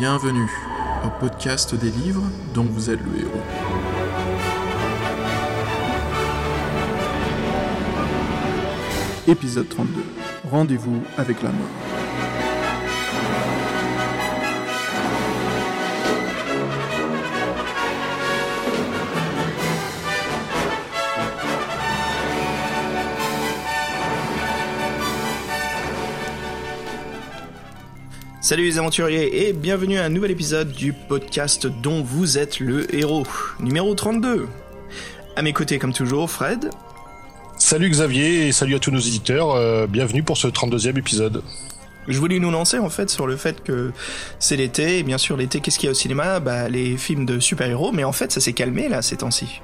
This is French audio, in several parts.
Bienvenue au podcast des livres dont vous êtes le héros. Épisode 32. Rendez-vous avec la mort. Salut les aventuriers et bienvenue à un nouvel épisode du podcast dont vous êtes le héros, numéro 32. À mes côtés comme toujours, Fred. Salut Xavier et salut à tous nos éditeurs, euh, bienvenue pour ce 32e épisode. Je voulais nous lancer en fait sur le fait que c'est l'été, et bien sûr l'été qu'est-ce qu'il y a au cinéma? Bah les films de super-héros, mais en fait ça s'est calmé là ces temps-ci.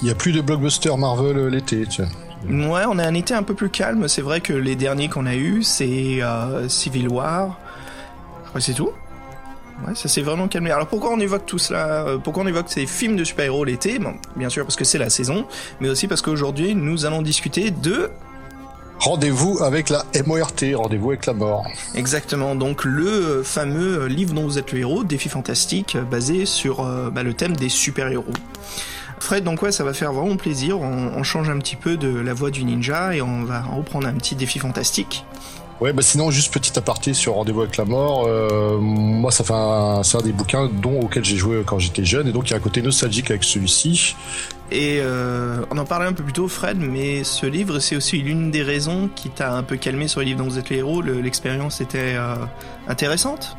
Il n'y a plus de blockbuster Marvel euh, l'été, tiens. Ouais, on a un été un peu plus calme, c'est vrai que les derniers qu'on a eu c'est euh, Civil War, que c'est tout. Ouais, ça s'est vraiment calmé. Alors pourquoi on évoque tout cela Euh, Pourquoi on évoque ces films de super-héros l'été? Bon, bien sûr parce que c'est la saison, mais aussi parce qu'aujourd'hui nous allons discuter de Rendez-vous avec la MORT, rendez-vous avec la mort. Exactement, donc le euh, fameux livre dont vous êtes le héros, Défi fantastique, euh, basé sur euh, bah, le thème des super-héros. Fred, donc ouais, ça va faire vraiment plaisir, on, on change un petit peu de la voix du ninja et on va reprendre un petit défi fantastique. Ouais, bah sinon, juste petit aparté sur Rendez-vous avec la mort. euh, moi, ça fait un, c'est un des bouquins dont auquel j'ai joué quand j'étais jeune, et donc il y a un côté nostalgique avec celui-ci. Et euh, on en parlait un peu plus tôt, Fred, mais ce livre, c'est aussi l'une des raisons qui t'a un peu calmé sur les livres dont vous êtes le héros. Le- L'expérience était euh, intéressante.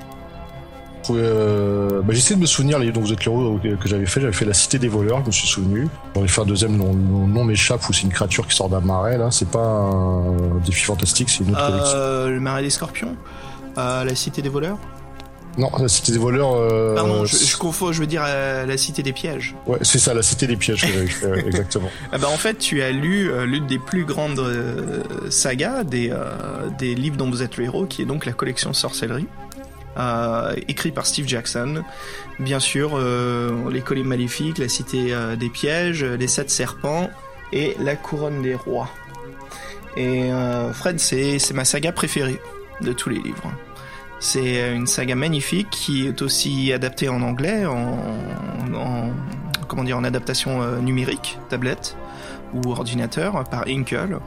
Euh, bah, j'essaie de me souvenir les livres dont vous êtes l'héros que, que j'avais fait. J'avais fait La Cité des voleurs, je me suis souvenu. J'en ai fait un deuxième, le nom, nom m'échappe, où c'est une créature qui sort d'un marais. Là, c'est pas un défi fantastique, c'est une autre collection. Euh, le marais des scorpions, euh, la cité des voleurs. Non, La Cité des voleurs. euh, Pardon, je, je confonds, je veux dire euh, la cité des pièges. Ouais, c'est ça, La Cité des pièges que ouais, exactement. Ah bah en fait, tu as lu euh, l'une des plus grandes euh, sagas des, euh, des livres dont vous êtes le héros, qui est donc la collection Sorcellerie, euh, écrit par Steve Jackson. Bien sûr, euh, les collines maléfiques, la cité euh, des pièges, les sept serpents et la couronne des rois. Et Fred, c'est ma saga préférée de tous les livres. C'est une saga magnifique qui est aussi adaptée en anglais, en, en- comment dire, en adaptation numérique, tablette ou ordinateur par Inkle.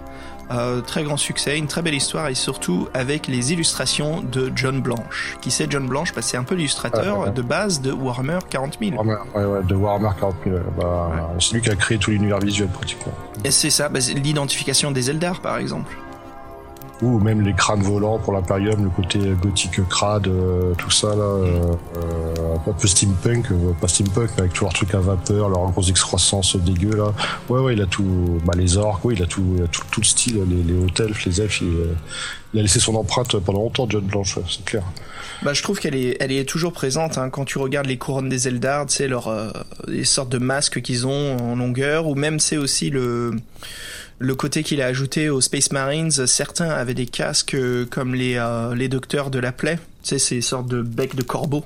Euh, très grand succès, une très belle histoire et surtout avec les illustrations de John Blanche. Qui c'est John Blanche? Que C'est un peu l'illustrateur Ah, ouais. de base de Warhammer 40 000. Warhammer, ouais, ouais, de Warhammer 40 000. Bah, C'est lui qui a créé tout l'univers visuel pratiquement. Et c'est ça, bah, l'identification des Eldar par exemple. Ou même les crânes volants pour l'Imperium, le côté gothique crade, euh, tout ça là, euh, euh, un peu steampunk, euh, pas steampunk, mais avec tous leurs trucs à vapeur, leurs grosses excroissances dégueu là. Ouais, ouais, il a tout, bah, les orques, oui, il a tout, il a tout, tout le style, les, les elfes, les elfes, il, euh, il a laissé son empreinte pendant longtemps, John Blanche, ouais, c'est clair. Bah, je trouve qu'elle est, elle est toujours présente hein, quand tu regardes les couronnes des Eldar, tu sais, leur, euh, les sortes de masques qu'ils ont en longueur, ou même c'est aussi le, le côté qu'il a ajouté aux Space Marines. Certains avaient des casques euh, comme les, euh, les docteurs de la plaie, tu sais, ces sortes de becs de corbeau.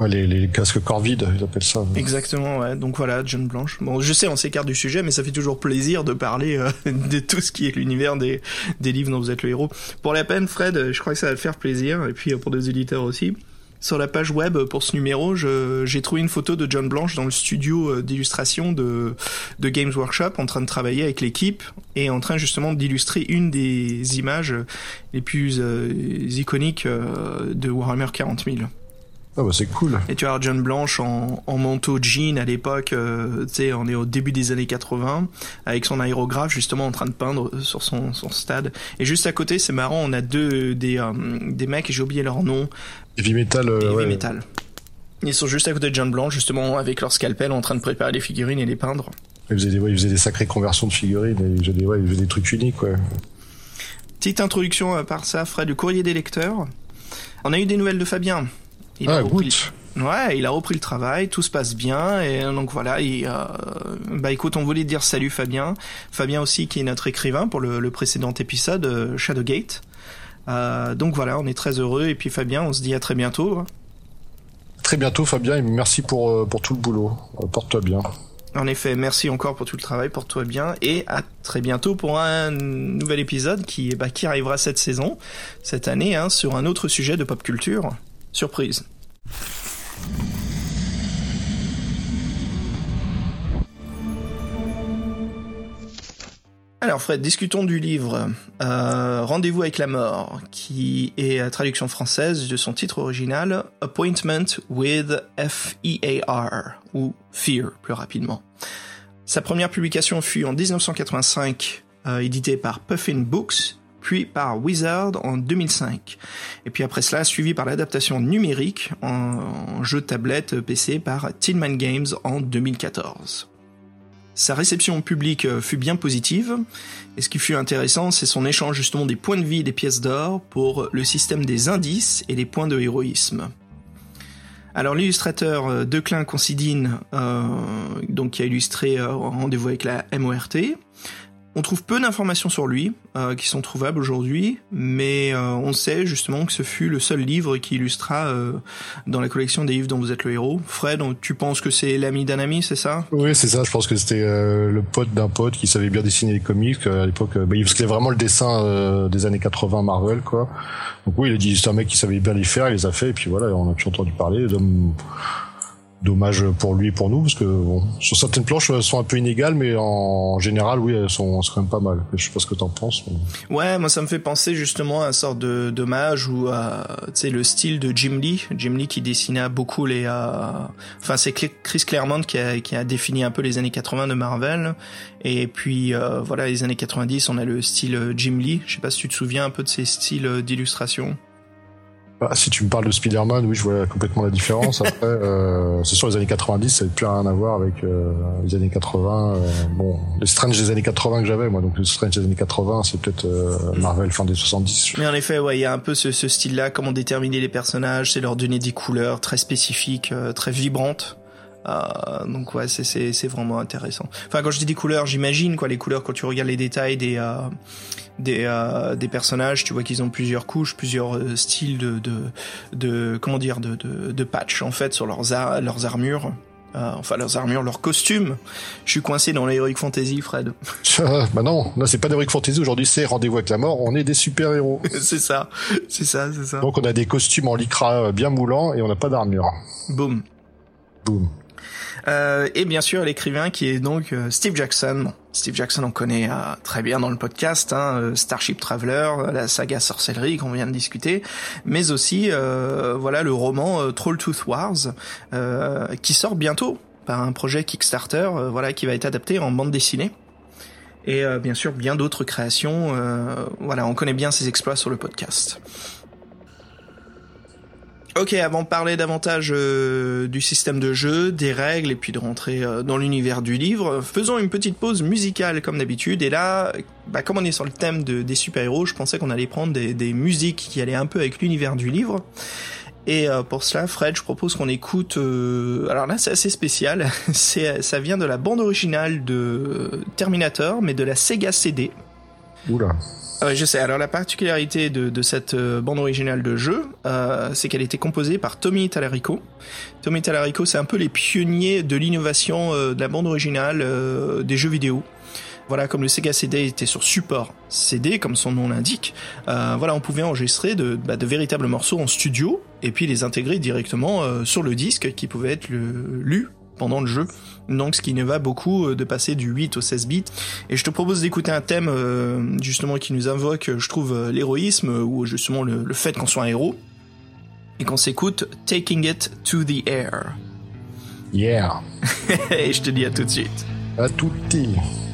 Ouais, les, les casques corps vides, ils appellent ça. Exactement, ouais. Donc voilà, John Blanche. Bon, je sais, on s'écarte du sujet, mais ça fait toujours plaisir de parler euh, de tout ce qui est l'univers des, des livres dont vous êtes le héros. Pour la peine, Fred, je crois que ça va te faire plaisir, et puis pour des éditeurs aussi. Sur la page web pour ce numéro, j'ai trouvé une photo de John Blanche dans le studio euh, d'illustration de, de Games Workshop, en train de travailler avec l'équipe et en train justement d'illustrer une des images les plus euh, iconiques euh, de Warhammer 40 000. Ah bah c'est cool. Et tu as John Blanche en, en manteau jean à l'époque, euh, tu sais, on est au début des années 80, avec son aérographe justement en train de peindre sur son, son stade. Et juste à côté, c'est marrant, on a deux des, euh, des mecs, j'ai oublié leur nom, Heavy metal, euh, Heavy ouais. Metal. Ils sont juste à côté de John Blanche, justement, avec leur scalpel en train de préparer les figurines et les peindre. Ils faisaient des, ouais, ils faisaient des sacrées conversions de figurines, et ils faisaient des, ouais, ils faisaient des trucs uniques, ouais. Petite introduction à part ça, Fred, du courrier des lecteurs. On a eu des nouvelles de Fabien. Il a Ah, repris- good. Ouais, il a repris le travail, tout se passe bien, et donc voilà. Il, euh, bah écoute, on voulait dire salut Fabien. Fabien aussi qui est notre écrivain pour le, le précédent épisode, euh, Shadowgate. Euh, donc voilà, on est très heureux, et puis Fabien, on se dit à très bientôt. hein. Très bientôt, Fabien, et merci pour, euh, pour tout le boulot. Euh, Porte-toi bien. En effet, merci encore pour tout le travail, porte-toi bien, et à très bientôt pour un nouvel épisode qui, bah, qui arrivera cette saison, cette année, hein, sur un autre sujet de pop culture. Surprise. Alors Fred, discutons du livre euh, Rendez-vous avec la mort, qui est la traduction française de son titre original Appointment with F-E-A-R, ou Fear plus rapidement. Sa première publication fut en 1985, euh, éditée par Puffin Books, puis par Wizard en 2005. Et puis après cela, suivi par l'adaptation numérique en, jeu tablette PC par Tinman Games en 2014. Sa réception publique euh, fut bien positive, et ce qui fut intéressant, c'est son échange justement des points de vie et des pièces d'or pour le système des indices et les points de héroïsme. Alors l'illustrateur euh, Declin Considine, euh, donc qui a illustré euh, Rendez-vous avec la MORT, on trouve peu d'informations sur lui euh, qui sont trouvables aujourd'hui, mais euh, on sait justement que ce fut le seul livre qui illustra euh, dans la collection des livres dont vous êtes le héros. Fred, tu penses que c'est l'ami d'un ami, c'est ça? Oui, c'est ça. Je pense que c'était le pote d'un pote qui savait bien dessiner les comics à l'époque. Bah, parce qu'il vraiment le dessin des années 80 Marvel, quoi. Donc oui, il a dit c'est un mec qui savait bien les faire, il les a fait, et puis voilà, on a toujours entendu parler dommage pour lui et pour nous parce que bon, sur certaines planches elles sont un peu inégales mais en général oui elles sont, sont quand même pas mal. Je sais pas ce que t'en penses ouais moi ça me fait penser justement à une sorte de dommage ou à tu sais le style de Jim Lee. Jim Lee qui dessinait beaucoup les euh... enfin c'est Chris Claremont qui a, qui a défini un peu les années 80 de Marvel. Et puis euh, voilà les années 90 on a le style Jim Lee. Je sais pas si tu te souviens un peu de ces styles d'illustration bah, si tu me parles de Spider-Man, oui, je vois complètement la différence. Après, euh, c'est sûr, les années 90, ça n'avait plus rien à voir avec euh, les années 80. Euh, bon, les Strange des années 80 que j'avais, moi, donc les Strange des années 80, c'est peut-être euh, Marvel fin des 70. Mais en effet, ouais, il y a un peu ce, ce style-là, comment déterminer les personnages, c'est leur donner des couleurs très spécifiques, euh, très vibrantes. Euh, donc ouais, c'est c'est c'est vraiment intéressant. Enfin, quand je dis des couleurs, j'imagine quoi les couleurs quand tu regardes les détails des euh, des euh, des personnages, tu vois qu'ils ont plusieurs couches, plusieurs euh, styles de de de comment dire de de, de patch en fait sur leurs ar leurs armures. Euh, enfin leurs armures, leurs costumes. Je suis coincé dans l'Heroic Fantasy, Fred. bah non, là c'est pas d'Heroic Fantasy, aujourd'hui c'est Rendez-vous avec la mort, on est des super-héros. c'est ça, c'est ça, c'est ça. Donc on a des costumes en lycra bien moulants et on n'a pas d'armure. Boum. Boum. Euh, et bien sûr l'écrivain qui est donc euh, Steve Jackson. Steve Jackson on connaît euh, très bien dans le podcast, hein, euh, Starship Traveler, la saga Sorcellerie qu'on vient de discuter, mais aussi voilà le roman Troll Tooth Wars qui sort bientôt par un projet Kickstarter, voilà qui va être adapté en bande dessinée. Et bien sûr bien d'autres créations. voilà, on connaît bien ses exploits sur le podcast. Ok, avant de parler davantage euh, du système de jeu, des règles et puis de rentrer euh, dans l'univers du livre, faisons une petite pause musicale comme d'habitude. Et là, bah, comme on est sur le thème de, des super-héros, je pensais qu'on allait prendre des, des, musiques qui allaient un peu avec l'univers du livre. Et euh, pour cela, Fred, je propose qu'on écoute. alors là, c'est assez spécial. c'est, ça vient de la bande originale de Terminator, mais de la Sega CD. Oula. Ah je sais. Alors la particularité de, cette euh, bande originale de jeu, euh, c'est qu'elle était composée par Tommy Talarico. Tommy Talarico, c'est un peu les pionniers de l'innovation euh, de la bande originale des jeux vidéo. Voilà, comme le Sega CD était sur support CD, comme son nom l'indique, voilà, on pouvait enregistrer de, bah, de, véritables morceaux en studio et puis les intégrer directement sur le disque qui pouvait être lu pendant le jeu. Donc ce qui ne va beaucoup euh, de passer du 8 au 16 bits. Et je te propose d'écouter un thème euh, justement qui nous invoque, je trouve, euh, l'héroïsme ou justement le, le fait qu'on soit un héros. Et qu'on s'écoute Taking It to the Air. Yeah. Et je te dis à tout de suite. À tout de suite.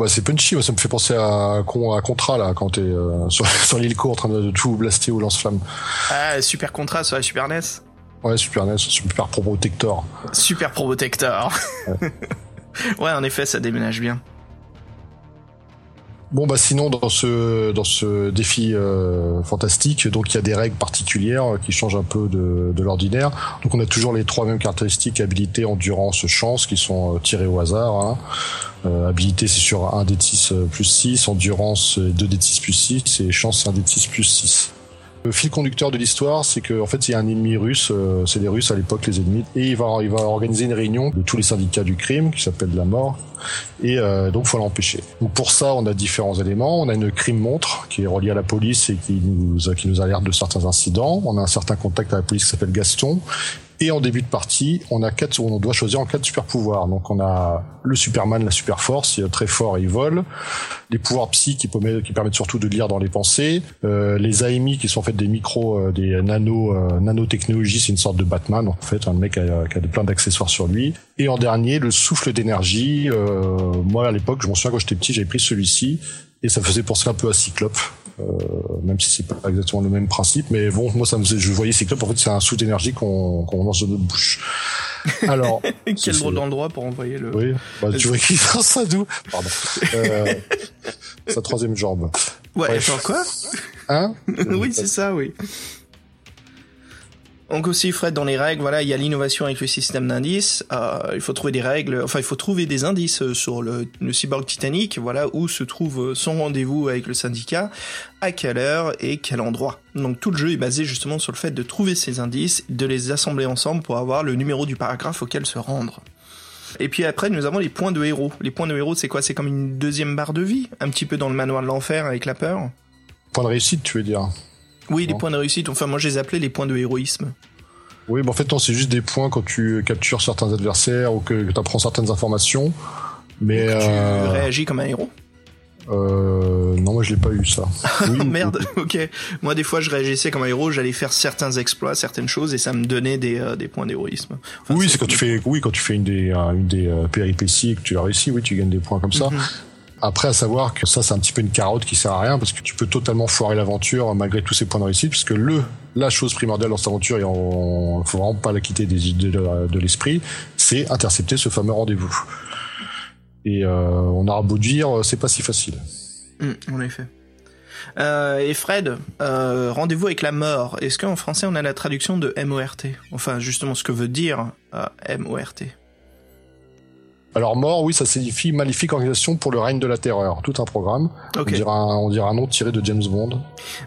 Bah c'est punchy, ça me fait penser à, à Contra là quand t'es euh, sur, sur l'hélico en train de tout blaster au lance-flamme. Ah super Contra sur la Super NES. Ouais Super NES, Super Probotector. Super Probotector. Ouais. ouais en effet ça déménage bien. Bon bah sinon dans ce dans ce défi euh, fantastique donc il y a des règles particulières qui changent un peu de, de l'ordinaire donc on a toujours les trois mêmes caractéristiques habilité endurance chance qui sont euh, tirées au hasard hein. Euh, habilité c'est sur 1 d 6 plus 6 endurance 2 d 6 plus 6 et chance c'est 1 d 6 plus 6 le fil conducteur de l'histoire, c'est qu'en en fait, il y a un ennemi russe, euh, c'est les Russes à l'époque, les ennemis, et il va, il va organiser une réunion de tous les syndicats du crime, qui s'appelle la mort, et euh, donc faut l'empêcher. Donc pour ça, on a différents éléments. On a une crime montre qui est reliée à la police et qui nous, qui nous alerte de certains incidents. On a un certain contact avec la police qui s'appelle Gaston, et en début de partie, on a quatre, on doit choisir en quatre super pouvoirs. Donc on a le Superman, la super force, il est très fort et il vole. Les pouvoirs psy qui, permettent surtout de lire dans les pensées. Euh, les AMI qui sont en fait des micros, euh, des nano, euh, nanotechnologies, c'est une sorte de Batman en fait, un mec qui a, qui a plein d'accessoires sur lui. Et en dernier, le souffle d'énergie. Euh, moi à l'époque, je m'en souviens quand j'étais petit, j'avais pris celui-ci et ça faisait penser un peu à Cyclope. Euh, même si c'est pas exactement le même principe, mais bon, moi ça me je voyais Cyclope, en fait c'est un sous d'énergie qu'on qu'on lance dans notre bouche. Alors, quel drôle d'endroit pour envoyer le. Oui, bah, tu vois qu'il sort ça d'où Pardon. Euh, sa troisième jambe. Ouais, Bref. attends quoi? Hein? Oui, c'est ça, oui. Donc aussi, Fred, dans les règles, voilà, il y a l'innovation avec le système d'indices. Euh, il faut trouver des règles, enfin, il faut trouver des indices euh, sur le, cyborg Titanic, voilà, où se trouve son rendez-vous avec le syndicat, à quelle heure et quel endroit. Donc tout le jeu est basé justement sur le fait de trouver ces indices, de les assembler ensemble pour avoir le numéro du paragraphe auquel se rendre. Et puis après, nous avons les points de héros. Les points de héros, c'est quoi? C'est comme une deuxième barre de vie, un petit peu dans le manoir de l'enfer avec la peur? Point de réussite, tu veux dire? Oui, les points de réussite. Enfin, moi, je les appelais les points de héroïsme. Oui, mais en fait, non, c'est juste des points quand tu captures certains adversaires ou que, tu apprends certaines informations. Mais tu euh... réagis comme un héros. Euh, non, moi je l'ai pas eu ça. Oui, Merde, ok. Moi des fois je réagissais comme un héros, j'allais faire certains exploits, certaines choses et ça me donnait des, euh, des points d'héroïsme. Enfin, oui, c'est quand tu fais, oui, quand tu fais une des, une des péripéties et que tu as réussi, oui, tu gagnes des points comme ça. Mhm. Après, à savoir que ça, c'est un petit peu une carotte qui sert à rien parce que tu peux totalement foirer l'aventure malgré tous ces points de réussite, puisque le la chose primordiale dans cette aventure, et on faut vraiment pas la quitter des idées de, l'esprit, c'est intercepter ce fameux rendez-vous. Et euh, on aura beau dire, c'est pas si facile. Mmh, en effet. Euh, et Fred, euh, rendez-vous avec la mort. Est-ce qu'en français on a la traduction de MORT Enfin, justement, ce que veut dire euh, MORT. Alors mort, oui, ça signifie maléfique organisation pour le règne de la terreur. Tout un programme. Okay. On, dirait un, on dirait un nom tiré de James Bond.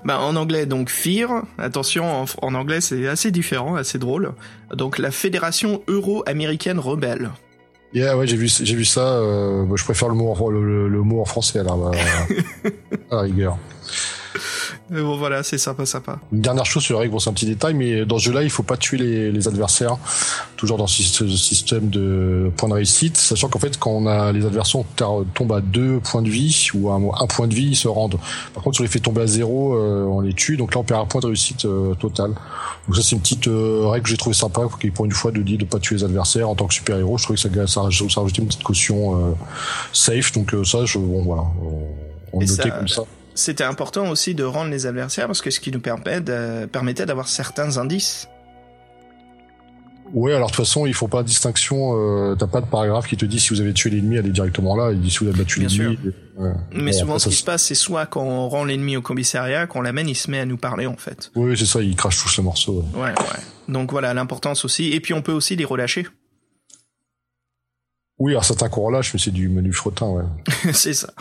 Bah, en anglais, donc Fear. Attention, en, en anglais, c'est assez différent, assez drôle. Donc la Fédération Euro-Américaine Rebelle. Yeah, ouais, j'ai vu, j'ai vu ça. Euh, je préfère le mot, le, le, le mot en français alors, à la rigueur. Mais bon, voilà, c'est sympa, sympa. Une dernière chose sur les règles, bon, c'est un petit détail, mais dans ce jeu-là, il faut pas tuer les, les adversaires. Toujours dans ce système de points de réussite, sachant qu'en fait, quand on a les adversaires tombent à deux points de vie ou à un point de vie, ils se rendent. Par contre, si on les fait tomber à zéro, euh, on les tue, donc là, on perd un point de réussite euh, total. Donc ça, c'est une petite euh, règle que j'ai trouvé sympa, qui pour une fois de dire de pas tuer les adversaires en tant que super héros. Je trouvais que ça, ça, ça rajoutait une petite caution safe, donc ça, je, bon, voilà, on, on le notait comme ça c'était important aussi de rendre les adversaires parce que ce qui nous permet de, permettait d'avoir certains indices. Ouais, alors de toute façon, il faut pas de distinction. Euh, T'as pas de paragraphe qui te dit si vous avez tué l'ennemi, allez directement là. Il dit si vous avez battu l'ennemi. Ouais. Mais bon, souvent, ce qui se passe, c'est soit quand on rend l'ennemi au commissariat, qu'on l'amène, il se met à nous parler en fait. Oui, c'est ça. Il crache tous les morceaux. Ouais, ouais. ouais. Donc voilà l'importance aussi. Et puis on peut aussi les relâcher. Oui, alors certains qu'on relâche, mais c'est du menu frottin, ouais. c'est ça.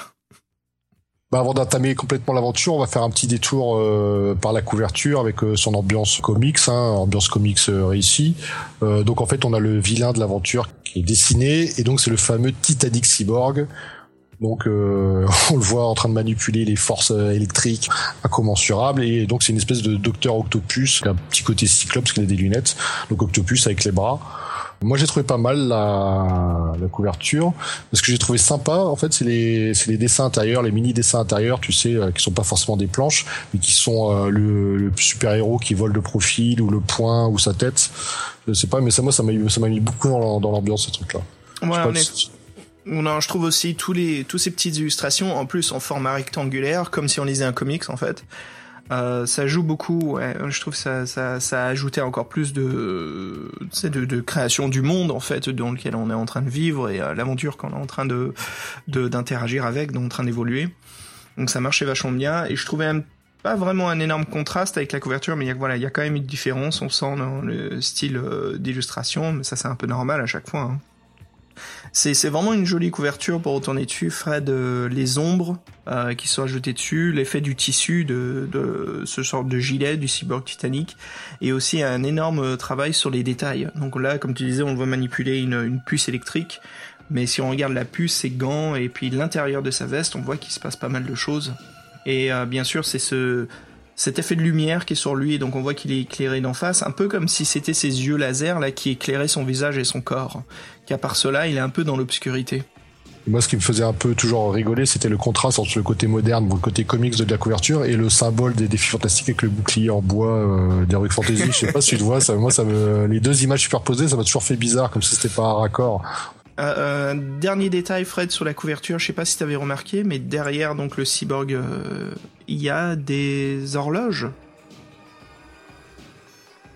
Bah avant d'entamer complètement l'aventure, on va faire un petit détour euh, par la couverture avec euh, son ambiance comics, hein, ambiance comics euh, réussie. donc en fait, on a le vilain de l'aventure qui est dessiné, et donc c'est le fameux Titanic Cyborg. Donc on le voit en train de manipuler les forces électriques incommensurables, et donc c'est une espèce de docteur Octopus, un petit côté cyclope parce qu'il a des lunettes, donc Octopus avec les bras. Moi, j'ai trouvé pas mal la, la couverture. Ce que j'ai trouvé sympa, en fait, c'est les, les dessins intérieurs, les mini dessins intérieurs, tu sais, euh, qui sont pas forcément des planches, mais qui sont euh, le, le super héros qui vole de profil ou le poing ou sa tête. Je sais pas, mais ça, moi, ça m'a ça m'a mis beaucoup dans, l'ambiance ce truc-là. Ouais, on. Non, je trouve aussi tous les tous ces petites illustrations en plus en format rectangulaire, comme si on lisait un comics en fait. Euh, ça joue beaucoup. Je trouve ça, ça, ça a ajouté encore plus de, création du monde en fait dans lequel on est en train de vivre et euh, l'aventure qu'on est en train de d'interagir avec, donc en train d'évoluer. Donc ça marchait vachement bien et je trouvais pas vraiment un énorme contraste avec la couverture, mais il y a, voilà, il y a quand même une différence. On sent dans le style euh, d'illustration, mais ça c'est un peu normal à chaque fois. Hein. C'est vraiment une jolie couverture pour retourner dessus. Fred, euh, les ombres euh, qui sont ajoutées dessus, l'effet du tissu de, ce genre de gilet du cyborg Titanic, et aussi un énorme travail sur les détails. Donc là, comme tu disais, on voit manipuler une, puce électrique, mais si on regarde la puce, ses gants et puis l'intérieur de sa veste, on voit qu'il se passe pas mal de choses. Et euh, bien sûr, c'est ce cet effet de lumière qui est sur lui, donc on voit qu'il est éclairé d'en face, un peu comme si c'était ses yeux laser là qui éclairaient son visage et son corps. Qu'à part cela, il est un peu dans l'obscurité. Moi, ce qui me faisait un peu toujours rigoler, c'était le contraste entre le côté moderne, le côté comics de la couverture, et le symbole des défis fantastiques avec le bouclier en bois euh, d'Heroic Fantasy. Je sais pas si tu le vois, ça, moi, ça me, les deux images superposées, ça m'a toujours fait bizarre, comme si c'était pas un raccord. Euh, dernier détail, Fred, sur la couverture, je sais pas si tu avais remarqué, mais derrière donc le cyborg, euh, il y a des horloges.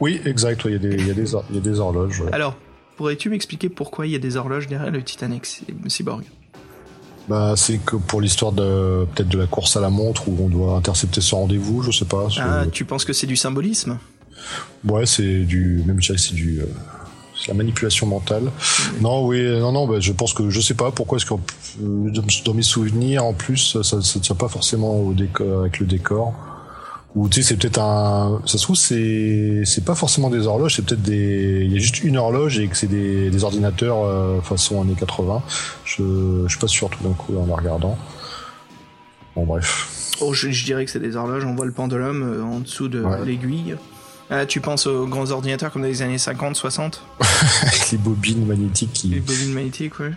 Oui, exact, il y, a des, y, y a des horloges. Alors, pourrais-tu m'expliquer pourquoi il y a des horloges derrière le Titanic cyborg? Bah, c'est que pour l'histoire de peut-être de la course à la montre où on doit intercepter son rendez-vous, je sais pas. Ah, tu penses que c'est du symbolisme? Ouais, c'est du même c'est du euh, la manipulation mentale. Non, oui, non, non, bah, je pense que je sais pas pourquoi est-ce que dans mes souvenirs, en plus, ça, ça tient pas forcément au décor, avec le décor. Ou tu sais, c'est peut-être un, ça se trouve c'est c'est pas forcément des horloges, c'est peut-être des, il y a juste une horloge et que c'est des, des ordinateurs euh, façon années 80. Je je suis pas sûr tout d'un coup en la regardant. Bon bref. Oh, je, dirais que c'est des horloges. On voit le pendulum euh, en dessous de l'aiguille. Ah, tu penses aux grands ordinateurs comme dans les années 50, 60 Avec les bobines magnétiques qui... Les bobines magnétiques, oui.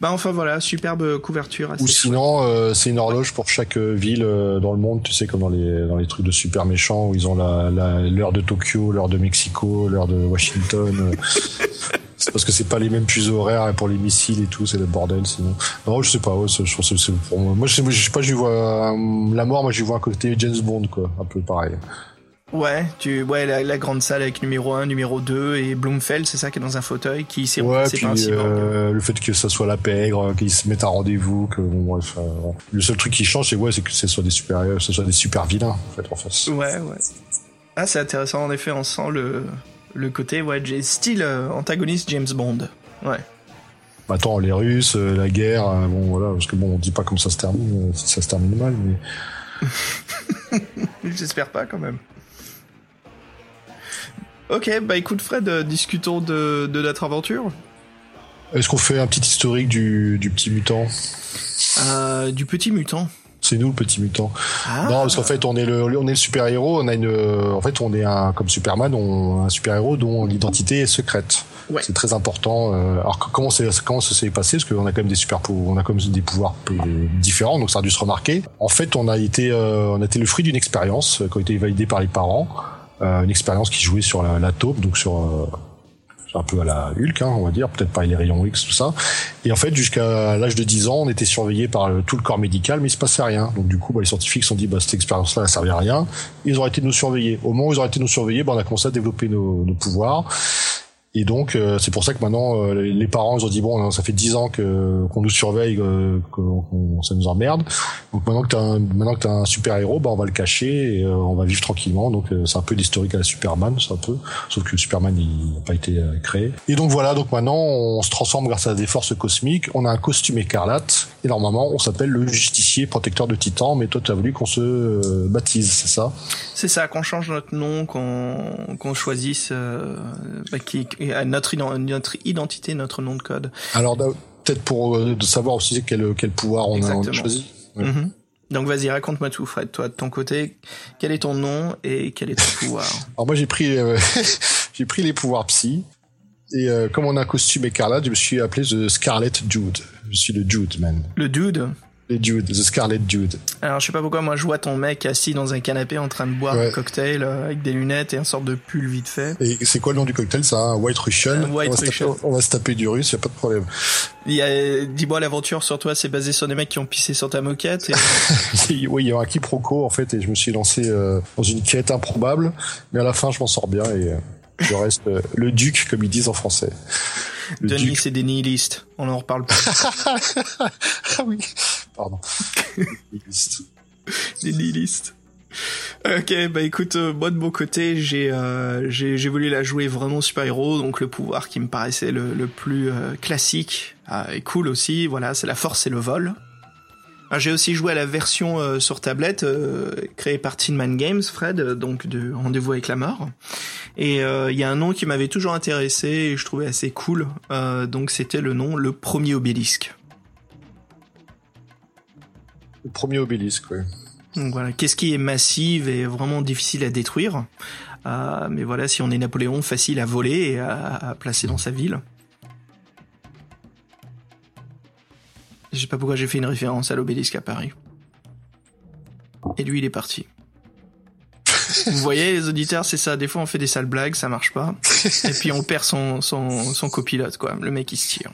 Bah enfin voilà, superbe couverture. Ou sinon, euh, c'est une horloge pour chaque euh, ville euh, dans le monde, tu sais, comme dans les, dans les trucs de super méchants où ils ont l'heure la, l'heure de Tokyo, l'heure de Mexico, l'heure de Washington. c'est parce que c'est pas les mêmes fuseaux horaires pour les missiles et tout, c'est le bordel sinon. Non, je sais pas, ouais, je pense que c'est pour moi. Moi, je sais, je pas, j'y vois la mort, moi j'y vois un côté James Bond, quoi, un peu pareil. Ouais, tu, ouais, la, grande salle avec numéro 1, numéro 2 et Bloomfeld, c'est ça qui est dans un fauteuil qui s'est ouais, puis, euh, le fait que ça soit la pègre, qu'ils se mettent à rendez-vous, que bon, bref, euh, le seul truc qui change, c'est ouais, c'est que ce soit des super, ce soit des super vilains en fait en face. Ouais, ouais. Ah, c'est intéressant en effet, on sent le le côté ouais, style euh, antagoniste James Bond. Ouais. Bah, attends, les Russes, la guerre, bon voilà, parce que bon, on dit pas comment ça se termine, si ça se termine mal, mais. J'espère pas quand même. Ok, bah écoute Fred, euh, discutons de, de notre aventure. Est-ce qu'on fait un petit historique du, du petit mutant euh, Du petit mutant c'est nous le petit mutant. Ah. Non, parce qu'en fait, on est le, on est le super héros. On a une, en fait, on est un comme Superman, on un super héros dont l'identité est secrète. Ouais. C'est très important. Euh, alors comment c'est, comment ça s'est passé? Parce qu'on a quand même des super, on a comme des pouvoirs différents, donc ça a dû se remarquer. En fait, on a été, euh, on a été le fruit d'une expérience qui a été validée par les parents. Euh, une expérience qui jouait sur la, taupe, donc sur euh, un peu à la Hulk, hein, on va dire, peut-être pas les rayons X, tout ça. Et en fait, jusqu'à l'âge de 10 ans, on était surveillé par tout le corps médical, mais il se passait rien. Donc du coup, bah, les scientifiques se sont dit, bah, cette expérience-là, elle servait à rien. Ils arrêté de nous surveiller. Au moment où ils arrêté de nous surveiller, bah, on a commencé à développer nos, nos pouvoirs. Et donc euh, c'est pour ça que maintenant euh, les parents ils ont dit bon ça fait dix ans que qu'on nous surveille euh, que ça nous emmerde. Donc maintenant que t'as un, maintenant que t'as un super héros bah on va le cacher et on va vivre tranquillement. Donc c'est un peu l'historique à la Superman c'est un peu sauf que Superman il n'a pas été créé. Et donc voilà donc maintenant on se transforme grâce à des forces cosmiques. On a un costume écarlate et normalement on s'appelle le justicier protecteur de Titan. Mais toi tu as voulu qu'on se baptise c'est ça? C'est ça qu'on change notre nom qu'on qu'on choisisse bah, qui notre, notre identité, notre nom de code. Alors peut-être pour euh, de savoir aussi quel, quel pouvoir on a, choisi. Mhm. Donc vas-y, raconte-moi tout, Fred. Toi, de ton côté, quel est ton nom et quel est ton pouvoir Alors moi, j'ai pris, euh, j'ai pris les pouvoirs psy. Et euh, comme on a un costume écarlate, je me suis appelé The Scarlet Dude. Je suis le Dude Man. Le Dude? Les Dude, The Scarlet Dude. Alors je sais pas pourquoi moi je vois ton mec assis dans un canapé en train de boire un cocktail euh, avec des lunettes et un sorte de pull vite fait. Et c'est quoi le nom du cocktail ça Un White Russian. White on, va Russian. Taper, on va se taper du russe, y a pas de problème. Dis-moi l'aventure sur toi, c'est basé sur des mecs qui ont pissé sur ta moquette. Et... oui, il y a un quiproquo en fait et je me suis lancé euh, dans une quête improbable, mais à la fin je m'en sors bien et euh, je reste euh, le duc comme ils disent en français. Le Denis, c'est des nihilistes. On en reparle pas. ah oui. Pardon. nihilistes. des nihilistes. Ok, bah écoute, euh, moi de mon côté, j'ai euh, j'ai voulu la jouer vraiment super-héros, donc le pouvoir qui me paraissait le, le plus euh, classique et cool aussi, voilà, c'est la force et le vol. J'ai aussi joué à la version euh, sur tablette euh, créée par Tin Man Games, Fred, donc de Rendez-vous avec la mort. Et il y a un nom qui m'avait toujours intéressé et je trouvais assez cool, donc c'était le nom Le Premier Obélisque. Le Premier Obélisque, oui. Donc voilà, qu'est-ce qui est massif et vraiment difficile à détruire euh, Mais voilà, si on est Napoléon, facile à voler et à, à placer dans sa ville. Je sais pas pourquoi j'ai fait une référence à l'obélisque à Paris. Et lui, il est parti. Vous voyez, les auditeurs, c'est ça. Des fois, on fait des sales blagues, ça marche pas. Et puis, on perd son, son, son copilote, quoi. Le mec, il se tire.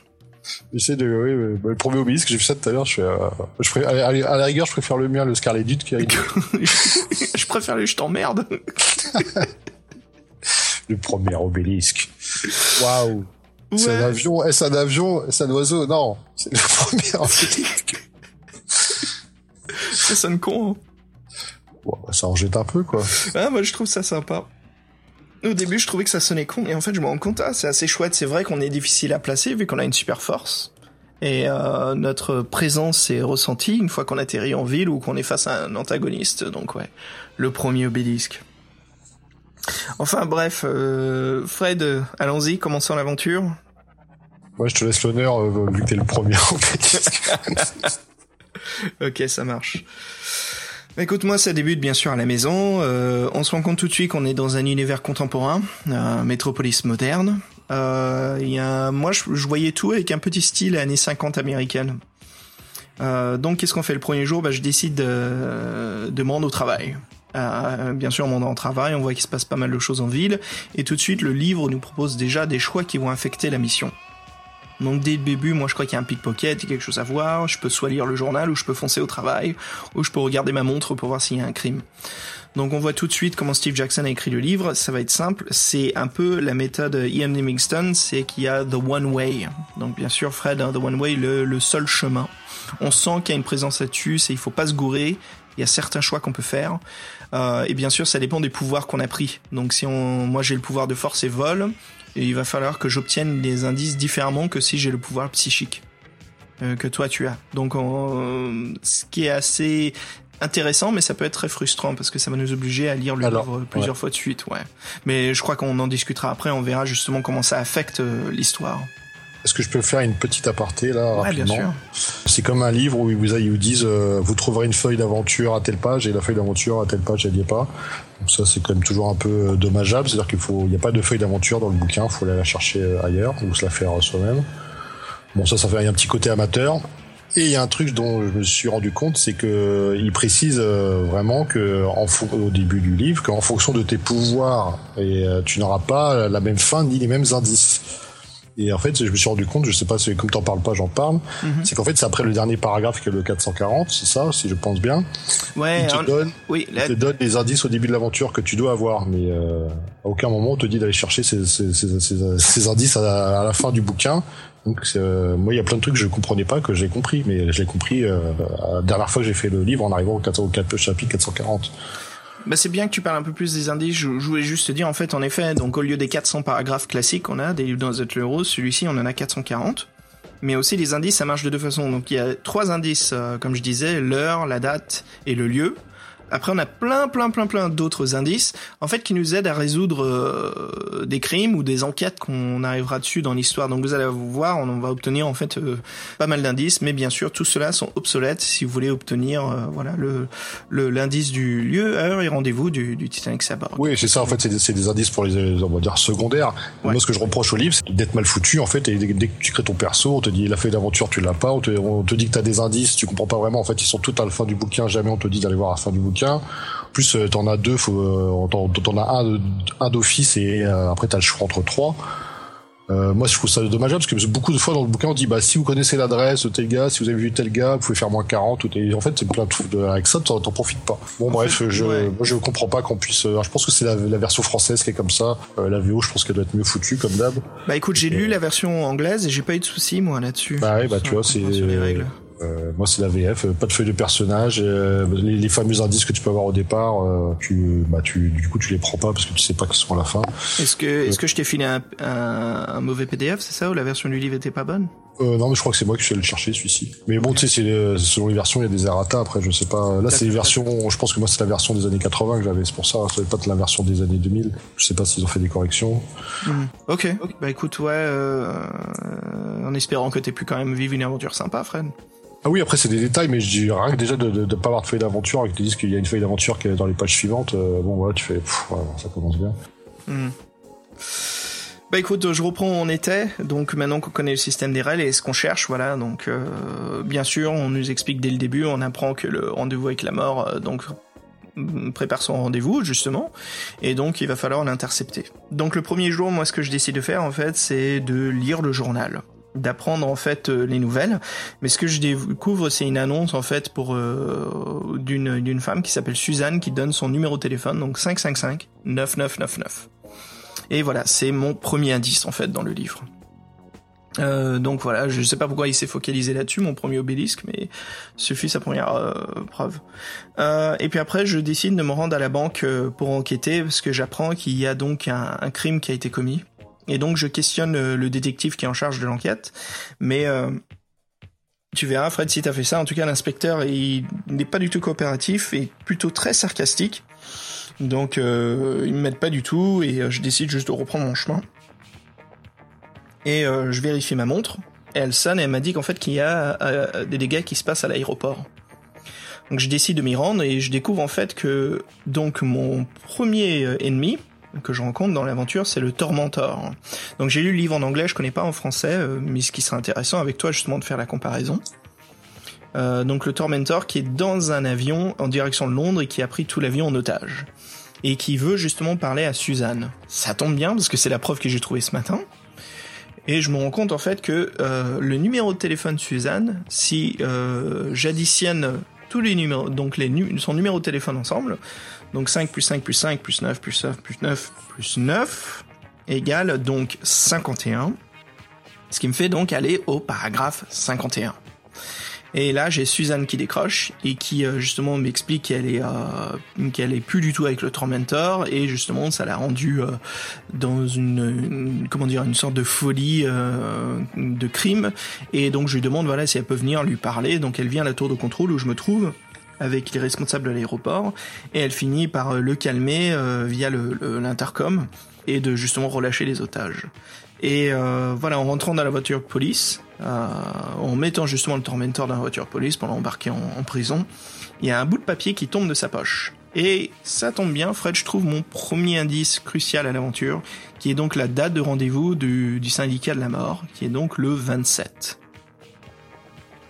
J'essaie de, oui, bah, le premier obélisque, j'ai fait ça tout à l'heure, je fais, euh, je préfère, à, à, la rigueur, je préfère le mien, le Scarlet Dude qui je préfère le je t'emmerde. le premier obélisque. Waouh. Ouais. C'est un avion, est-ce un avion, est-ce un oiseau? Non. C'est le premier obélisque. ça sonne con, hein. Bon, ça en jette un peu, quoi. Ah, moi, je trouve ça sympa. Au début, je trouvais que ça sonnait con, et en fait, je me rends compte, ah, c'est assez chouette. C'est vrai qu'on est difficile à placer vu qu'on a une super force. Et euh, notre présence est ressentie une fois qu'on atterrit en ville ou qu'on est face à un antagoniste. Donc ouais, le premier obélisque. Enfin bref, euh, Fred, allons-y, commençons l'aventure. Moi, je te laisse l'honneur euh, vu que t'es le premier obélisque. ok, ça marche. Écoute, moi, ça débute bien sûr à la maison. Euh, on se rend compte tout de suite qu'on est dans un univers contemporain, un métropolis moderne. Euh, moi, je, voyais tout avec un petit style années 50 américaine. Euh, donc, qu'est-ce qu'on fait le premier jour? Bah, Je décide de, de me au travail. Euh, bien sûr, on monte en travail, on voit qu'il se passe pas mal de choses en ville, et tout de suite, le livre nous propose déjà des choix qui vont affecter la mission. Donc dès le début, moi je crois qu'il y a un pickpocket, il y a quelque chose à voir, je peux soit lire le journal, ou je peux foncer au travail, ou je peux regarder ma montre pour voir s'il y a un crime. Donc on voit tout de suite comment Steve Jackson a écrit le livre, ça va être simple, c'est un peu la méthode Ian Livingstone, c'est qu'il y a The One Way. Donc bien sûr Fred, hein, The One Way, le, le seul chemin. On sent qu'il y a une présence là-dessus, il faut pas se gourer, il y a certains choix qu'on peut faire. Euh, et bien sûr, ça dépend des pouvoirs qu'on a pris. Donc si on, moi j'ai le pouvoir de force et vol, et il va falloir que j'obtienne les indices différemment que si j'ai le pouvoir psychique euh, que toi tu as. Donc on, ce qui est assez intéressant, mais ça peut être très frustrant parce que ça va nous obliger à lire le Alors, livre plusieurs ouais. fois de suite. Ouais. Mais je crois qu'on en discutera après. On verra justement comment ça affecte euh, l'histoire. Est-ce que je peux faire une petite aparté là Ouais, rapidement. C'est comme un livre où ils vous, ils vous disent euh, vous trouverez une feuille d'aventure à telle page et la feuille d'aventure à telle page elle n'y est pas. Donc ça c'est quand même toujours un peu euh, dommageable, c'est-à-dire qu'il faut il n'y a pas de feuille d'aventure dans le bouquin, il faut aller la chercher euh, ailleurs ou se la faire euh, soi-même. Bon ça ça fait un petit côté amateur. Et il y a un truc dont je me suis rendu compte, c'est que il précise vraiment que au début du livre qu'en fonction de tes pouvoirs, et tu n'auras pas la même fin ni les mêmes indices. Et en fait, je me suis rendu compte, je sais pas, c'est comme t'en parles pas, j'en parle. Mhm. C'est qu'en fait, c'est après le dernier paragraphe qui est le 440, c'est ça, si je pense bien. Ouais. Il te on- donne, Oui. il Là, te donne des indices au début de l'aventure que tu dois avoir, mais euh, à aucun moment on te dit d'aller chercher ces, ces, ces, ces- ces indices à, à la fin du bouquin. Donc euh, moi, il y a plein de trucs que je comprenais pas que j'ai compris, mais je l'ai compris euh, la dernière fois que j'ai fait le livre en arrivant au, 4, au 4 chapitre 440. Bah c'est bien que tu parles un peu plus des indices. Je, voulais juste te dire en fait, en effet, donc au lieu des 400 paragraphes classiques qu'on a des livres dans The celui-ci on en a 440. Mais aussi les indices, ça marche de deux façons. Donc il y a trois indices, euh, comme je disais, l'heure, la date et le lieu. Après, on a plein, plein, plein, plein d'autres indices, en fait, qui nous aident à résoudre euh, des crimes ou des enquêtes qu'on arrivera dessus dans l'histoire. Donc, vous allez voir, on va obtenir en fait euh, pas mal d'indices, mais bien sûr, tout cela sont obsolètes si vous voulez obtenir, euh, voilà, le l'indice du lieu, heure et rendez-vous du, du Titanic Sabor. Oui, c'est ça. En fait, c'est des, des, indices pour les, on va dire secondaires. Moi, ce que je reproche au livre, c'est d'être mal foutu, en fait. Et dès, que tu crées ton perso, on te dit la feuille d'aventure, tu l'as pas. On te, on te dit que t'as des indices, tu comprends pas vraiment. En fait, ils sont tout à la fin du bouquin. Jamais on te dit d'aller voir à la fin du bouquin plus euh, t'en as deux, faut, euh, t'en, as un, un d'office et euh, après t'as le choix entre trois. Euh, moi, je trouve ça dommageable parce que beaucoup de fois dans le bouquin, on dit bah si vous connaissez l'adresse de tel gars, si vous avez vu tel gars, vous pouvez faire moins 40. Ou en fait, c'est plein de trucs. Avec ça, t'en, profites pas. Bon, bref, je moi, je comprends pas qu'on puisse. je pense que c'est la, version française qui est comme ça. la VO, je pense qu'elle doit être mieux foutue comme d'hab. Bah écoute, j'ai lu la version anglaise et j'ai pas eu de soucis moi là-dessus. Bah ouais, bah tu vois, c'est. Euh, moi, c'est la VF, euh, pas de feuille de personnage. Euh, les, les, fameux indices que tu peux avoir au départ, tu, bah, tu, du coup, tu les prends pas parce que tu sais pas qu'ils sont à la fin. Est-ce que, est-ce que je t'ai filé un, un, mauvais PDF, c'est ça, ou la version du livre était pas bonne? Euh, non, mais je crois que c'est moi qui suis allé le chercher celui-ci. Mais bon, tu sais, c'est selon les versions, il y a des errata. Après, je sais pas. Là, c'est les versions. Je pense que moi, c'est la version des années 80 que j'avais. C'est pour ça. Ça pas la version des années 2000. Je sais pas s'ils ont fait des corrections. Hmm. Ok. Bah écoute, ouais. Euh, en espérant que t'aies pu quand même vivre une aventure sympa, Fred. Ah oui, après c'est des détails, mais je dis rien que déjà de ne pas avoir de feuille d'aventure, avec te disent qu'il y a une feuille d'aventure qui est dans les pages suivantes, euh, bon voilà, tu fais, ça commence bien. Hmm. Bah écoute, je reprends où on était. Donc maintenant qu'on connaît le système des règles et ce qu'on cherche, voilà. Donc euh, bien sûr, on nous explique dès le début, on apprend que le rendez-vous avec la mort, euh, donc mm, prépare son rendez-vous justement, et donc il va falloir l'intercepter. Donc le premier jour, moi ce que je décide de faire en fait, c'est de lire le journal d'apprendre en fait euh, les nouvelles. Mais ce que je découvre, c'est une annonce en fait pour euh, d'une d'une femme qui s'appelle Suzanne qui donne son numéro de téléphone, donc 555 9999. Et voilà, c'est mon premier indice en fait dans le livre. Euh, donc voilà, je sais pas pourquoi il s'est focalisé là-dessus, mon premier obélisque, mais suffit sa première euh, preuve. Euh, et puis après, je décide de me rendre à la banque pour enquêter parce que j'apprends qu'il y a donc un, un, crime qui a été commis. Et donc je questionne euh, le détective qui est en charge de l'enquête, mais euh, tu verras Fred si t'as fait ça. En tout cas, l'inspecteur il n'est pas du tout coopératif et plutôt très sarcastique. Donc euh, il m'aide pas du tout et euh, je décide juste de reprendre mon chemin. Et je vérifie ma montre. Et elle sonne et elle m'a dit qu'en fait qu'il y a des dégâts qui se passent à l'aéroport. Donc je décide de m'y rendre et je découvre en fait que donc mon premier ennemi, que je rencontre dans l'aventure, c'est le Tormentor. Donc j'ai lu le livre en anglais, je connais pas en français, euh, mais ce qui serait intéressant avec toi justement de faire la comparaison. Euh, donc le Tormentor qui est dans un avion en direction de Londres et qui a pris tout l'avion en otage. Et qui veut justement parler à Suzanne. Ça tombe bien parce que c'est la preuve que j'ai trouvée ce matin. Et je me rends compte en fait que euh, le numéro de téléphone de Suzanne, si j'additionne tous les numéros, donc les son numéro de téléphone ensemble, donc 5 plus 5 plus 5 plus 9 plus 9 plus 9 plus 9 égale donc 51. Ce qui me fait donc aller au paragraphe 51. Et là, j'ai Suzanne qui décroche et qui euh, justement m'explique qu'elle est euh, qu'elle est plus du tout avec le Tormentor et justement ça l'a rendu euh, dans une, comment dire une sorte de folie de crime et donc je lui demande voilà si elle peut venir lui parler. Donc elle vient à la tour de contrôle où je me trouve avec les responsables de l'aéroport et elle finit par euh, le calmer euh, via l'intercom et de justement relâcher les otages. Et euh, voilà, en rentrant dans la voiture police, en mettant justement le tormentor dans la voiture police pour l'embarquer en, prison, il y a un bout de papier qui tombe de sa poche. Et ça tombe bien, Fred, je trouve mon premier indice crucial à l'aventure, qui est donc la date de rendez-vous du, du syndicat de la mort, qui est donc le 27.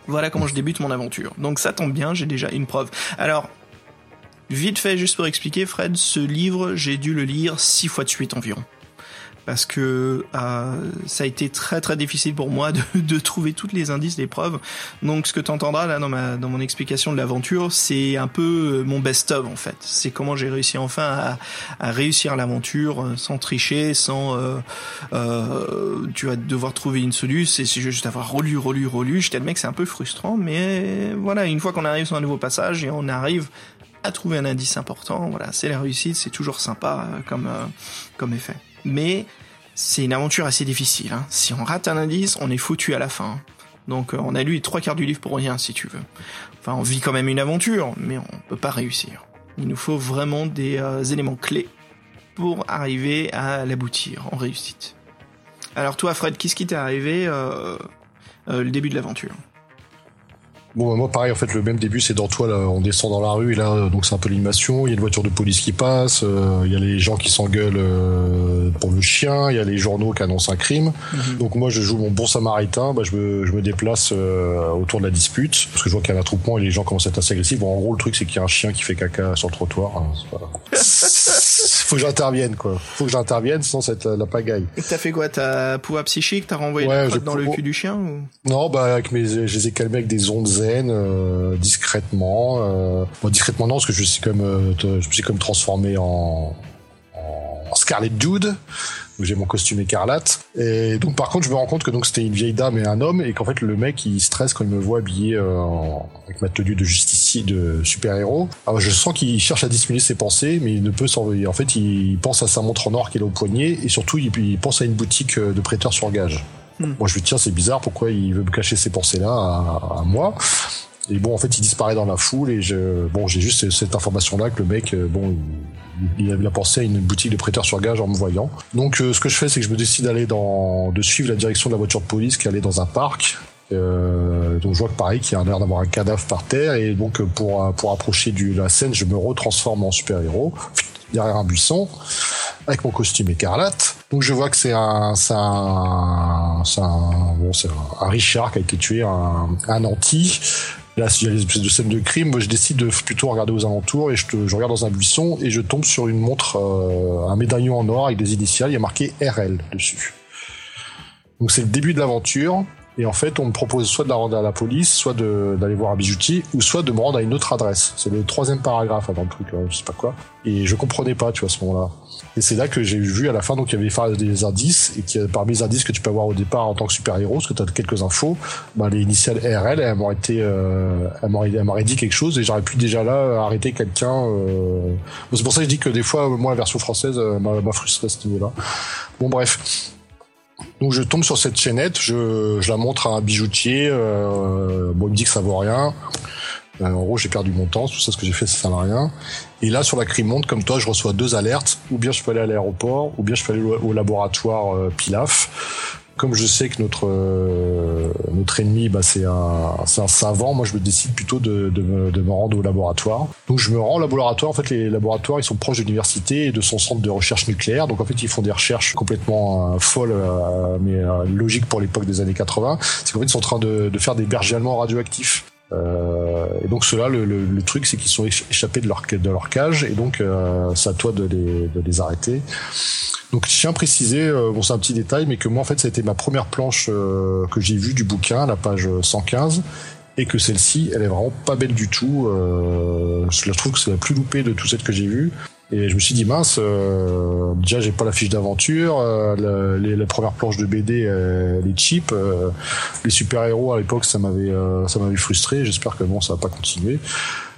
Voilà comment je débute mon aventure. Donc ça tombe bien, j'ai déjà une preuve. Alors, vite fait, juste pour expliquer, Fred, ce livre, j'ai dû le lire six fois de suite environ parce que euh, ça a été très très difficile pour moi de, de trouver toutes les indices, les preuves. Donc ce que tu entendras là dans ma dans mon explication de l'aventure, c'est un peu mon best-of en fait. C'est comment j'ai réussi enfin à, à réussir l'aventure euh, sans tricher, sans euh, euh, tu vas devoir trouver une solution. C'est juste avoir relu, relu, relu. Je t'admets que c'est un peu frustrant, mais voilà, une fois qu'on arrive sur un nouveau passage et on arrive à trouver un indice important, voilà, c'est la réussite, c'est toujours sympa euh, comme comme effet mais c'est une aventure assez difficile. Hein. Si on rate un indice, on est foutu à la fin. Donc euh, on a lu trois quarts du livre pour rien, si tu veux. Enfin, on vit quand même une aventure, mais on peut pas réussir. Il nous faut vraiment des euh, éléments clés pour arriver à l'aboutir en réussite. Alors toi, Fred, qu'est-ce qui t'est arrivé euh, le début de l'aventure? Bon, bah, moi, pareil, en fait, le même début, c'est dans toi, là, on descend dans la rue, et là, euh, donc c'est un peu l'animation, il y a une voiture de police qui passe, euh, il y a les gens qui s'engueulent euh, pour le chien, il y a les journaux qui annoncent un crime. Mhm. Donc moi, je joue mon bon samaritain, bah, je, me, je me déplace euh, autour de la dispute, parce que je vois qu'il y a un attroupement et les gens commencent à être assez agressifs. Bon, en gros, le truc, c'est qu'il y a un chien qui fait caca sur le trottoir. hein, c'est pas- Faut que j'intervienne, quoi. Faut que j'intervienne, sinon être la, la pagaille. Et T'as fait quoi? T'as pouvoir psychique? T'as renvoyé Ouais, dans le cul du chien ou... Non, bah avec mes, je les ai calmés avec des ondes zen, euh, discrètement. Euh, bon, discrètement non, parce que je suis comme, euh, je me suis comme transformé en, en Scarlet Dude. Où J'ai mon costume écarlate. Et donc par contre, je me rends compte que donc c'était une vieille dame et un homme, et qu'en fait le mec il stresse quand il me voit habillé euh, en- avec ma tenue de justicier, de super héros. Alors je sens qu'il cherche à dissimuler ses pensées, mais il ne peut s'en. En fait, il pense à sa montre en or qu'il a au poignet, et surtout il, pense à une boutique euh, de prêteurs sur gage. Moi, je lui dis, tiens, c'est bizarre, pourquoi il veut me cacher ces pensées-là à, à moi? Et bon, en fait, il disparaît dans la foule, et je, bon, j'ai juste cette information-là que le mec, euh, bon, il, il avait pensé à une boutique de prêteurs sur gage en me voyant. Donc, euh, ce que je fais, c'est que je me décide d'aller dans, de suivre la direction de la voiture de police qui allait dans un parc. Euh, donc je vois que pareil qu'il y a l'air d'avoir un cadavre par terre et donc pour pour approcher du, la scène je me retransforme en super héros derrière un buisson avec mon costume écarlate. Donc je vois que c'est un, un, un, bon, c'est un Richard qui a été tué, un, un anti. Là, des espèces de scènes de crime. Moi, je décide de plutôt regarder aux alentours et je regarde dans un buisson et je tombe sur une montre, euh, un médaillon en or avec des initiales. Il y a marqué RL dessus. Donc c'est le début de l'aventure. Et en fait, on me propose soit de la rendre à la police, soit d'aller voir un bijoutier, ou soit de me rendre à une autre adresse. C'est le troisième paragraphe avant le truc, là, je sais pas quoi. Et je comprenais pas, tu vois, à ce moment-là. Et c'est là que j'ai vu à la fin, donc il y avait des indices, et a parmi les indices que tu peux avoir au départ en tant que super-héros, parce que tu as quelques infos, bah, les initiales RL, elles m'auraient été, euh, elles m'auraient, dit quelque chose, et j'aurais pu déjà là arrêter quelqu'un. Euh... C'est pour ça que je dis que des fois, moi, la version française euh, m'a frustré à ce niveau-là. Bon, bref. Donc je tombe sur cette chaînette, je, je la montre à un bijoutier, euh, bon il me dit que ça vaut rien. Euh, en gros j'ai perdu mon temps, tout ça ce que j'ai fait ça sert à rien. Et là sur la Crimonde, comme toi, je reçois deux alertes, ou bien je peux aller à l'aéroport, ou bien je peux aller au, laboratoire euh, Pilaf. Comme je sais que notre euh, notre ennemi, bah, c'est un un savant, moi je me décide plutôt de, de, me, de me rendre au laboratoire. Donc je me rends au laboratoire. En fait, les laboratoires ils sont proches de l'université et de son centre de recherche nucléaire. Donc en fait, ils font des recherches complètement euh, folles, euh, mais euh, logiques pour l'époque des années 80. C'est qu'en fait, ils sont en train de, de faire des bergers allemands radioactifs. Euh, et donc ceux-là, le, le, le truc, c'est qu'ils sont éch- échappés de leur, de leur cage, et donc euh, c'est à toi de les, de les arrêter. Donc je tiens à préciser, euh, bon c'est un petit détail, mais que moi en fait ça a été ma première planche euh, que j'ai vue du bouquin, la page 115, et que celle-ci, elle est vraiment pas belle du tout. Euh, je la trouve que c'est la plus loupée de tout celles que j'ai vues. Et je me suis dit mince, euh, déjà j'ai pas la fiche d'aventure, euh, la, première planche de BD euh, elle est cheap, euh, les super héros à l'époque ça m'avait euh, ça m'avait frustré. J'espère que bon ça va pas continuer.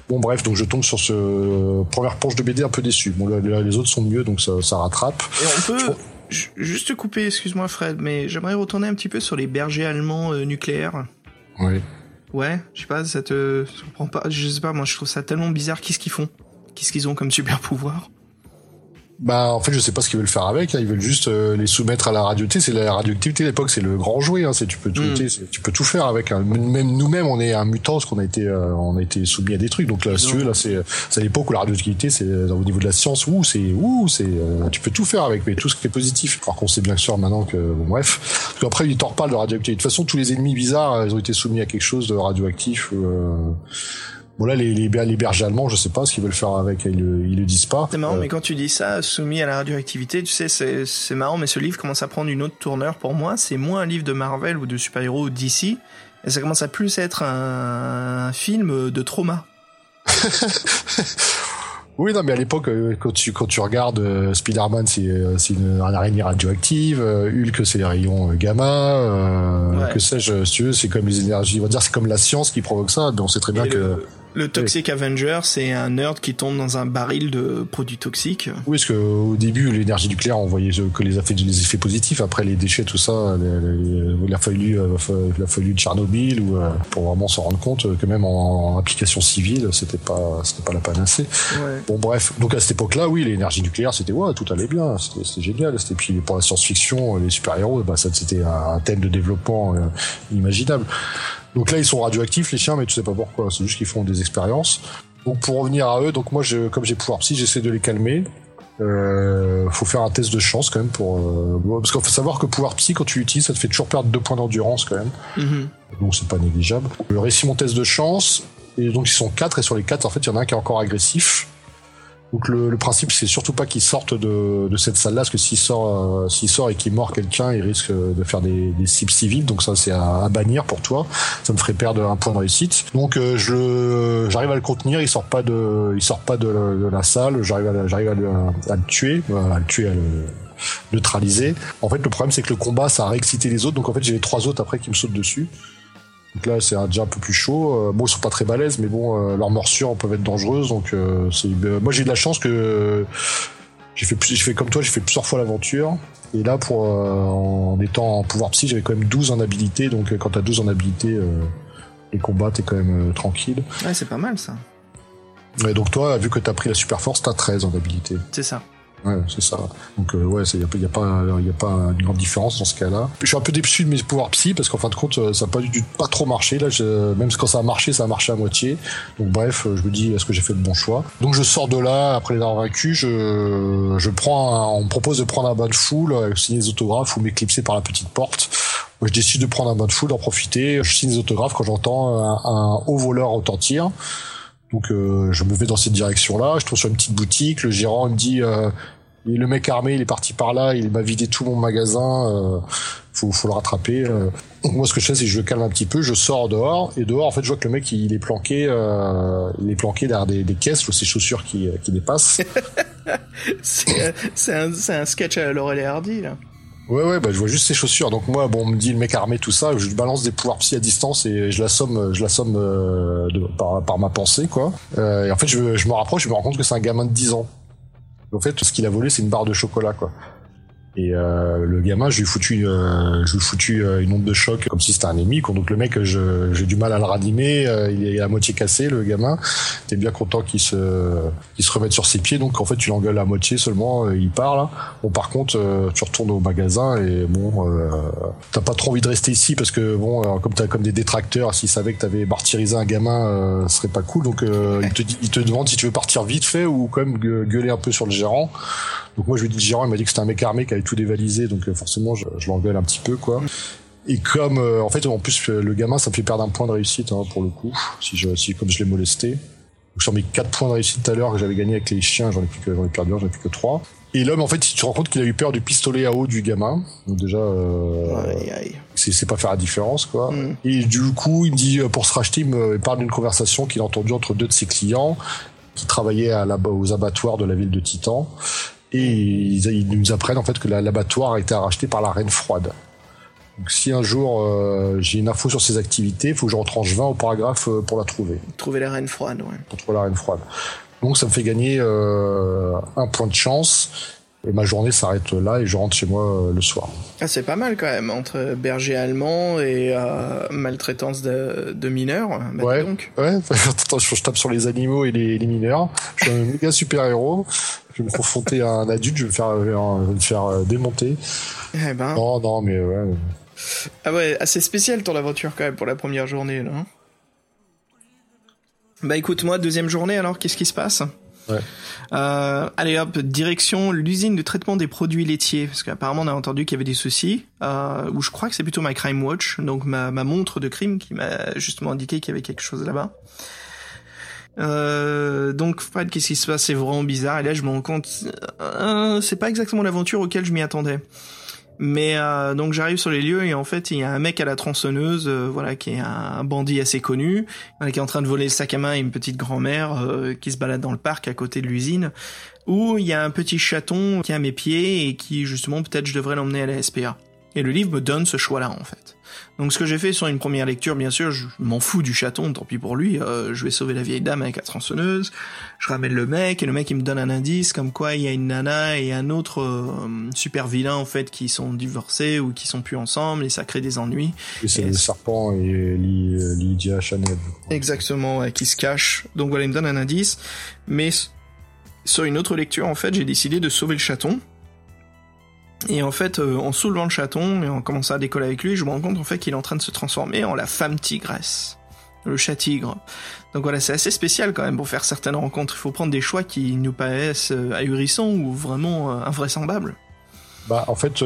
Bon bref, donc je tombe sur ce euh, première planche de BD un peu déçu. Bon là, là, les autres sont mieux donc ça, ça rattrape. Et on peut ju- juste te couper, excuse-moi Fred, mais j'aimerais retourner un petit peu sur les bergers allemands euh, nucléaires. Oui. Ouais, je sais pas, ça te surprend pas Je sais pas, moi je trouve ça tellement bizarre. Qu'est-ce qu'ils font? Qu'est-ce qu'ils ont comme super pouvoir? Bah en fait je sais pas ce qu'ils veulent faire avec. hein. Ils veulent juste euh, les soumettre à la radioactivité. C'est la radioactivité à l'époque, c'est le grand jouet. Hein. C'est tu peux tout, Mm. tu peux tout faire avec. hein. Même nous-mêmes on est un mutant parce qu'on a été euh, on a été soumis à des trucs. Donc là, si tu veux, là c'est c'est à l'époque où la radioactivité c'est euh, au niveau de la science. Ouh c'est ouh c'est euh, tu peux tout faire avec, mais tout ce qui est positif. Alors qu'on sait bien sûr maintenant que bon bref. Parce qu'après ils t'en reparlent de radioactivité. De toute façon tous les ennemis bizarres euh, ils ont été soumis à quelque chose de radioactif. Bon là les les, les bergers allemands je sais pas ce qu'ils veulent faire avec. Ils le, ils le disent pas. C'est marrant, Euh, mais quand tu dis ça, soumis à la radioactivité, tu sais, c'est c'est marrant, mais ce livre commence à prendre une autre tournure pour moi. C'est moins un livre de Marvel ou de super-héros ou DC, et ça commence à plus être un, un film de trauma. Oui, non, mais à l'époque, euh, quand tu quand tu regardes euh, Spider-Man, c'est c'est une, une araignée radioactive. euh, Hulk, c'est les rayons gamma. euh, Ouais. Que sais-je, si tu veux, c'est comme les énergies. On va dire, c'est comme la science qui provoque ça. Mais on sait très bien Et que le, Le Toxic Avenger, c'est un nerd qui tombe dans un baril de produits toxiques. Oui, parce qu'au début, l'énergie nucléaire, on voyait que les effets, les effets positifs. Après, les déchets, tout ça, il a fallu, euh, il a fallu Tchernobyl ou euh, pour vraiment se rendre compte que même en, application civile, c'était pas, c'était pas la panacée. Ouais. Bon, bref. Donc à cette époque-là, oui, l'énergie nucléaire, c'était ouais, tout allait bien, c'était génial. C'était puis pour la science-fiction, les super-héros, bah ça, c'était un, thème de développement euh, imaginable. Donc là, ils sont radioactifs, les chiens, mais tu sais pas pourquoi. C'est juste qu'ils font des expériences. Donc pour revenir à eux, donc moi, je, comme j'ai pouvoir psy, j'essaie de les calmer. Euh, faut faire un test de chance quand même pour euh, parce qu'il faut savoir que pouvoir psy quand tu l'utilises ça te fait toujours perdre deux points d'endurance quand même mm-hmm. donc c'est pas négligeable je réussis mon test de chance et donc ils sont quatre et sur les quatre en fait il y en a un qui est encore agressif donc le, le principe c'est surtout pas qu'il sorte de, de cette salle-là, parce que s'il sort, euh, s'il sort et qu'il mord quelqu'un, il risque de faire des, des cibles civiles. Donc ça c'est à, à, bannir pour toi. Ça me ferait perdre un point de réussite. Donc euh, je, j'arrive à le contenir. Il sort pas de, il sort pas de, la salle. J'arrive à, j'arrive à le tuer, euh, à le tuer, à le neutraliser. En fait le problème c'est que le combat ça a réexcité les autres. Donc en fait j'ai les trois autres après qui me sautent dessus. Donc là, c'est déjà un peu plus chaud. Euh, bon, ils sont pas très balèzes, mais bon, euh, leurs morsures peuvent être dangereuses. Donc, euh, moi, j'ai de la chance que j'ai fait, comme toi, j'ai fait plusieurs fois l'aventure. Et là, pour en étant en pouvoir psy, j'avais quand même 12 en habilité. Donc, quand t'as 12 en habilité, les combats, t'es quand même tranquille. Ouais, c'est pas mal ça. Ouais, donc toi, vu que t'as pris la super force, t'as 13 en habilité. C'est ça. Ouais, c'est ça. Donc euh, ouais, il y a, y a, pas y a pas une grande différence dans ce cas-là. Je suis un peu déçu de mes pouvoirs psy parce qu'en fin de compte, euh, ça n'a pas du pas trop marché là. Je, même quand ça a marché, ça a marché à moitié. Donc bref, je me dis est-ce que j'ai fait le bon choix? Donc je sors de là après les avoir vaincus. Je je prends, on me propose de prendre un bain de foule, signer des autographes ou m'éclipser par la petite porte. Je décide de prendre un bain de foule, d'en profiter. Je signe des autographes quand j'entends un, un haut voleur retentir. Donc euh, je me vais dans cette direction-là, je trouve sur une petite boutique, le gérant me dit euh, le mec armé, il est parti par là, il m'a vidé tout mon magasin, euh, faut, faut le rattraper. Euh. Moi ce que je fais c'est que je calme un petit peu, je sors dehors et dehors en fait je vois que le mec il est planqué, euh, il est planqué derrière des, caisses, ou ses chaussures qui, qui dépassent. c'est un, un, sketch à Laurel et Hardy là. Ouais ouais bah je vois juste ses chaussures. Donc moi bon on me dit le mec armé tout ça je balance des pouvoirs psy à distance et je l'assomme je l'assomme euh, par, par ma pensée quoi. Euh, et en fait je, je me rapproche je me rends compte que c'est un gamin de 10 ans. En fait ce qu'il a volé c'est une barre de chocolat quoi et euh, le gamin, je lui ai foutu, euh, je lui foutu euh, une onde de choc comme si c'était un ennemi. Donc le mec, j'ai du mal à le ranimer. Euh, il est à moitié cassé, le gamin. T'es bien content qu'il se, qu'il se remette sur ses pieds. Donc en fait, tu l'engueules à moitié seulement. il part Bon, par contre, tu retournes au magasin et bon, t'as pas trop envie de rester ici parce que bon, comme t'as comme des détracteurs, s'ils savaient que t'avais martyrisé un gamin, ce serait pas cool. Donc il te, il te demande si tu veux partir vite fait ou quand même gueuler un peu sur le gérant. Donc moi je lui ai dit le gérant, il m'a dit que c'était un mec armé qui avait tout dévalisé, donc euh, forcément je, je l'engueule un petit peu quoi. Et comme euh, en fait en plus le gamin ça me fait perdre un point de réussite hein, pour le coup, si je si comme je l'ai molesté. Donc j'en ai quatre points de réussite tout à l'heure que j'avais gagné avec les chiens, j'en ai plus que j'en ai perdu j'en ai plus que trois. Et l'homme, en fait, tu te rends compte qu'il a eu peur du pistolet à eau du gamin. Donc déjà, euh, c'est pas faire la différence, quoi. Mm. Et du coup, il me dit, pour se racheter, il me parle d'une conversation qu'il a entendue entre deux de ses clients qui travaillaient à la, aux abattoirs de la ville de Titan et ils, nous apprennent en fait que l'abattoir a été racheté par la Reine Froide. Donc si un jour euh, j'ai une info sur ces activités, il faut que je retranche 20 au paragraphe euh, pour la trouver. Trouver la Reine Froide, ouais. Pour trouver la Reine Froide. Donc ça me fait gagner euh, un point de chance. Et ma journée s'arrête là et je rentre chez moi le soir. Ah, c'est pas mal quand même, entre berger allemand et maltraitance de, de mineurs. Bah, ouais, donc. ouais. je tape sur les animaux et les, les mineurs. Je suis un méga super héros je vais me confronter à un adulte, je vais me faire, me faire euh, démonter. Eh ben. Non, non, mais ouais. Ah ouais, assez spécial ton aventure quand même pour la première journée là. Hein. bah écoute, moi deuxième journée alors, qu'est-ce qui se passe? Euh, allez hop, direction l'usine de traitement des produits laitiers, parce qu'apparemment on a entendu qu'il y avait des soucis, euh, ou je crois que c'est plutôt ma Crime Watch, donc ma, ma montre de crime qui m'a justement indiqué qu'il y avait quelque chose là-bas. Euh, donc Fred, qu'est-ce qui se passe? C'est vraiment bizarre. Et là, je me rends compte, euh, c'est pas exactement l'aventure auquel je m'y attendais. Mais euh, donc j'arrive sur les lieux et en fait il y a un mec à la tronçonneuse, euh, voilà, qui est un bandit assez connu, qui est en train de voler le sac à main et une petite grand-mère euh, qui se balade dans le parc à côté de l'usine, où il y a un petit chaton qui est à mes pieds et qui justement peut-être je devrais l'emmener à la SPA. Et le livre me donne ce choix-là en fait. Donc ce que j'ai fait sur une première lecture, bien sûr, je m'en fous du chaton, tant pis pour lui, euh, je vais sauver la vieille dame avec la tronçonneuse, je ramène le mec, et le mec il me donne un indice comme quoi il y a une nana et un autre euh, super vilain en fait qui sont divorcés ou qui sont plus ensemble et ça crée des ennuis. Et c'est le serpent et Lydia Chanel. Exactement, ouais, qui se cache. Donc voilà, il me donne un indice, mais sur une autre lecture en fait j'ai décidé de sauver le chaton. Et en fait, euh, en soulevant le chaton et en commençant à décoller avec lui, je me rends compte en fait qu'il est en train de se transformer en la femme tigresse, le chat tigre. Donc voilà, c'est assez spécial quand même pour faire certaines rencontres. Il faut prendre des choix qui nous paraissent euh, ahurissants ou vraiment euh, invraisemblables. Bah, en fait,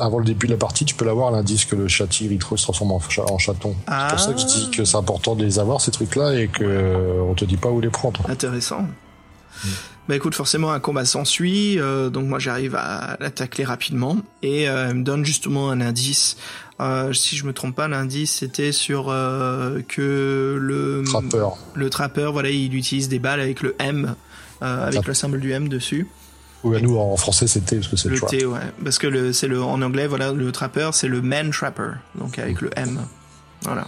avant le début de la partie, tu peux l'avoir l'indice que le chat tigre il se transforme en, chaton. C'est pour ça que je dis que c'est important de les avoir ces trucs-là et que on te dit pas où les prendre. Intéressant. Mm. Bah écoute, forcément un combat s'ensuit, euh, donc moi j'arrive à l'attaquer rapidement et euh, elle me donne justement un indice. Euh, si je me trompe pas, l'indice c'était sur que le trappeur. Le trappeur, voilà, il utilise des balles avec le M, avec le symbole du M dessus. Oui, nous en français c'était parce que c'est le T, ouais, parce que le c'est le en anglais, voilà, le trappeur c'est le man trapper, donc avec le M, voilà.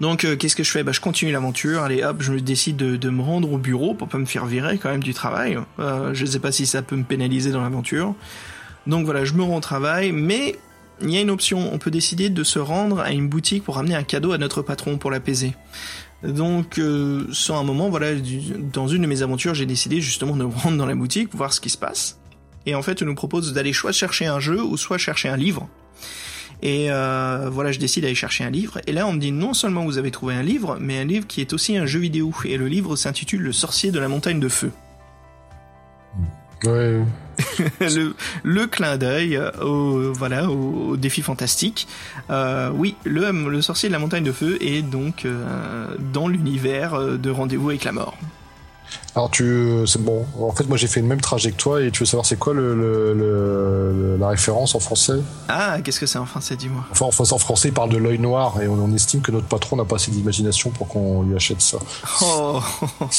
Donc euh, qu'est-ce que je fais? Bah je continue l'aventure. Allez hop, je décide de, me rendre au bureau pour pas me faire virer quand même du travail. Euh, je sais pas si ça peut me pénaliser dans l'aventure. Donc voilà, je me rends au travail, mais il y a une option. On peut décider de se rendre à une boutique pour ramener un cadeau à notre patron pour l'apaiser. Donc, euh, sur un moment, voilà, dans une de mes aventures, j'ai décidé justement de me rendre dans la boutique voir ce qui se passe. Et en fait, on nous propose d'aller soit chercher un jeu ou soit chercher un livre. Et euh, voilà, je décide d'aller chercher un livre. Et là, on me dit non seulement vous avez trouvé un livre, mais un livre qui est aussi un jeu vidéo. Et le livre s'intitule Le sorcier de la montagne de feu. Ouais. le, le, clin d'œil au voilà au, défi fantastique. Euh, oui, le, le sorcier de la montagne de feu est donc euh, dans l'univers de Rendez-vous avec la mort. Alors tu, c'est bon. En fait, moi j'ai fait une même trajectoire et tu veux savoir c'est quoi le, le, la référence en français? Ah, qu'est-ce que c'est en français, dis-moi. Enfin, en français, il parle de l'œil noir et on, on, estime que notre patron n'a pas assez d'imagination pour qu'on lui achète ça. Oh.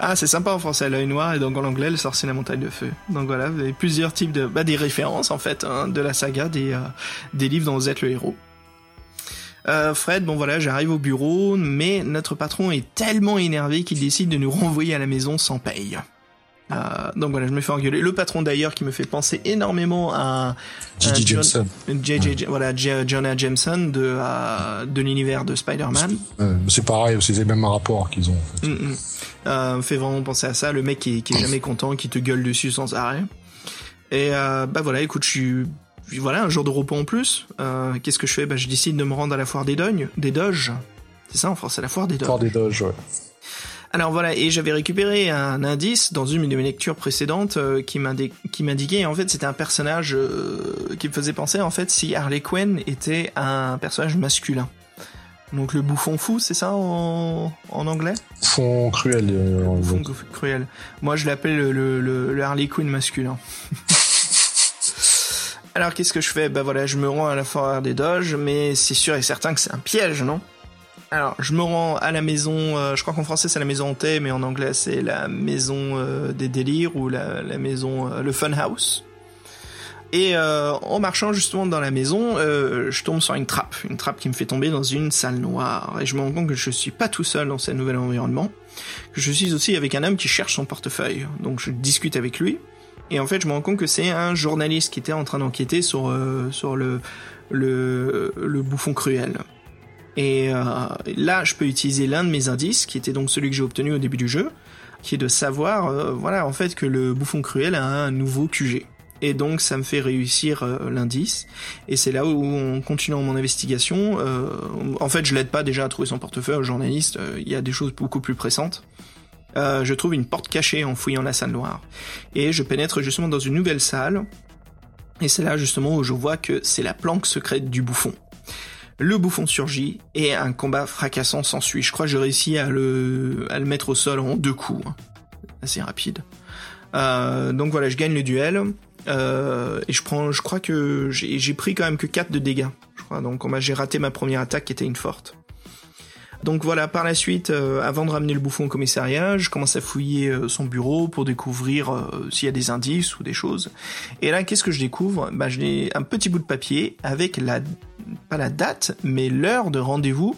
ah, c'est sympa en français, l'œil noir et donc en anglais, le sorcier de la montagne de feu. Donc voilà, vous avez plusieurs types de, bah, des références en fait hein, de la saga des euh, des livres dont vous êtes le héros. Euh, Fred, bon voilà, j'arrive au bureau, mais notre patron est tellement énervé qu'il décide de nous renvoyer à la maison sans paye. Euh, donc voilà, je me fais engueuler. Le patron d'ailleurs qui me fait penser énormément à J.J. Jameson. voilà, Jonah Jameson de euh, de l'univers de Spider-Man. c'est pareil, c'est les mêmes rapports qu'ils ont. En fait. Mm, mm. fait vraiment penser à ça. Le mec qui, qui est jamais content, qui te gueule dessus sans arrêt. Et bah voilà, écoute, je suis voilà, un jour de repos en plus. Euh, qu'est-ce que je fais? Bah, Je décide de me rendre à la foire des Dognes, des Doges. C'est ça en France, c'est la foire des Doges. Foire des Doges, ouais. Alors voilà, et j'avais récupéré un indice dans une de mes lectures précédentes euh, qui m'indiquait, en fait, c'était un personnage euh, qui me faisait penser, en fait, si Harley Quinn était un personnage masculin. Donc le bouffon fou, c'est ça en, en anglais? Bouffon cruel. bouffon cruel. Moi, je l'appelle le, le, le Harley Quinn masculin. Alors qu'est-ce que je fais? Bah voilà, je me rends à la forêt des Doges, mais c'est sûr et certain que c'est un piège, non? Alors, je me rends à la maison, euh, je crois qu'en français c'est la maison hantée, mais en anglais c'est la maison euh, des délires ou la, maison, euh, le fun house. Et en marchant justement dans la maison, je tombe sur une trappe, une trappe qui me fait tomber dans une salle noire. Et je me rends compte que je suis pas tout seul dans ce nouvel environnement, que je suis aussi avec un homme qui cherche son portefeuille. Donc je discute avec lui. Et en fait, je me rends compte que c'est un journaliste qui était en train d'enquêter sur euh, sur le, le le bouffon cruel. Et euh, là, je peux utiliser l'un de mes indices, qui était donc celui que j'ai obtenu au début du jeu, qui est de savoir, euh, voilà, en fait, que le bouffon cruel a un nouveau QG. Et donc, ça me fait réussir l'indice. Et c'est là où, en continuant mon investigation, en fait, je l'aide pas déjà à trouver son portefeuille au journaliste. Il y a des choses beaucoup plus pressantes. Euh, je trouve une porte cachée en fouillant la salle noire. Et je pénètre justement dans une nouvelle salle. Et c'est là justement où je vois que c'est la planque secrète du bouffon. Le bouffon surgit et un combat fracassant s'ensuit. Je crois que j'ai réussi à le, à le mettre au sol en deux coups. Hein. Assez rapide. Euh, donc voilà, je gagne le duel. Euh, et je prends, je crois que j'ai pris quand même que 4 de dégâts. Je crois. Donc j'ai raté ma première attaque qui était une forte. Donc voilà, par la suite, euh, avant de ramener le bouffon au commissariat, je commence à fouiller euh, son bureau pour découvrir euh, s'il y a des indices ou des choses. Et là, qu'est-ce que je découvre? Bah, j'ai un petit bout de papier avec la, pas la date, mais l'heure de rendez-vous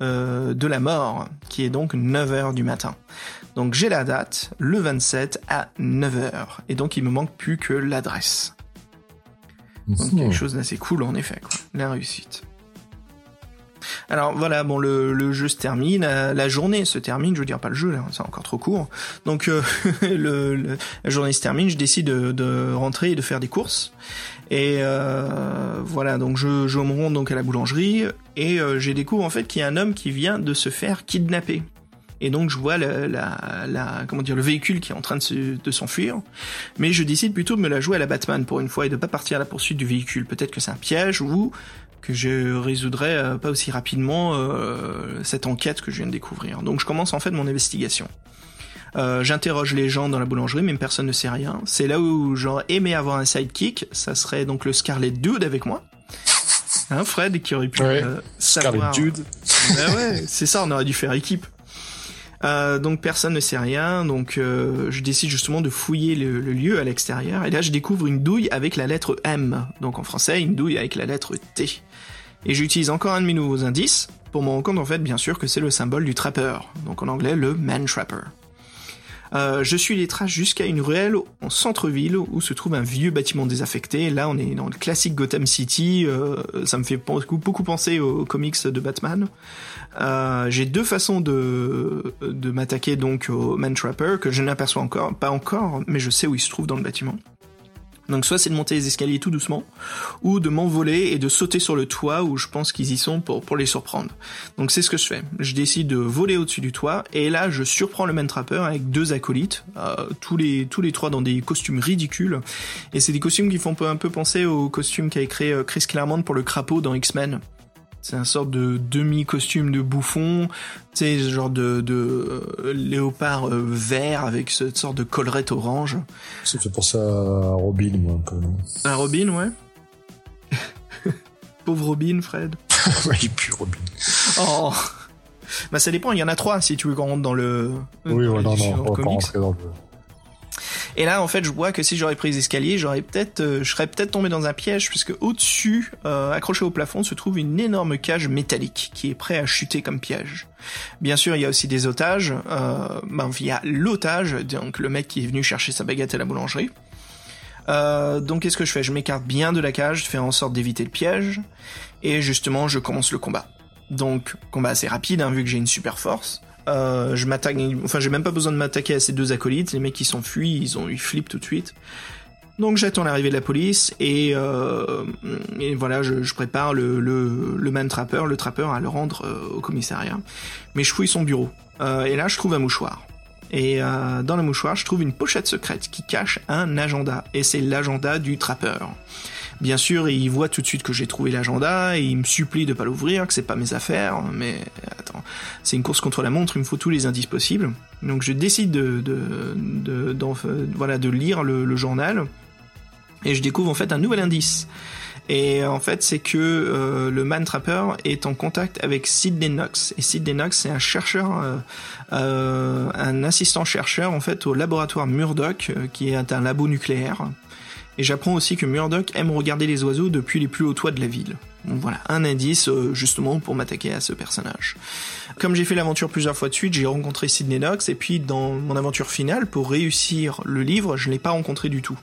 de la mort, qui est donc 9h du matin. Donc j'ai la date, le 27 à 9h. Et donc il me manque plus que l'adresse. Donc quelque chose d'assez cool en effet, quoi. La réussite. Alors voilà, bon, le, jeu se termine, la, journée se termine, je veux dire pas le jeu, c'est encore trop court. Donc euh, le, la journée se termine, je décide de, rentrer et de faire des courses. Et euh, voilà, donc je, je me rends donc à la boulangerie et euh, j'ai découvre en fait qu'il y a un homme qui vient de se faire kidnapper. Et donc je vois la, comment dire le véhicule qui est en train de s'enfuir, mais je décide plutôt de me la jouer à la Batman pour une fois et de pas partir à la poursuite du véhicule. Peut-être que c'est un piège ou que je résoudrai euh, pas aussi rapidement euh, cette enquête que je viens de découvrir. Donc je commence en fait mon investigation. Euh, j'interroge les gens dans la boulangerie, même personne ne sait rien. C'est là où j'aurais aimé avoir un sidekick. Ça serait donc le Scarlet Dude avec moi. Hein, Fred, qui aurait pu savoir. Scarlet Dude. Ben ouais, c'est ça, on aurait dû faire équipe. Euh, donc personne ne sait rien, donc je décide justement de fouiller le, lieu à l'extérieur, et là je découvre une douille avec la lettre M, donc en français une douille avec la lettre T. Et j'utilise encore un de mes nouveaux indices, pour me rendre compte en fait bien sûr que c'est le symbole du trappeur, donc en anglais le man trapper. Euh, je suis les traces jusqu'à une ruelle en centre-ville où se trouve un vieux bâtiment désaffecté. Là, on est dans le classique Gotham City. Euh, ça me fait beaucoup, beaucoup penser aux comics de Batman. Euh, j'ai deux façons de, de m'attaquer donc au Man Trapper que je n'aperçois encore, pas encore, mais je sais où il se trouve dans le bâtiment. Donc soit c'est de monter les escaliers tout doucement, ou de m'envoler et de sauter sur le toit où je pense qu'ils y sont pour, pour les surprendre. Donc c'est ce que je fais. Je décide de voler au-dessus du toit, et là je surprends le main trapper avec deux acolytes, euh, tous, les, tous les trois dans des costumes ridicules. Et c'est des costumes qui font un peu penser aux costumes qu'a créé euh, Chris Claremont pour le crapaud dans X-Men. C'est un sorte de demi-costume de bouffon, tu sais, ce genre de, de euh, léopard euh, vert avec cette sorte de collerette orange. Ça fait penser à Robin, moi, un peu. À Robin, ouais. Pauvre Robin, Fred. oui, puis Robin. Oh Bah ça dépend, il y en a trois si tu veux qu'on rentre dans le... Oui, ouais, non, non, on va pas rentrer dans le... Et là, en fait, je vois que si j'aurais pris les escaliers, j'aurais peut-être, euh, je serais peut-être tombé dans un piège, puisque au-dessus, euh, accroché au plafond, se trouve une énorme cage métallique qui est prêt à chuter comme piège. Bien sûr, il y a aussi des otages. Euh, ben, il y a l'otage, donc le mec qui est venu chercher sa baguette à la boulangerie. Euh, donc qu'est-ce que je fais? Je m'écarte bien de la cage, je fais en sorte d'éviter le piège, et justement je commence le combat. Donc combat assez rapide, hein, vu que j'ai une super force. Euh, je m'attaque, enfin j'ai même pas besoin de m'attaquer à ces deux acolytes. Les mecs qui s'enfuient, ils ont, ils flippent tout de suite. Donc j'attends l'arrivée de la police et, euh, voilà, je, prépare le, man trapper, le trappeur à le rendre euh, au commissariat. Mais je fouille son bureau et là je trouve un mouchoir. Et dans le mouchoir, je trouve une pochette secrète qui cache un agenda et c'est l'agenda du trappeur. Bien sûr, il voit tout de suite que j'ai trouvé l'agenda et il me supplie de pas l'ouvrir, que c'est pas mes affaires. Mais attends, c'est une course contre la montre, il me faut tous les indices possibles. Donc je décide de, de, voilà, de lire le, journal et je découvre en fait un nouvel indice. Et en fait, c'est que euh, le Man Trapper est en contact avec Sidney Knox. Et Sidney Knox, c'est un chercheur, euh, euh, un assistant chercheur en fait au laboratoire Murdoch, qui est un labo nucléaire. Et j'apprends aussi que Murdoch aime regarder les oiseaux depuis les plus hauts toits de la ville. Voilà, un indice euh, justement pour m'attaquer à ce personnage. Comme j'ai fait l'aventure plusieurs fois de suite, j'ai rencontré Sidney Knox et puis dans mon aventure finale, pour réussir le livre, je ne l'ai pas rencontré du tout.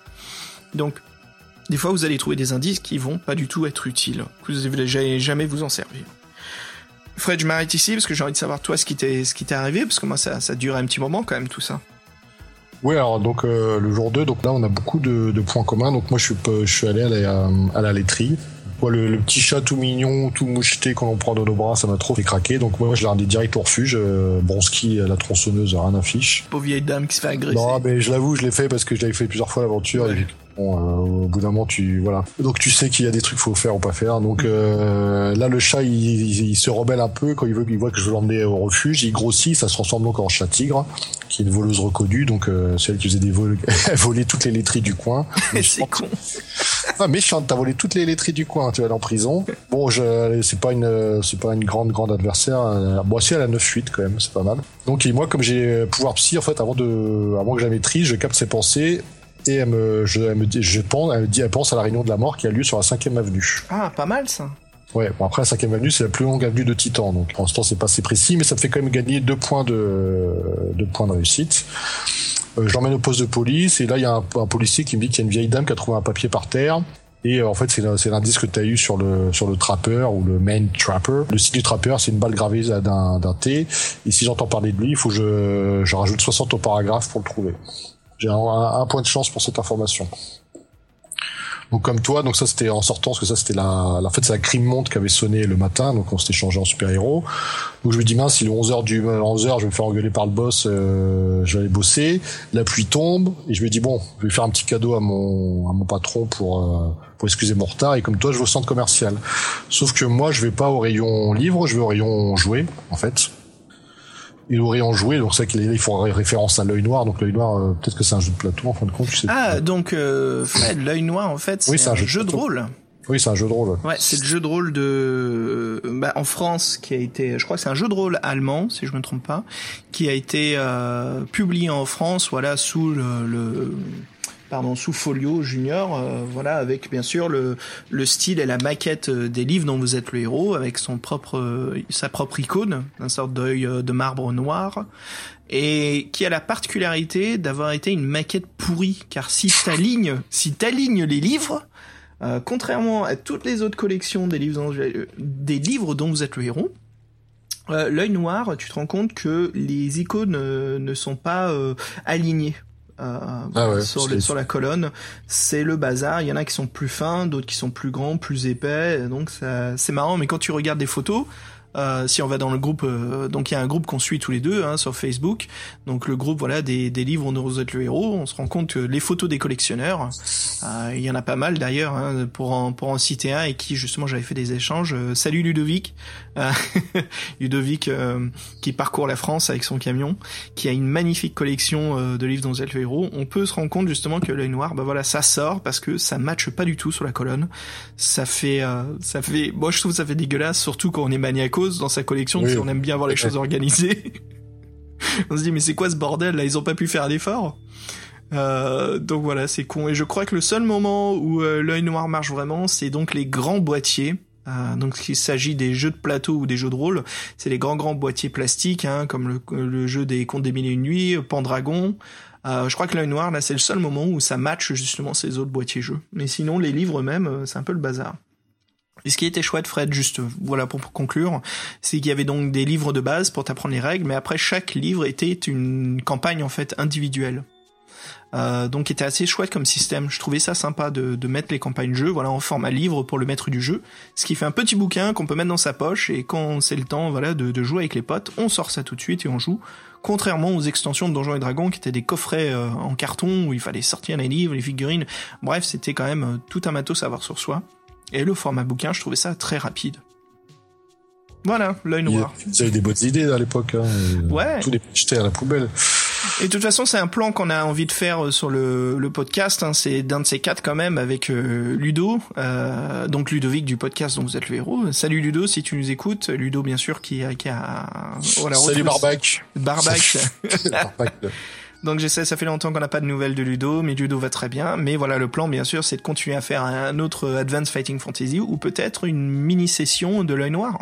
Donc, des fois vous allez trouver des indices qui vont pas du tout être utiles, que vous n'allez jamais vous en servir. Fred, je m'arrête ici parce que j'ai envie de savoir toi ce qui t'est ce qui t'est arrivé parce que moi ça ça dure un petit moment quand même tout ça. Oui, alors donc euh, le jour 2, donc là on a beaucoup de, points communs. Donc moi je suis, je suis allé à la, à la laiterie. Moi, le, petit chat tout mignon, tout moucheté qu'on prend dans nos bras, ça m'a trop fait craquer. Donc moi je l'ai ramené direct au refuge. Euh, Bronski, la tronçonneuse, rien affiche. Pauvre vieille dame qui se fait agresser. Non, mais je l'avoue, je l'ai fait parce que je l'avais fait plusieurs fois l'aventure. Bon, euh, au bout d'un moment, tu voilà. Donc tu sais qu'il y a des trucs qu'il faut faire ou pas faire. Donc euh, là, le chat, il, il- il se rebelle un peu quand il veut, il voit que je veux l'emmener au refuge. Il grossit, ça se transforme donc en chat tigre, qui est une voleuse reconnue. Donc euh, c'est elle qui faisait des vols, elle volait toutes les laiteries du coin. c'est con. Ah, méchante, t'as volé toutes les laiteries du coin, tu vas aller en prison. Bon, je, c'est pas une, c'est pas une grande, grande adversaire. Euh, Moi, si elle a 9-8 quand même, c'est pas mal. Donc, et moi, comme j'ai pouvoir psy, en fait, avant de, avant que je la maîtrise, je capte ses pensées et elle me, je, elle me dit, je pense, elle me dit, elle pense à la réunion de la mort qui a lieu sur la 5ème avenue. Ah, pas mal ça. Ouais, bon, après, la 5ème avenue, c'est la plus longue avenue de Titan. Donc, pour l'instant, c'est pas assez précis, mais ça me fait quand même gagner deux points de, deux points de réussite. Euh, je l'emmène au poste de police, et là, il y a un, un policier qui me dit qu'il y a une vieille dame qui a trouvé un papier par terre. Et euh, en fait, c'est l'indice que tu as eu sur le, sur le trapper ou le main trapper. Le site du trapper, c'est une balle gravée d'un d'un T. Et si j'entends parler de lui, il faut que je, je rajoute 60 au paragraphe pour le trouver. J'ai un, un- point de chance pour cette information. Donc comme toi, donc ça c'était en sortant, parce que ça c'était la, la en fait c'est la crime monte qui avait sonné le matin, donc on s'était changé en super héros. Donc je me dis mince, il est 11h du 11h, je vais me faire engueuler par le boss, euh, je vais aller bosser. La pluie tombe et je me dis bon, je vais faire un petit cadeau à mon à mon patron pour euh, pour excuser mon retard et comme toi je vais au centre commercial. Sauf que moi je vais pas au rayon livre, je vais au rayon jouet en fait. Et au rayon jouet, donc c'est vrai qu'il est- il faut référence à l'œil noir, donc l'œil noir euh, peut-être que c'est un jeu de plateau en fin de compte, tu sais. Ah, donc euh, Fred, l'œil noir en fait, c'est Oui, un, un jeu jeu de rôle. Oui, c'est un jeu de rôle. Ouais, c'est le jeu de rôle de, euh, bah, en France qui a été, je crois que c'est un jeu de rôle allemand, si je me trompe pas, qui a été euh, publié en France, voilà, sous le, le- pardon, sous Folio Junior, euh, voilà, avec bien sûr le, le style et la maquette euh, des livres dont vous êtes le héros, avec son propre, euh, sa propre icône, une sorte d'œil de marbre noir, et qui a la particularité d'avoir été une maquette pourrie, car si t'alignes, si t'alignes les livres, contrairement à toutes les autres collections des livres dont, vous êtes le héros, euh, l'œil noir, tu te rends compte que les icônes ne sont pas alignées. Euh, Ah ouais, sur, c'est- le- sur la colonne, c'est le bazar. Il y en a qui sont plus fins, d'autres qui sont plus grands, plus épais. Donc ça- c'est marrant. Mais quand tu regardes des photos, euh, si on va dans le groupe, euh, donc il y a un groupe qu'on suit tous les deux hein, sur Facebook. Donc le groupe voilà des, des livres dont vous êtes le héros. On se rend compte que les photos des collectionneurs, euh, il y en a pas mal d'ailleurs hein, pour en pour en citer un et qui justement j'avais fait des échanges. Euh, salut Ludovic, Ludovic qui parcourt la France avec son camion, qui a une magnifique collection de livres dont vous êtes le héros. On peut se rendre compte justement que l'œil noir, bah voilà, ça sort parce que ça matche pas du tout sur la colonne. Ça fait ça fait, moi je trouve ça fait dégueulasse, surtout quand on est dans sa collection, Oui. si on aime bien voir les choses organisées. on se dit mais c'est quoi ce bordel là? Ils ont pas pu faire d'effort. Euh, donc voilà, c'est con. Et je crois que le seul moment où euh, l'œil noir marche vraiment, c'est donc les grands boîtiers. Euh, donc s'il s'agit des jeux de plateau ou des jeux de rôle, c'est les grands grands boîtiers plastiques, hein, comme le, le jeu des Contes des Mille et Une Nuits, Pendragon. Je crois que l'œil noir, là, c'est le seul moment où ça matche justement ces autres boîtiers jeux. Mais sinon, les livres eux-mêmes, c'est un peu le bazar. Et ce qui était chouette, Fred, juste voilà pour conclure, c'est qu'il y avait donc des livres de base pour t'apprendre les règles, mais après chaque livre était une campagne en fait individuelle. Euh, donc était assez chouette comme système. Je trouvais ça sympa de, de mettre les campagnes jeu, voilà, en format livre pour le maître du jeu. Ce qui fait un petit bouquin qu'on peut mettre dans sa poche et quand c'est le temps, voilà, de, de jouer avec les potes, on sort ça tout de suite et on joue. Contrairement aux extensions de Donjons et Dragons qui étaient des coffrets euh, en carton où il fallait sortir les livres, les figurines. Bref, c'était quand même euh, tout un matos à avoir sur soi. Et le format bouquin, je trouvais ça très rapide. Voilà, l'œil noir. Vous avez des bonnes idées à l'époque. Hein, Ouais. Tous les jetés à la poubelle. Et de toute façon, c'est un plan qu'on a envie de faire euh, sur le, le podcast. Hein. C'est d'un de ces quatre quand même avec euh, Ludo, euh, donc Ludovic du podcast dont vous êtes le héros. Salut Ludo, si tu nous écoutes. Ludo, bien sûr, qui, a- qui a voilà, Salut Barbac. Barbac. Barbac. Donc j'essaie, ça fait longtemps qu'on n'a pas de nouvelles de Ludo, mais Ludo va très bien. Mais voilà, le plan, bien sûr, c'est de continuer à faire un autre Advanced Fighting Fantasy ou peut-être une mini session de l'œil noir.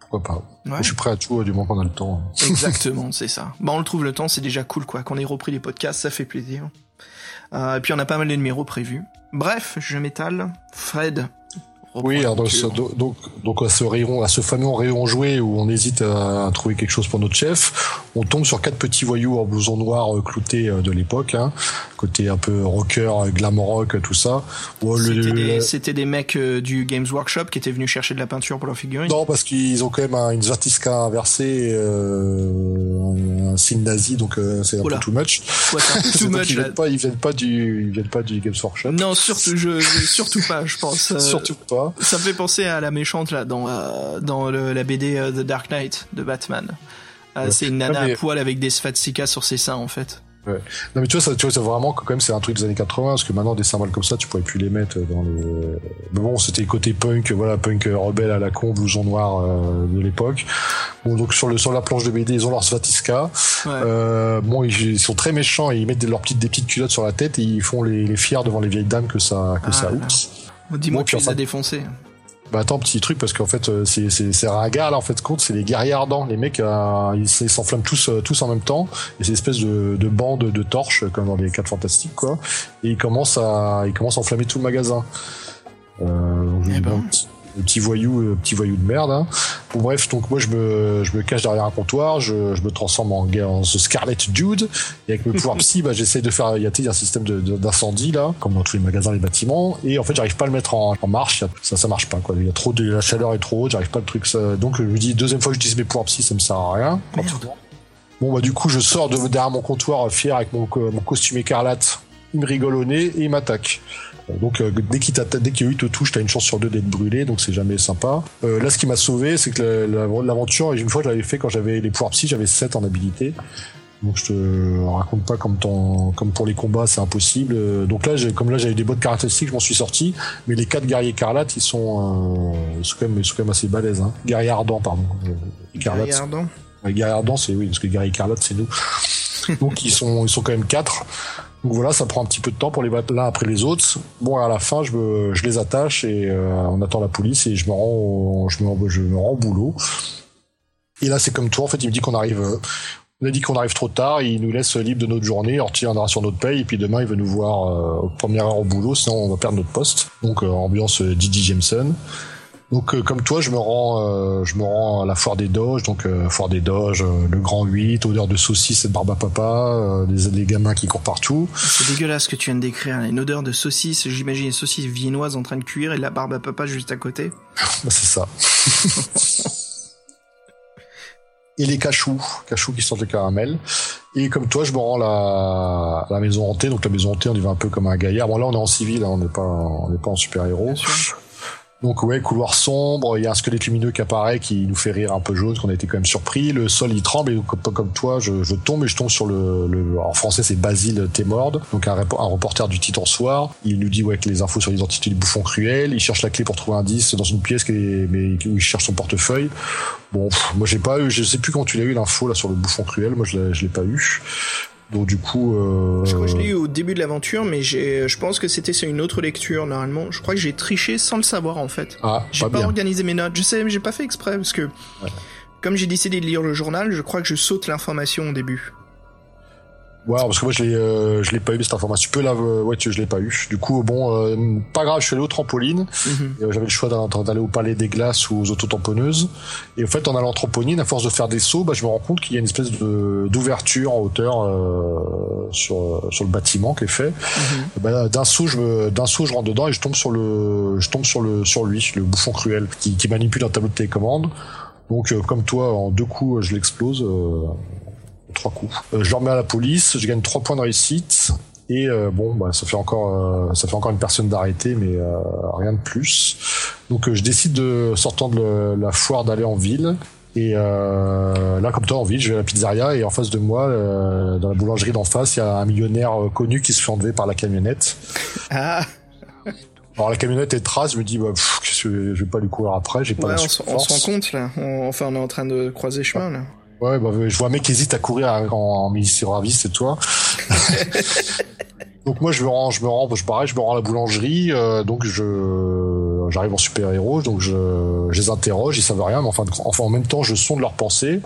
Pourquoi pas Ouais. Je suis prêt à tout du moment qu'on a le temps. Exactement, c'est ça. Bah, on le trouve le temps, c'est déjà cool, quoi. Qu'on ait repris les podcasts, ça fait plaisir. Euh, et puis on a pas mal de numéros prévus. Bref, je m'étale. Fred, Oui, alors donc, donc, donc, à ce rayon, à ce fameux rayon joué où on hésite à, trouver quelque chose pour notre chef, on tombe sur quatre petits voyous en blouson noir euh, cloutés euh, de l'époque, hein, côté un peu rocker, glam rock, tout ça. C'était des, mecs euh, du Games Workshop qui étaient venus chercher de la peinture pour leur figurine? Non, parce qu'ils ont quand même un, une Zvertiska inversée, euh, un signe nazi, donc c'est un peu too much. Ouais, too much. Ils viennent pas, ils viennent pas du, ils viennent pas du Games Workshop. Non, surtout, je, surtout pas, je pense. surtout pas. Ça me fait penser à la méchante là dans euh, dans le, la BD euh, The Dark Knight de Batman. Euh, c'est une nana à poil avec des svastikas sur ses seins en fait. Ouais. Non mais tu vois ça tu vois vraiment quand même c'est un truc des années 80 parce que maintenant des symboles comme ça tu pourrais plus les mettre dans le mais bon c'était côté punk voilà punk rebelle à la con blouson noir euh, de l'époque bon donc sur le sur la planche de BD ils ont leur svatiska ouais. euh, bon ils, sont très méchants et ils mettent leurs petites des petites culottes sur la tête et ils font les, les fiers devant les vieilles dames que ça que ah, ça oups Dis-moi tu les as défoncés. Bah attends, petit truc, parce qu'en fait, euh, c'est, c'est, c'est ringard, là, en fait, compte, c'est les guerriers ardents. Les mecs, euh, ils, s'enflamment tous, euh, tous en même temps. Et c'est une espèce de, de bande de torches, comme dans les 4 fantastiques, quoi. Et ils commencent à, ils commencent à enflammer tout le magasin. Euh, eh ben petit voyou, le petit voyou de merde. Hein. Bon, bref, donc moi je me, je me cache derrière un comptoir, je, je me transforme en, en ce Scarlet Dude, et avec mes pouvoirs psy, bah, j'essaie de faire, il y a un système d'incendie là, comme dans tous les magasins, les bâtiments, et en fait j'arrive pas à le mettre en, en marche, ça ça marche pas quoi, il y a trop de la chaleur est trop haute, j'arrive pas le truc, ça, donc je me dis deuxième fois que j'utilise mes pouvoirs psy, ça me sert à rien. Bon bah du coup je sors de derrière mon comptoir fier avec mon, mon costume écarlate, il me rigole au nez et il m'attaque. Donc euh, dès qu'il dès qu'il te touche, t'as une chance sur deux d'être brûlé, donc c'est jamais sympa. Euh, là, ce qui m'a sauvé, c'est que l'aventure, une fois je l'avais fait quand j'avais les pouvoirs psy, j'avais 7 en habilité. Donc je te raconte pas comme comme pour les combats, c'est impossible. Euh, donc là, comme là j'avais des bonnes caractéristiques, je m'en suis sorti. Mais les quatre guerriers écarlates, ils sont, euh, ils sont quand même, ils sont quand même assez balèzes. Hein. Guerriers ardents, pardon. Guerriers ardents. Guerriers ardents, c'est oui, parce que guerriers écarlates, c'est nous. donc ils sont, ils sont quand même quatre. Donc voilà, ça prend un petit peu de temps pour les battre l'un après les autres. Bon, à la fin, je, les attache et euh, on attend la police et je me rends, au, je me, rends boulot. Et là, c'est comme toi, en fait, il me dit qu'on arrive, euh, on qu'on arrive trop tard, il nous laisse libre de notre journée, on retirera sur notre paye, et puis demain, il veut nous voir euh, première heure au boulot, sinon on va perdre notre poste. Donc, euh, ambiance Didi Jameson. Donc euh, comme toi, je me rends, euh, je me rends à la foire des Doges, donc euh, foire des Doges, le grand 8, odeur de saucisse et de barbe à papa, des, des, gamins qui courent partout. C'est dégueulasse ce que tu viens de décrire, une odeur de saucisse, j'imagine une saucisse viennoise en train de cuire et de la barbe à papa juste à côté. bah, c'est ça. et les cachous, cachous qui sortent le caramel. Et comme toi, je me rends à la, la maison hantée. Donc la maison hantée, on y va un peu comme un gaillard. Bon là, on est en civil, hein, on n'est pas, on n'est pas en super héros. Donc ouais, couloir sombre, il y a un squelette lumineux qui apparaît qui nous fait rire un peu jaune, qu'on a été quand même surpris. Le sol il tremble et comme, comme toi, je, je, tombe et je tombe sur le, le en français c'est Basile Témorde, donc un, reporter du Titan Soir. Il nous dit ouais que les infos sur l'identité du bouffon cruel. Il cherche la clé pour trouver un indice dans une pièce qui est, mais où il cherche son portefeuille. Bon, moi j'ai pas eu, je sais plus quand tu l'as eu l'info là sur le bouffon cruel. Moi je l'ai pas eu. Donc du coup, euh... je crois que je l'ai eu au début de l'aventure, mais j'ai, je pense que c'était sur une autre lecture normalement. Je crois que j'ai triché sans le savoir en fait. Ah, j'ai pas, organisé mes notes. Je sais, mais j'ai pas fait exprès parce que ouais. comme j'ai décidé de lire le journal, je crois que je saute l'information au début. Ouais, parce que moi je l'ai, euh, je l'ai pas eu cette information. Tu peux la, euh, ouais, tu, je l'ai pas eu. Du coup, bon, euh, pas grave, je suis allé au trampoline. Mm-hmm. J'avais le choix d'aller au palais des glaces ou aux autotamponneuses. Et en fait, en allant au trampoline, à force de faire des sauts, bah, je me rends compte qu'il y a une espèce de d'ouverture en hauteur sur sur le bâtiment qui est fait. Mm-hmm. Bah, d'un saut, je me, d'un saut, je rentre dedans et je tombe sur le, je tombe sur le, sur lui, le bouffon cruel, qui, qui manipule un tableau de télécommande. Donc, comme toi, en deux coups, je l'explose trois coups. Euh, je le remets à la police, je gagne trois points de réussite. Et euh, bon, bah, ça fait encore, euh, ça fait encore une personne d'arrêter, mais euh, rien de plus. Donc je décide de sortant de la foire d'aller en ville. Et là, comme toi, en ville, je vais à la pizzeria et en face de moi, dans la boulangerie d'en face, il y a un millionnaire connu qui se fait enlever par la camionnette. Ah. Alors la camionnette est trace, je me dis bah, pff, je vais pas lui courir après, j'ai pas ouais, la on, on se rend compte là. On, enfin, on est en train de croiser chemin là. Ouais, bah, je vois un mec qui hésite à courir en, en ministère ravis, c'est toi. donc moi je me rends, je me rends, je pareil, je me rends à la boulangerie, euh, donc je j'arrive en super héros, donc je, je les interroge, ils savent rien, mais enfin, enfin en même temps je sonde leurs pensées.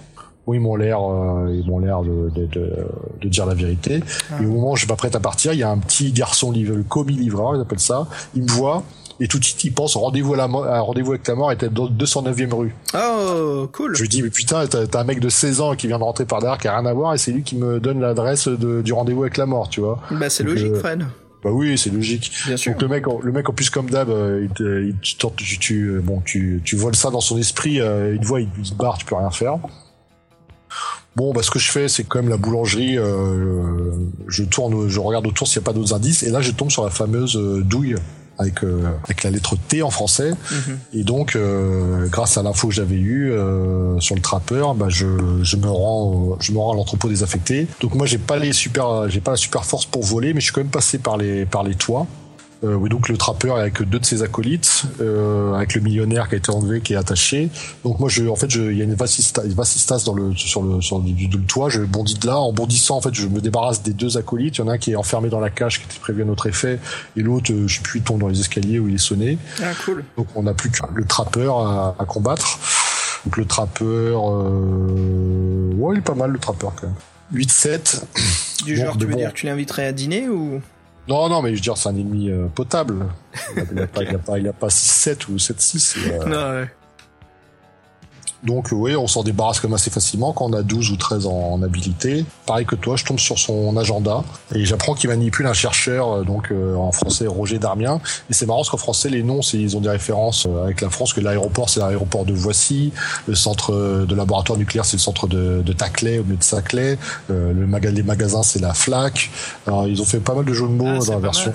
Oui, ils m'ont l'air, euh, ils m'ont l'air de, de, de, de, dire la vérité. Et au moment où je suis pas prête à partir, il y a un petit garçon, le commis livreur, ils appellent ça. Il me voit, Et tout de suite, il pense rendez-vous à la rendez-vous avec la mort était dans 209e rue. Oh, cool. Je lui dis mais putain, t'as un mec de 16 ans qui vient de rentrer par derrière qui a rien à voir et c'est lui qui me donne l'adresse du rendez-vous avec la mort, tu vois. Bah, c'est logique, euh, Fred. Bah oui, c'est logique. Bien sûr. Donc le mec, en- le mec en plus comme d'hab, euh, il te, il te- tu, tu, bon, tu, tu voles ça dans son esprit, euh, il te voit, il, il se barre, tu peux rien faire. Bon, bah ce que je fais, c'est quand même la boulangerie. euh, je tourne, je regarde autour s'il n'y a pas d'autres indices, et là je tombe sur la fameuse douille avec euh, avec la lettre T en français. Mhm. Et donc, euh, grâce à l'info que j'avais eue euh, sur le trappeur, bah, je, je me rends, je me rends à l'entrepôt désaffecté. Donc moi, j'ai pas les super, j'ai pas la super force pour voler, mais je suis quand même passé par les par les toits. Euh, oui, donc le trappeur avec deux de ses acolytes, euh, avec le millionnaire qui a été enlevé, qui est attaché. Donc moi, je, en fait, il y a une vasista, une vasistas dans le sur le sur le, toit. Je bondis de là. En bondissant, en fait, je me débarrasse des deux acolytes. Il y en a un qui est enfermé dans la cage, qui était prévu à notre effet, et l'autre, euh, je sais plus, il tombe dans les escaliers où il est sonné. Ah, cool. Donc on n'a plus que le trappeur à, à combattre. Donc le trappeur, euh... ouais, il est pas mal le trappeur quand même. 8-7. Du Bon, genre, tu veux bon. dire que tu l'inviterais à dîner ou? Non, non, mais je veux dire, c'est un ennemi euh, potable. Il a, il a pas, pas, pas 6-7 ou 7-6. et, euh, Non, ouais. Donc euh, oui, on s'en débarrasse quand même assez facilement quand on a 12 ou 13 en, en habilité. Pareil que toi, je tombe sur son agenda et j'apprends qu'il manipule un chercheur, euh, donc euh, en français Roger Darmien. Et c'est marrant parce qu'en français, les noms, c'est- ils ont des références euh, avec la France, que l'aéroport, c'est l'aéroport de Voici, le centre de laboratoire nucléaire, c'est le centre de, de Taclay, au milieu de Saclay, euh, le maga les magasins, c'est la FLAC. Alors, ils ont fait pas mal de jeux de mots Ah, dans la version,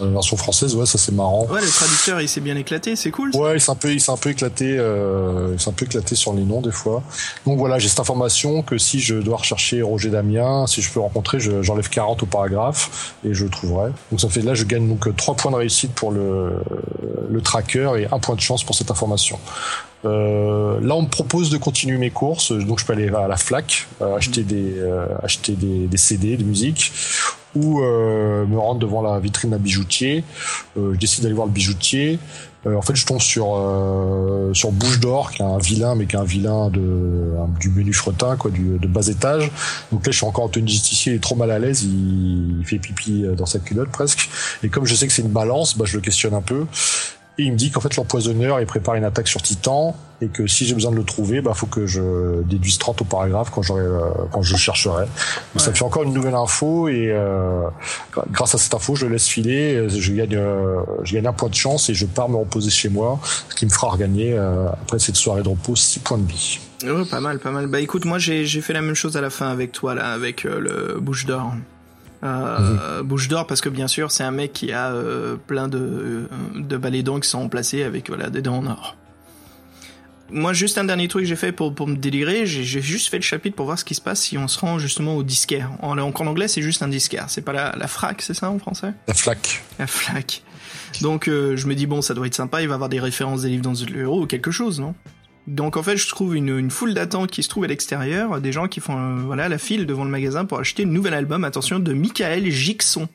euh, version française, ouais, ça c'est marrant. Ouais, le traducteur, il s'est bien éclaté, c'est cool. ça. Ouais, il s'est un peu, il s'est un peu éclaté, euh, il s'est un peu éclaté sur les noms des fois. Donc voilà, j'ai cette information que si je dois rechercher Roger Damien, si je peux rencontrer, je- j'enlève 40 au paragraphe et je le trouverai. Donc ça fait là, je gagne donc 3 points de réussite pour le, tracker et un point de chance pour cette information. Euh, là, on me propose de continuer mes courses, donc je peux aller à la FLAC, euh, acheter des euh, acheter des, des CD de musique ou euh, me rendre devant la vitrine d'un bijoutier. Euh, je décide d'aller voir le bijoutier. Euh, en fait, je tombe sur euh, sur Bouche d'Or, qui est un vilain, mais qui est un vilain de du menu fretin, quoi, de bas étage. Donc là, je suis encore de justicier, il est trop mal à l'aise, il, il fait pipi euh, dans sa culotte presque. Et comme je sais que c'est une balance, bah, je le questionne un peu. Et il me dit qu'en fait l'empoisonneur il prépare une attaque sur Titan et que si j'ai besoin de le trouver, bah faut que je déduise 30 au paragraphe quand j'aurai euh, quand je chercherai. Donc ça me fait encore une nouvelle info et euh, grâce à cette info je le laisse filer, euh, je gagne euh, je gagne un point de chance et je pars me reposer chez moi, ce qui me fera regagner euh, après cette soirée de repos 6 points de vie. Ouais, pas mal, pas mal. Bah écoute, moi j'ai j'ai fait la même chose à la fin avec toi là, avec euh, le Bouche d'Or. Euh, Bouche d'Or parce que bien sûr c'est un mec qui a euh, plein de euh, de balais dents qui sont remplacés avec voilà des dents en or. Moi juste un dernier truc que j'ai fait pour pour me délirer, j'ai juste fait le chapitre pour voir ce qui se passe si on se rend justement au disquaire. En, en anglais c'est juste un disquaire, c'est pas la la frac, c'est ça en français? La flaque. La flac. Donc euh, je me dis bon ça doit être sympa, il va avoir des références des livres dans le héros ou quelque chose, non? Donc en fait je trouve une, une foule d'attentes qui se trouve à l'extérieur, des gens qui font euh, voilà la file devant le magasin pour acheter le nouvel album, attention, de Michael Gixon.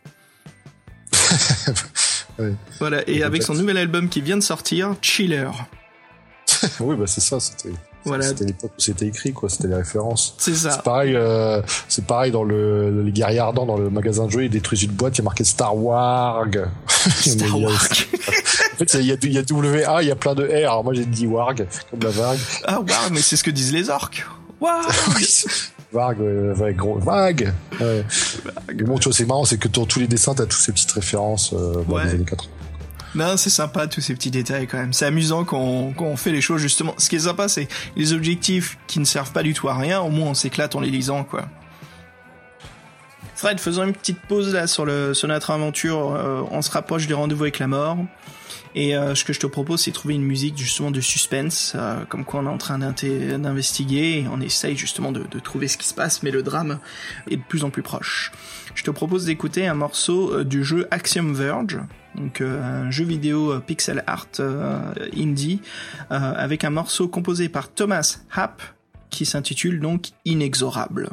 Voilà, et avec son nouvel album qui vient de sortir, Chiller. oui, bah c'est ça, c'était Voilà. c'était l'époque où c'était écrit quoi, c'était les références. C'est C'est ça. pareil, euh, c'est pareil dans le les guerriers ardents dans le magasin de jeux, ils détruisent une boîte, il y a marqué Star Warg. Star fait, il y y a WA, il y a plein de R. Alors moi j'ai dit Warg, comme la vague. ah waouh, mais c'est ce que disent les orques. Waouh Varg, ouais, gros, vague. Ouais. Mais bon, tu vois, c'est marrant, c'est que dans tous les dessins, t'as toutes ces petites références euh, Ouais. des années 80. Non, c'est sympa tous ces petits détails quand même. C'est amusant quand on, quand on fait les choses justement. Ce qui est sympa, c'est les objectifs qui ne servent pas du tout à rien. Au moins, on s'éclate en les lisant, quoi. Fred, faisons une petite pause là sur le sur notre aventure. Euh, on se rapproche du rendez-vous avec la mort. Et euh, ce que je te propose, c'est trouver une musique justement de suspense, euh, comme quoi on est en train d'investiguer on essaye justement de, trouver ce qui se passe, mais le drame est de plus en plus proche. Je te propose d'écouter un morceau euh, du jeu Axiom Verge, donc un jeu vidéo pixel art indie, avec un morceau composé par Thomas Happ qui s'intitule donc Inexorable.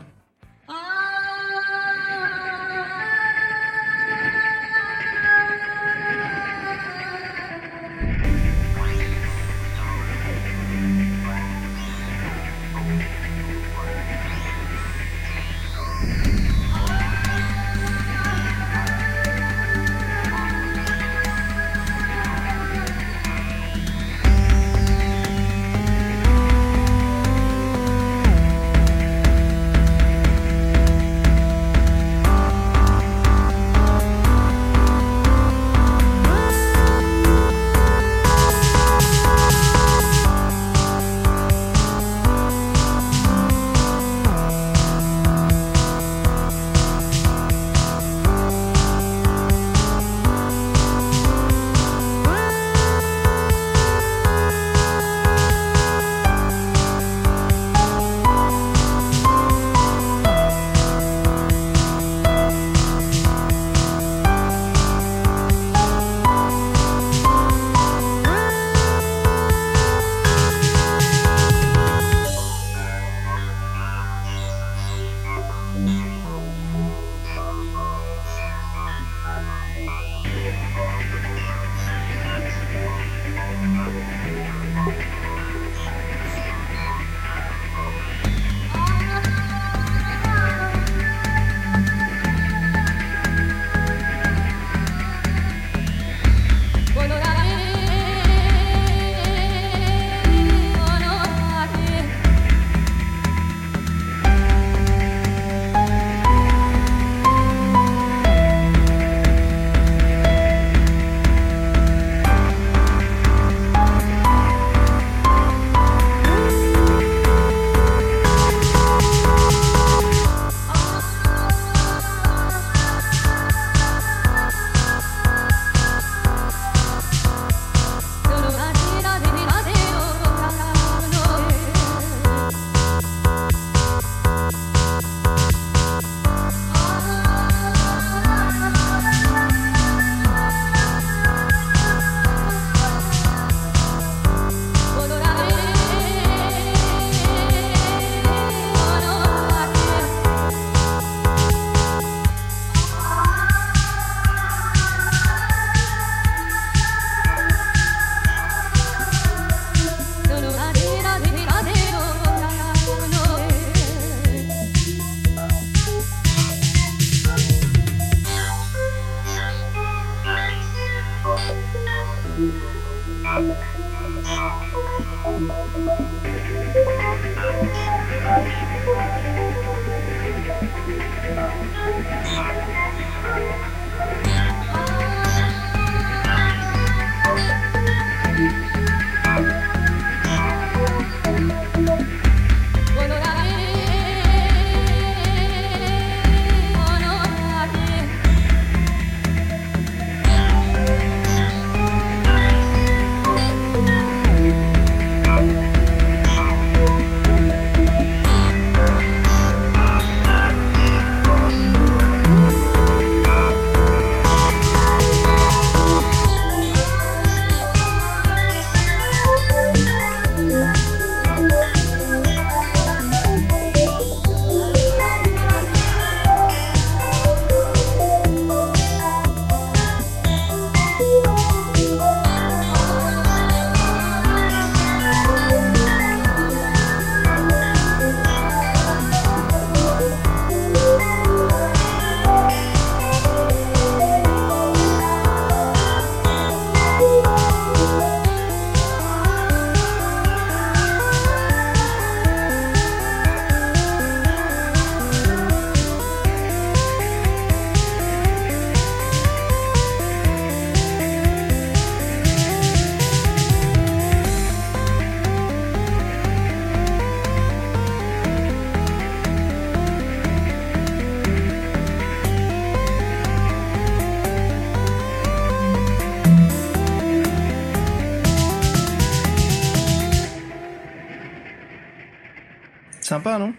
Sympa, non?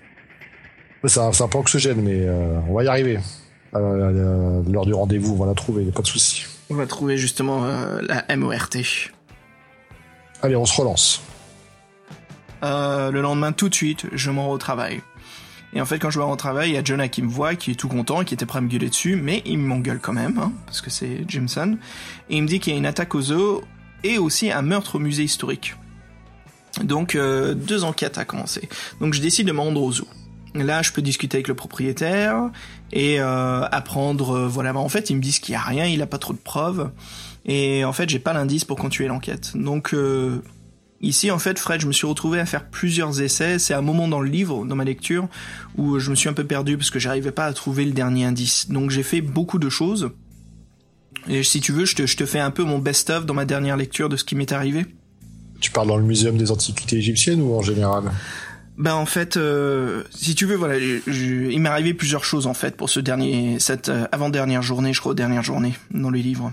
C'est un, un peu anxiogène, mais euh, on va y arriver. Euh, L'heure du rendez-vous, on va la trouver, a pas de souci. On va trouver justement euh, la MORT. Allez, on se relance. Euh, le lendemain, tout de suite, je m'en au travail. Et en fait, quand je vais au travail, il y a Jonah qui me voit, qui est tout content, qui était prêt à me gueuler dessus, mais il m'engueule quand même, hein, parce que c'est Jimson. Et il me dit qu'il y a une attaque au zoo et aussi un meurtre au musée historique. Donc euh, deux enquêtes à commencer. Donc je décide de me rendre au zoo. Là, je peux discuter avec le propriétaire et euh, apprendre. euh, voilà, bah, en fait, ils me disent qu'il y a rien, il a pas trop de preuves. Et en fait, j'ai pas l'indice pour continuer l'enquête. Donc ici, en fait, Fred, je me suis retrouvé à faire plusieurs essais. C'est un moment dans le livre, dans ma lecture, où je me suis un peu perdu parce que j'arrivais pas à trouver le dernier indice. Donc j'ai fait beaucoup de choses. Et si tu veux, je te, je te fais un peu mon best-of dans ma dernière lecture de ce qui m'est arrivé. Tu parles dans le muséum des antiquités égyptiennes ou en général Ben en fait, euh, si tu veux, voilà, je- je- il m'est arrivé plusieurs choses en fait pour ce dernier, cette euh, avant-dernière journée, je crois, dernière journée dans le livre.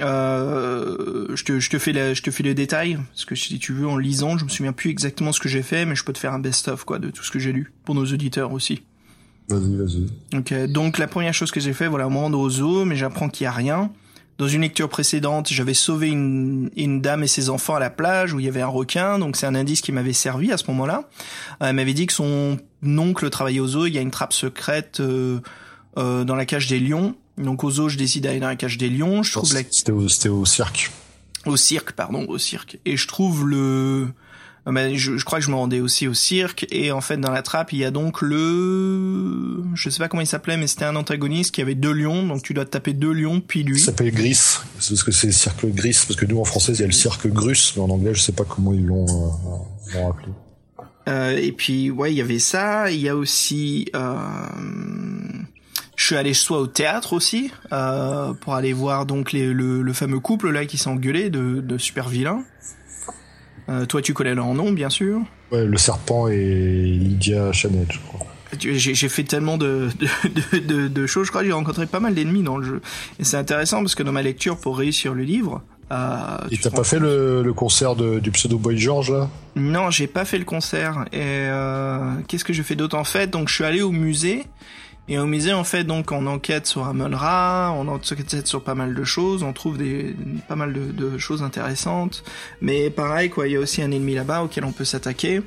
Euh, je te, je te fais la, je te fais les détails parce que si tu veux, en lisant, je me souviens plus exactement ce que j'ai fait, mais je peux te faire un best-of quoi de tout ce que j'ai lu pour nos auditeurs aussi. Vas-y, vas-y. Ok, donc la première chose que j'ai fait, voilà, me rendre au zoo, mais j'apprends qu'il y a rien. Dans une lecture précédente, j'avais sauvé une, une dame et ses enfants à la plage où il y avait un requin, donc c'est un indice qui m'avait servi à ce moment-là. Euh, Elle m'avait dit que son oncle travaillait au zoo, il y a une trappe secrète euh, euh, dans la cage des lions. Donc au zoo, je décide d'aller dans la cage des lions. Je trouve la C'était au, c'était au cirque. au cirque, pardon, au cirque. Et je trouve le, ben, je, je crois que je me rendais aussi au cirque. Et en fait, dans la trappe, il y a donc le, je sais pas comment il s'appelait, mais c'était un antagoniste qui avait deux lions. Donc tu dois te taper deux lions, puis lui. Ça s'appelle Gris. Parce que c'est cirque Gris. Parce que nous, en français, il y a le cirque Grus, mais en anglais, je sais pas comment ils l'ont euh, appelé. Euh, et puis ouais, il y avait ça. Il y a aussi, euh, je suis allé soit au théâtre aussi euh, pour aller voir donc les, le, le fameux couple là qui s'est engueulé de, de super vilains. Euh, toi, tu connais leur nom, bien sûr. Ouais, le serpent et Lydia Chanel, je crois. J'ai fait tellement de, de, de, de- de choses, je crois que j'ai rencontré pas mal d'ennemis dans le jeu. Et c'est intéressant parce que dans ma lecture pour réussir le livre... Euh, Et t'as pas fait le, le concert de, du pseudo Boy George, là? Non, j'ai pas fait le concert. Et euh, qu'est-ce que j'ai fait d'autre? En fait Donc je suis allé au musée. Et au musée, en fait, donc on enquête sur Amon-Ra, on enquête sur pas mal de choses, on trouve des pas mal de, de choses intéressantes. Mais pareil, quoi, il y a aussi un ennemi là-bas auquel on peut s'attaquer.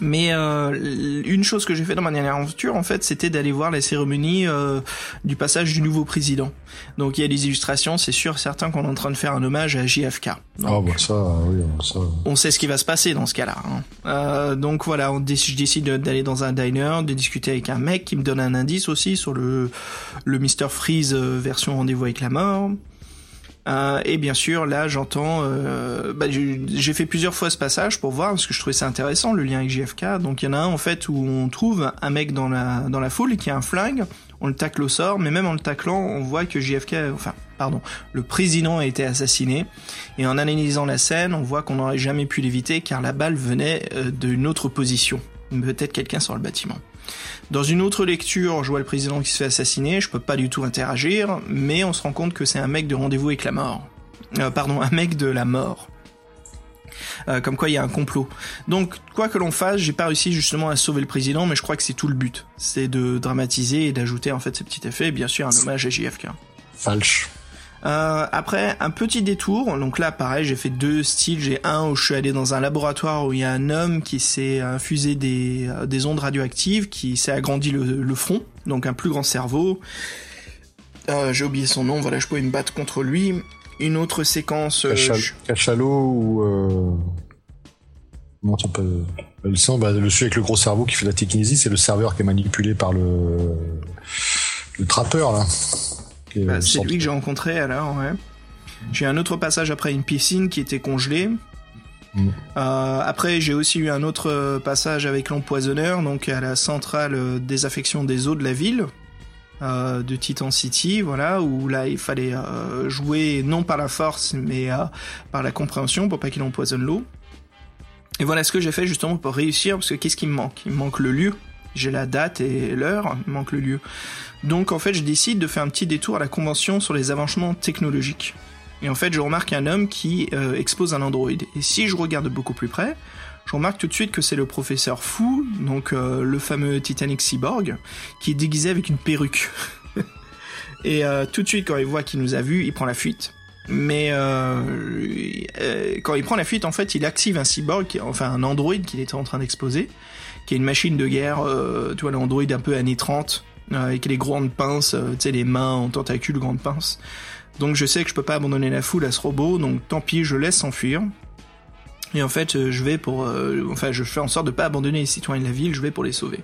Mais euh, une chose que j'ai fait dans ma dernière aventure, en fait, c'était d'aller voir la cérémonie euh, du passage du nouveau président. Donc il y a des illustrations, c'est sûr, certain qu'on est en train de faire un hommage à JFK. Donc, Ah, bah ça, oui, ça. on sait ce qui va se passer dans ce cas-là. hein. Euh, donc voilà, on je décide de- d'aller dans un diner, de discuter avec un mec qui me donne un indice aussi sur le le Mr Freeze euh, version rendez-vous avec la mort. Euh, et bien sûr, là, j'entends. Euh, bah, j'ai fait plusieurs fois ce passage pour voir parce que je trouvais ça intéressant le lien avec JFK. Donc il y en a un en fait où on trouve un mec dans la dans la foule qui a un flingue. On le tacle au sort, mais même en le taclant, on voit que JFK, enfin, pardon, le président a été assassiné. Et en analysant la scène, on voit qu'on n'aurait jamais pu l'éviter car la balle venait euh, d'une autre position. Peut-être quelqu'un sur le bâtiment. Dans une autre lecture, je vois le président qui se fait assassiner, je peux pas du tout interagir, mais on se rend compte que c'est un mec de rendez-vous avec la mort. Euh, pardon, un mec de la mort. Euh, comme quoi il y a un complot. Donc quoi que l'on fasse, j'ai pas réussi justement à sauver le président, mais je crois que c'est tout le but, c'est de dramatiser et d'ajouter en fait ces petits effets, et bien sûr un hommage à JFK. Falche. Euh, après un petit détour, donc là pareil, j'ai fait deux styles. J'ai un où je suis allé dans un laboratoire où il y a un homme qui s'est infusé des, euh, des ondes radioactives, qui s'est agrandi le, le, front, donc un plus grand cerveau. Euh, j'ai oublié son nom, voilà, je pouvais me battre contre lui. Une autre séquence. Euh, Cachalo ou. Comment tu peux. Le, son, bah, le celui avec le gros cerveau qui fait la technésie, c'est le serveur qui est manipulé par le. Le trappeur, là. Bah, c'est lui que j'ai rencontré alors, ouais. J'ai un autre passage après une piscine qui était congelée. Mm. Euh, après, j'ai aussi eu un autre passage avec l'empoisonneur, donc à la centrale désaffection des eaux de la ville euh, de Titan City, voilà, où là il fallait euh, jouer non par la force, mais euh, par la compréhension pour pas qu'il empoisonne l'eau. Et voilà ce que j'ai fait justement pour réussir, parce que qu'est-ce qui me manque? Il me manque le lieu. J'ai la date et l'heure, il me manque le lieu. Donc en fait, je décide de faire un petit détour à la convention sur les avancements technologiques. Et en fait, je remarque un homme qui euh, expose un Android. Et si je regarde beaucoup plus près, je remarque tout de suite que c'est le professeur Fou, donc euh, le fameux Titanic Cyborg, qui est déguisé avec une perruque. et euh, tout de suite, quand il voit qu'il nous a vus, il prend la fuite. Mais quand il prend la fuite, en fait, il active un cyborg, enfin un android qu'il était en train d'exposer, qui est une machine de guerre, tu vois, l'android un peu années 30, avec les grandes pinces, tu sais, les mains en tentacules, grandes pinces. Donc je sais que je peux pas abandonner la foule à ce robot, donc tant pis, je laisse s'enfuir. Et en fait, euh, je vais pour, euh, enfin, je fais en sorte de pas abandonner les citoyens de la ville, je vais pour les sauver.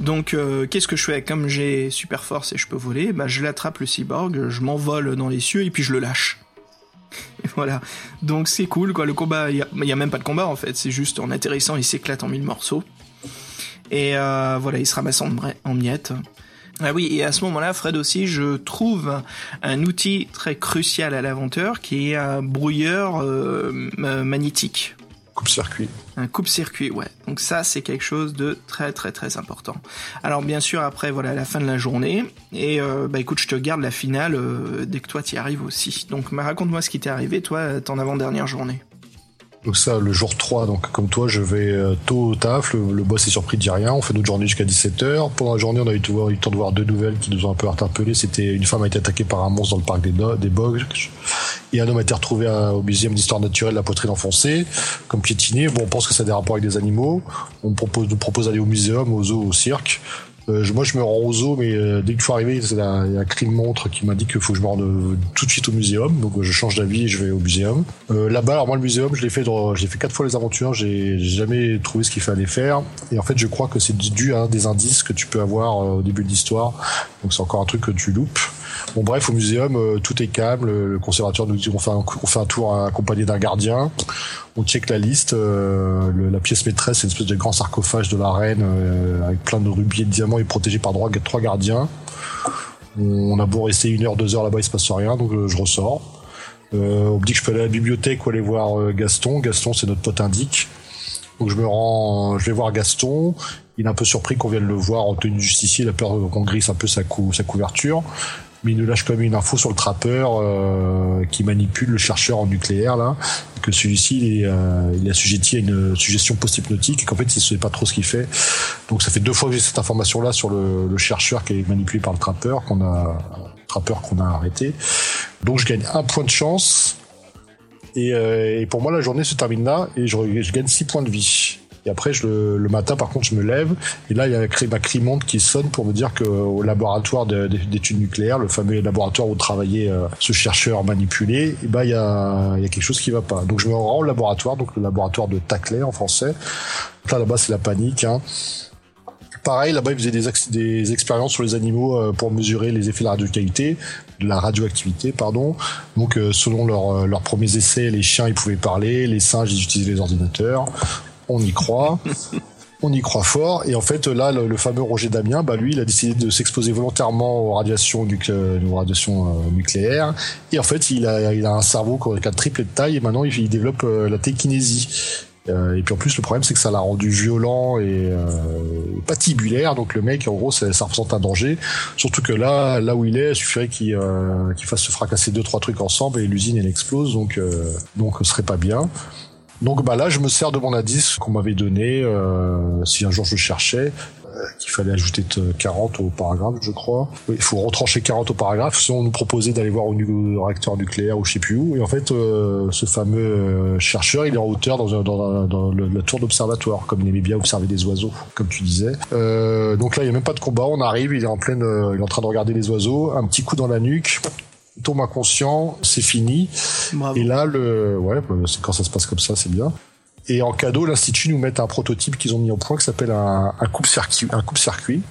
Donc, euh, qu'est-ce que je fais? Comme j'ai super force et je peux voler, bah, je l'attrape le cyborg, je m'envole dans les cieux et puis je le lâche. Et voilà. Donc c'est cool, quoi. Le combat, il y, a même pas de combat en fait. C'est juste en atterrissant, il s'éclate en mille morceaux. Et voilà, il se ramasse en, en miettes. Ah oui, et à ce moment-là, Fred aussi, je trouve un outil très crucial à l'aventure qui est un brouilleur euh, magnétique. Coupe-circuit. Un coupe-circuit, ouais. Donc ça, c'est quelque chose de très très très important. Alors bien sûr, après, voilà, la fin de la journée. Et euh, bah écoute, je te garde la finale euh, dès que toi t'y arrives aussi. Donc raconte-moi ce qui t'est arrivé, toi, ton avant-dernière journée. Donc ça, le jour 3, donc comme toi, je vais euh, tôt au taf, le, boss est surpris de dire rien, on fait notre journée jusqu'à 17h. Pendant la journée, on a eu, le temps de voir deux nouvelles qui nous ont un peu interpellés. C'était une femme a été attaquée par un monstre dans le parc des, des Bogs, et un homme a été retrouvé au muséum d'histoire naturelle, la poitrine enfoncée, comme piétiné. Bon, on pense que ça a des rapports avec des animaux. On propose, nous propose d'aller au muséum, au zoo, au cirque. Euh, moi, je me rends au zoo, mais euh, dès qu'il faut arriver, il y a un crime montre qui dit qu'il faut que je me rende euh, tout de suite au muséum. Donc, je change d'avis et je vais au muséum. Là-bas, alors moi, le muséum, je l'ai fait, j'ai fait quatre fois les aventures. J'ai jamais trouvé ce qu'il fallait faire. Et en fait, je crois que c'est dû à des indices que tu peux avoir au début de l'histoire. Donc, c'est encore un truc que tu loupes. Bon bref, au muséum, euh, tout est calme. Le, conservateur nous dit qu'on fait un, tour accompagné d'un gardien. On check la liste. Euh, la pièce maîtresse, c'est une espèce de grand sarcophage de la reine euh, avec plein de rubis et de diamants et protégé par trois, trois gardiens. On a beau rester une heure, deux heures là-bas, il se passe rien, donc je ressors. on me dit que je peux aller à la bibliothèque ou aller voir Gaston. Gaston, c'est notre pote indique. Donc je me rends, je vais voir Gaston. Il est un peu surpris qu'on vienne le voir en tenue de justicier. Il a peur qu'on grisse un peu sa couverture mais il nous lâche quand même une info sur le trappeur euh, qui manipule le chercheur en nucléaire là, que celui-ci il est, euh, il est assujetti à une suggestion post-hypnotique et qu'en fait il ne sait pas trop ce qu'il fait. Donc ça fait deux fois que j'ai cette information là sur le, le, chercheur qui est manipulé par le trappeur qu'on a trappeur qu'on a arrêté. Donc je gagne un point de chance et, euh, et pour moi la journée se termine là et je, je gagne six points de vie. Et après, je, le, matin, par contre, je me lève et là, il y a ma Crimonde qui sonne pour me dire que au laboratoire d'études nucléaires, le fameux laboratoire où travaillait euh, ce chercheur manipulé, et eh ben, il y a, y a quelque chose qui va pas. Donc, je me rends au laboratoire, donc le laboratoire de Taclay en français. Là, là-bas, c'est la panique. Hein pareil, là-bas, ils faisaient des, expériences sur les animaux euh, pour mesurer les effets de la radioactivité, de la radioactivité, pardon. Donc, euh, selon leur, leurs premiers essais, les chiens, ils pouvaient parler, les singes, ils utilisaient les ordinateurs. On y croit. on y croit fort. Et en fait, là, le, fameux Roger Damien, bah, lui, il a décidé de s'exposer volontairement aux radiations, radiations nucléaires. Et en fait, il a, il a un cerveau qui a triplé de taille et maintenant, il, développe la tékinésie. Euh, et puis en plus, le problème, c'est que ça l'a rendu violent et euh, patibulaire. Donc le mec, en gros, ça, ça, représente un danger. Surtout que là, là où il est, il suffirait qu'il euh, fasse se fracasser deux trois trucs ensemble et l'usine elle explose. Donc euh, donc ce serait pas bien. Donc bah là, je me sers de mon indice qu'on m'avait donné euh, si un jour je cherchais. Euh, qu'il fallait ajouter 40 au paragraphe, je crois. Il faut retrancher 40 au paragraphe. Sinon, on nous proposait d'aller voir au réacteur nucléaire ou je sais plus où. Et en fait, euh, ce fameux chercheur, il est en hauteur dans, dans la tour d'observatoire, comme il aimait bien observer des oiseaux, comme tu disais. Euh, donc là, il y a même pas de combat. On arrive, il est en pleine, il est en train de regarder les oiseaux, un petit coup dans la nuque tombe inconscient, c'est fini. Et là, le, ouais, bah, quand ça se passe comme ça, c'est bien. Et en cadeau, l'Institut nous met un prototype qu'ils ont mis au point qui s'appelle un, un coupe-circuit. Un coupe-circuit.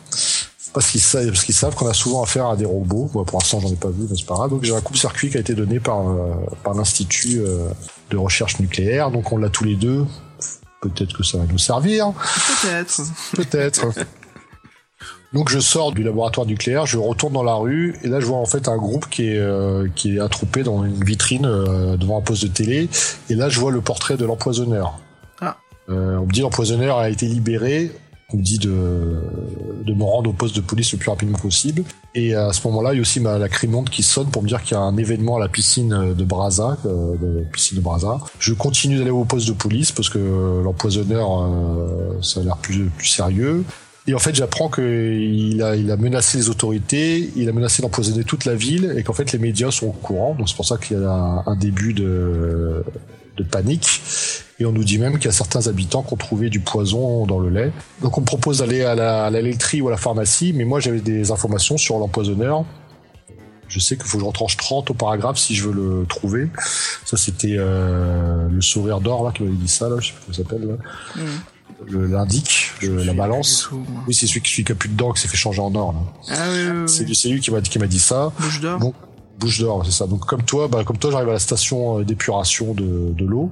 Parce qu'ils savent, parce qu'ils savent qu'on a souvent affaire à des robots. Moi, pour l'instant, j'en ai pas vu, mais c'est pas grave. Donc, j'ai un coupe-circuit qui a été donné par, euh, par l'Institut euh, de recherche nucléaire. Donc, on l'a tous les deux. Peut-être que ça va nous servir. Peut-être. Peut-être. Donc je sors du laboratoire nucléaire, je retourne dans la rue et là je vois en fait un groupe qui est euh, qui est attroupé dans une vitrine euh, devant un poste de télé et là je vois le portrait de l'empoisonneur. Ah. Euh, on me dit l'empoisonneur a été libéré. On me dit de, de me rendre au poste de police le plus rapidement possible. Et à ce moment-là, il y a aussi ma, la crimonde qui sonne pour me dire qu'il y a un événement à la piscine de Braza, euh, de piscine de Braza. Je continue d'aller au poste de police parce que l'empoisonneur, euh, ça a l'air plus, plus sérieux. Et en fait, j'apprends qu'il a, il a menacé les autorités, il a menacé d'empoisonner toute la ville, et qu'en fait, les médias sont au courant. Donc c'est pour ça qu'il y a un, début de, de panique. Et on nous dit même qu'il y a certains habitants qui ont trouvé du poison dans le lait. Donc on me propose d'aller à la, à la laiterie ou à la pharmacie, mais moi j'avais des informations sur l'empoisonneur. Je sais qu'il faut que je retranche 30 au paragraphe si je veux le trouver. Ça c'était euh, le sourire d'or là qui m'avait dit ça là, je sais plus comment ça s'appelle là. Mm l'indique, la balance. Oui, c'est celui qui, qui a plus de dents qui s'est fait changer en or. Ah oui, oui, oui. C'est lui qui m'a qui m'a dit ça. Bouche d'or. Bon, bouche d'or, c'est ça. Donc comme toi, bah, comme toi, j'arrive à la station d'épuration de, de l'eau.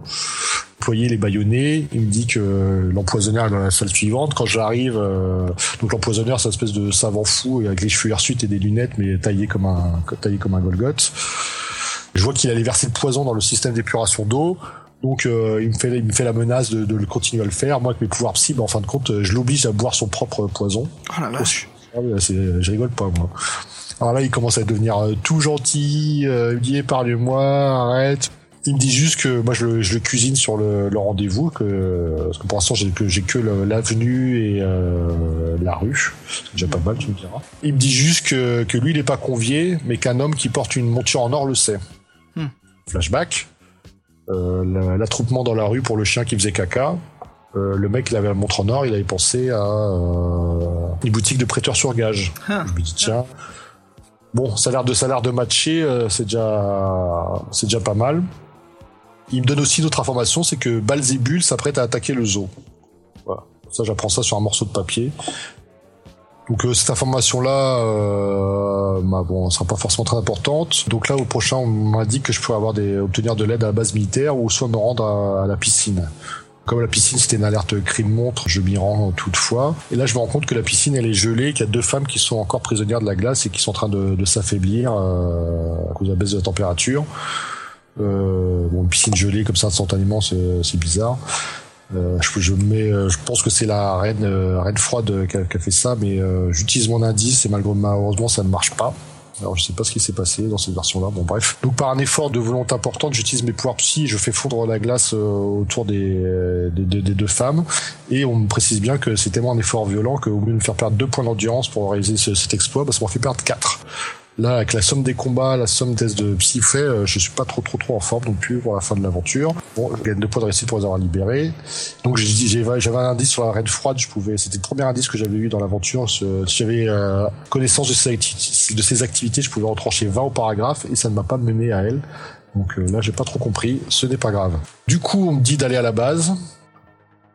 Employé les baïonnés, il me dit que l'empoisonneur est dans la salle suivante. Quand j'arrive, euh, donc l'empoisonneur, c'est une espèce de savant fou avec les cheveux hirsutes et des lunettes, mais taillé comme un taillé comme un Golgoth. Je vois qu'il allait verser le poison dans le système d'épuration d'eau. Donc euh, il me fait il me fait la menace de, de, continuer à le faire. Moi avec mes pouvoirs psy, bah, en fin de compte, je l'oblige à boire son propre poison. Oh la vache. Ah, je rigole pas moi. Alors là, il commence à devenir euh, tout gentil. Euh, me dit épargne-moi, arrête. Il me dit juste que moi je le, je le cuisine sur le, le rendez-vous, que parce que pour l'instant j'ai que j'ai que l'avenue et euh, la rue, c'est déjà pas mal, tu me diras. Il me dit juste que que lui il est pas convié, mais qu'un homme qui porte une monture en or le sait. Hmm. Flashback. Euh, l'attroupement dans la rue pour le chien qui faisait caca. Euh, le mec, il avait la montre en or, il avait pensé à euh, une boutique de prêteurs sur gage. Ah. Je me dis tiens, bon, ça a l'air de ça a de matcher, euh, c'est déjà c'est déjà pas mal. Il me donne aussi d'autres informations, c'est que Balzébul s'apprête à attaquer le zoo. Voilà. Ça, j'apprends ça sur un morceau de papier. Donc euh, cette information-là, euh, bah, bon, sera pas forcément très importante. Donc là, au prochain, on dit que je pouvais avoir des, obtenir de l'aide à la base militaire ou soit me rendre à, à la piscine. Comme la piscine c'était une alerte crime montre, je m'y rends toutefois. Et là je me rends compte que la piscine elle est gelée, qu'il y a deux femmes qui sont encore prisonnières de la glace et qui sont en train de, de s'affaiblir euh, à cause de la baisse de la température. Euh, bon, une piscine gelée comme ça instantanément, c'est bizarre. Euh, je, je, mets, je pense que c'est la reine, euh, reine froide qui a, qui a, fait ça, mais euh, j'utilise mon indice et malheureusement ça ne marche pas. Alors je sais pas ce qui s'est passé dans cette version-là. Bon bref. Donc par un effort de volonté importante, j'utilise mes pouvoirs psy, je fais fondre la glace autour des, des, des, des, deux femmes, et on me précise bien que c'est tellement un effort violent qu'au lieu de me faire perdre deux points d'endurance pour réaliser ce, cet exploit, bah, ça m'en fait perdre quatre. Là, avec la somme des combats, la somme des de psy fait, euh, je suis pas trop trop trop en forme non plus pour la fin de l'aventure. Bon, je gagne deux points de réussite pour les avoir libérés. Donc j'avais un indice sur la reine froide, je pouvais. C'était le premier indice que j'avais eu dans l'aventure. Si j'avais euh, connaissance de ces activités, je pouvais en trancher 20 au paragraphe et ça ne m'a pas mené à elle. Donc euh, là, j'ai pas trop compris. Ce n'est pas grave. Du coup, on me dit d'aller à la base.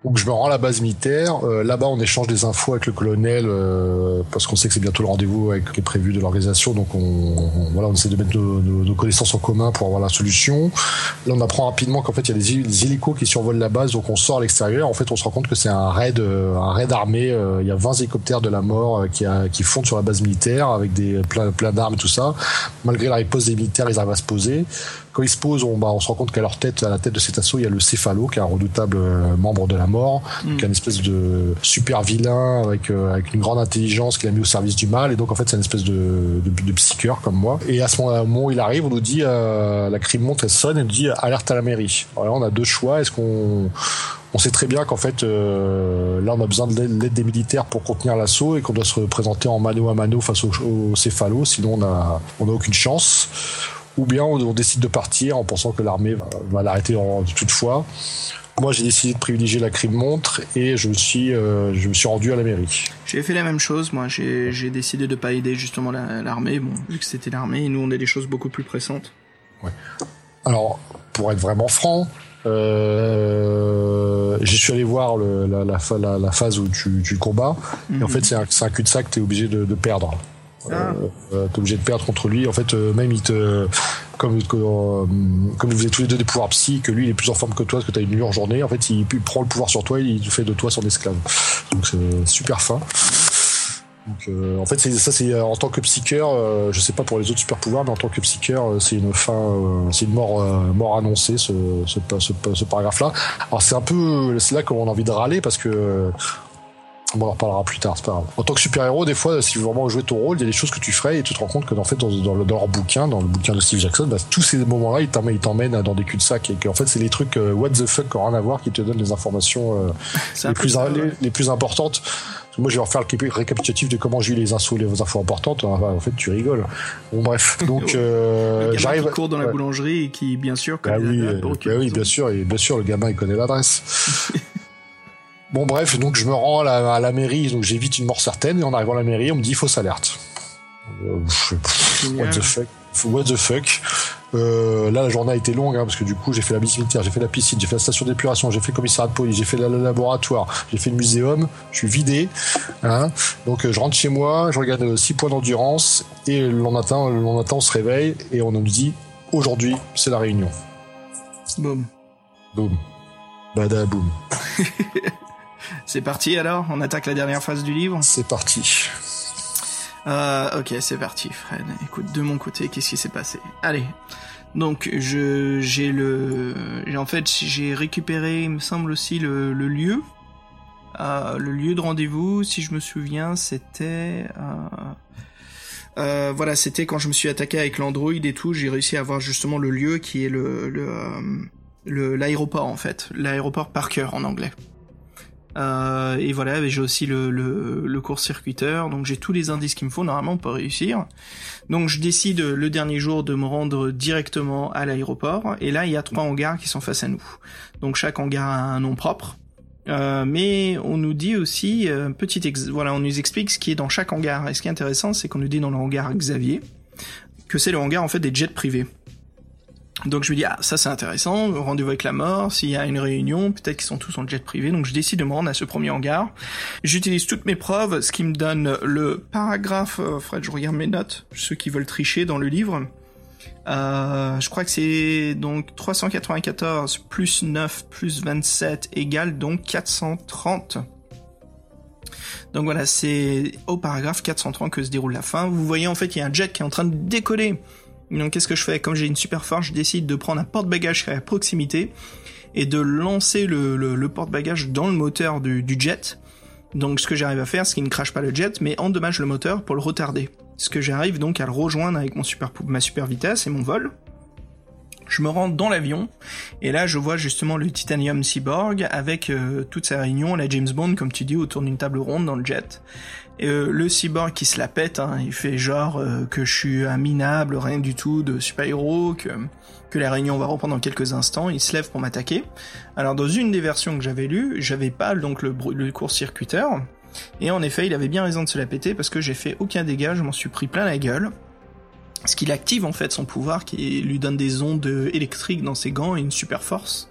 Donc je me rends à la base militaire. Euh, là-bas, on échange des infos avec le colonel euh, parce qu'on sait que c'est bientôt le rendez-vous avec qui est prévu de l'organisation. Donc on, voilà, on essaie de mettre nos, connaissances en commun pour avoir la solution. Là, on apprend rapidement qu'en fait il y a des, des, hélicos qui survolent la base. Donc on sort à l'extérieur. En fait, on se rend compte que c'est un raid, euh, un raid armé. il y a 20 hélicoptères de la mort qui, a, qui fondent sur la base militaire avec des plein, plein d'armes et tout ça. Malgré la riposte des militaires, ils arrivent à se poser quand ils se posent, on, bah, on se rend compte qu'à leur tête, à la tête de cet assaut, il y a le céphalo, qui est un redoutable euh, membre de la mort, mm. qui est une espèce de super vilain avec, euh, avec une grande intelligence qu'il a mis au service du mal. Et donc, en fait, c'est une espèce de, de, de psycheur comme moi. Et à ce moment-là, où il arrive, on nous dit, euh, la crime monte, elle sonne, et nous dit, alerte à la mairie. Alors là, on a deux choix. Est-ce qu'on on sait très bien qu'en fait, euh, là, on a besoin de l'aide des militaires pour contenir l'assaut et qu'on doit se présenter en mano à mano face au, au céphalo, sinon on a, on a aucune chance ou bien on, décide de partir en pensant que l'armée va, l'arrêter en toute fois. Moi, j'ai décidé de privilégier la crime montre et je me suis, euh, je me suis rendu à la mairie. J'ai fait la même chose. Moi, j'ai décidé de pas aider justement l'armée. Bon, vu que c'était l'armée, nous, on a des choses beaucoup plus pressantes. Ouais. Alors, pour être vraiment franc, euh, je suis allé voir le, la, la, la, phase où tu, tu combats. Et en mhm. fait, c'est un, un cul-de-sac, tu es obligé de, de perdre. Euh, t'es obligé de perdre contre lui. En fait, euh, même il te, comme euh, comme vous êtes tous les deux des pouvoirs psy, que lui il est plus en forme que toi, parce que t'as une meilleure journée. En fait, il, prend le pouvoir sur toi, il fait de toi son esclave. Donc c'est super fin. Donc, euh, en fait, ça, c'est en tant que psycheur, euh, je sais pas pour les autres super pouvoirs, mais en tant que psycheur, c'est une fin, c'est une mort, mort annoncée, ce, ce, ce, ce paragraphe-là. Alors c'est un peu, c'est là qu'on a envie de râler parce que on en reparlera plus tard, c'est pas grave. En tant que super-héros, des fois, si vous vraiment jouer ton rôle, il y a des choses que tu ferais et tu te rends compte que, en fait, dans, dans, dans leur bouquin, dans le bouquin de Steve Jackson, bah, tous ces moments-là, ils t'emmènent dans des cul-de-sac et qu'en fait, c'est les trucs euh, what the fuck qui n'ont rien à voir qui te donnent les informations euh, les, plus, les, plus importantes. Moi, je vais refaire le récapitulatif de comment j'ai eu les infos, les infos importantes. En fait, tu rigoles. Bon, bref. Donc, euh, j'arrive. Qui court dans la boulangerie et qui, bien sûr, connaît bah oui, bah oui, bien sûr, et bien sûr, le gamin, il connaît l'adresse. Bon bref, donc je me rends à la, mairie, donc j'évite une mort certaine, et en arrivant à la mairie, on me dit fausse alerte. Euh, what the fuck What the fuck euh, Là, la journée a été longue, hein, parce que du coup, j'ai fait la bise militaire, j'ai fait la piscine, j'ai fait la station d'épuration, j'ai fait le commissariat de police, j'ai fait le laboratoire, j'ai fait le muséum, je suis vidé. Hein. Donc, euh, je rentre chez moi, je regarde 6 points d'endurance, et le lendemain, le lendemain, on se réveille, et on nous dit, aujourd'hui, c'est la réunion. Boum. Boum. Badaboum. C'est parti alors? On attaque la dernière phase du livre? C'est parti. Euh, ok, c'est parti, Fred. Écoute, de mon côté, qu'est-ce qui s'est passé? Allez. Donc, je j'ai le, en fait j'ai récupéré, il me semble aussi le, le lieu, euh, le lieu de rendez-vous. Si je me souviens, c'était euh, voilà, c'était quand je me suis attaqué avec l'Android et tout, j'ai réussi à avoir justement le lieu qui est le le l'aéroport en fait, l'aéroport Parker en anglais. Euh, et voilà, j'ai aussi le, le, le court-circuiteur, donc j'ai tous les indices qu'il me faut normalement pour réussir. Donc je décide le dernier jour de me rendre directement à l'aéroport, et là il y a trois hangars qui sont face à nous. Donc chaque hangar a un nom propre. Euh, mais on nous dit aussi, euh, petit voilà, on nous explique ce qui est dans chaque hangar. Et ce qui est intéressant, c'est qu'on nous dit dans le hangar Xavier que c'est le hangar en fait des jets privés. Donc je me dis ah ça c'est intéressant, rendez-vous avec la mort, s'il y a une réunion, peut-être qu'ils sont tous en jet privé, donc je décide de me rendre à ce premier hangar. J'utilise toutes mes preuves, ce qui me donne le paragraphe, euh, Fred je regarde mes notes, ceux qui veulent tricher dans le livre. Euh, je crois que c'est donc 394 plus 9 plus 27 égale donc 430. Donc voilà, c'est au paragraphe 430 que se déroule la fin. Vous voyez en fait il y a un jet qui est en train de décoller donc qu'est-ce que je fais? Comme j'ai une super force, je décide de prendre un porte-bagages qui est à proximité et de lancer le, porte-bagages dans le moteur du, jet. Donc ce que j'arrive à faire, c'est qu'il ne crache pas le jet, mais endommage le moteur pour le retarder. Ce que j'arrive donc à le rejoindre avec ma super vitesse et mon vol. Je me rends dans l'avion et là je vois justement le Titanium Cyborg avec euh, toute sa réunion, la James Bond comme tu dis autour d'une table ronde dans le jet euh, le cyborg qui se la pète, hein, il fait genre euh, que je suis un minable, rien du tout de super-héros, que, que la réunion va reprendre dans quelques instants, il se lève pour m'attaquer. Alors dans une des versions que j'avais lues, j'avais pas donc le, le court-circuiteur, et en effet il avait bien raison de se la péter parce que j'ai fait aucun dégât, je m'en suis pris plein la gueule. Ce qu'il active en fait son pouvoir qui lui donne des ondes électriques dans ses gants et une super force.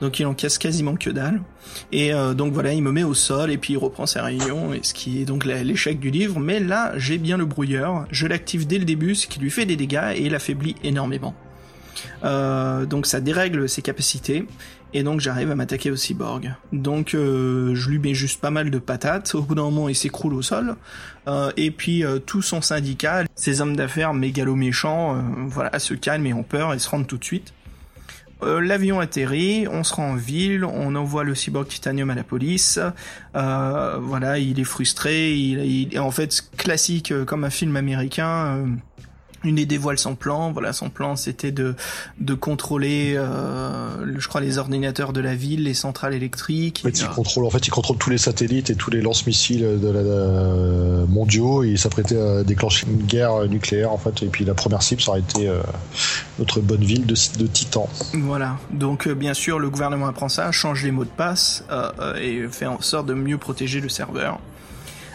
Donc il encaisse quasiment que dalle. Et euh, donc voilà, il me met au sol et puis il reprend sa réunion, et ce qui est donc l'échec du livre. Mais là, j'ai bien le brouilleur, je l'active dès le début, ce qui lui fait des dégâts et il affaiblit énormément. Euh, donc ça dérègle ses capacités et donc j'arrive à m'attaquer au cyborg. Donc euh, je lui mets juste pas mal de patates, au bout d'un moment il s'écroule au sol, euh, et puis euh, tout son syndicat, ces hommes d'affaires mégalo méchants, voilà, se calment et ont peur et se rendent tout de suite. L'avion atterrit, on se rend en ville, on envoie le cyborg titanium à la police. voilà, il est frustré, il, il en fait classique comme un film américain une idée dévoile son plan. Voilà, son plan, c'était de de contrôler, euh, je crois, les ordinateurs de la ville, les centrales électriques. En fait, il, contrôle, en fait, il contrôle tous les satellites et tous les lance-missiles de la, euh, mondiaux. Et il s'apprêtait à déclencher une guerre nucléaire, en fait. Et puis la première cible, ça aurait été euh, notre bonne ville de, de Titan. Voilà. Donc, euh, bien sûr, le gouvernement apprend ça, change les mots de passe et fait en sorte de mieux protéger le serveur.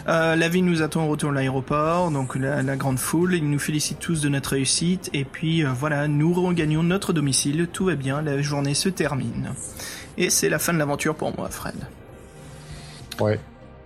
Euh, la ville nous attend au retour de l'aéroport, donc la, grande foule, ils nous félicitent tous de notre réussite, et puis euh, voilà, nous regagnons notre domicile, tout va bien, la journée se termine. Et c'est la fin de l'aventure pour moi, Fred. Ouais.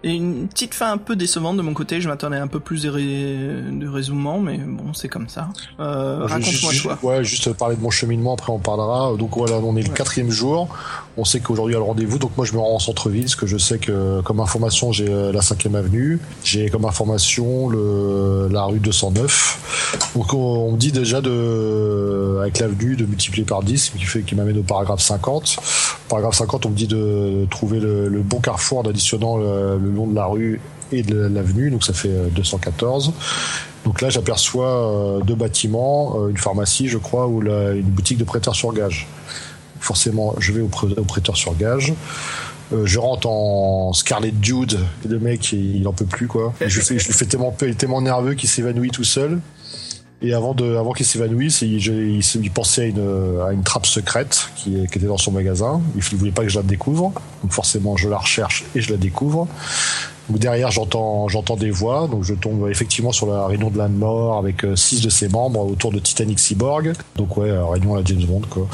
Et une petite fin un peu décevante de mon côté, je m'attendais un peu plus de, de raisonnement, mais bon, c'est comme ça. Euh, Raconte-moi toi. Ouais, juste parler de mon cheminement, après on parlera. Donc voilà, on est le quatrième jour. On sait qu'aujourd'hui il y a le rendez-vous, donc moi je me rends en centre-ville, parce que je sais que comme information j'ai euh, la 5 avenue, j'ai comme information le, la rue 209. Donc on, me dit déjà de, avec l'avenue de multiplier par 10, qui fait qui m'amène au paragraphe 50. paragraphe 50, on me dit de trouver le, bon carrefour en additionnant le, le long de la rue et de l'avenue, donc ça fait 214. Euh, donc là, j'aperçois euh, deux bâtiments, une pharmacie, je crois, ou une boutique de prêteurs sur gage forcément, je vais au, prêteur sur gage. Euh, je rentre en Scarlet Dude, le mec il, en peut plus quoi. je, fais, lui fais tellement, tellement nerveux qu'il s'évanouit tout seul. Et avant de, avant qu'il s'évanouisse, il, pensait à une, à une trappe secrète qui, était dans son magasin. Il ne voulait pas que je la découvre. Donc forcément, je la recherche et je la découvre. Donc derrière, j'entends, j'entends des voix. Donc je tombe effectivement sur la réunion de l'âne mort avec euh, six de ses membres autour de Titanic Cyborg. Donc ouais, réunion à la James Bond quoi.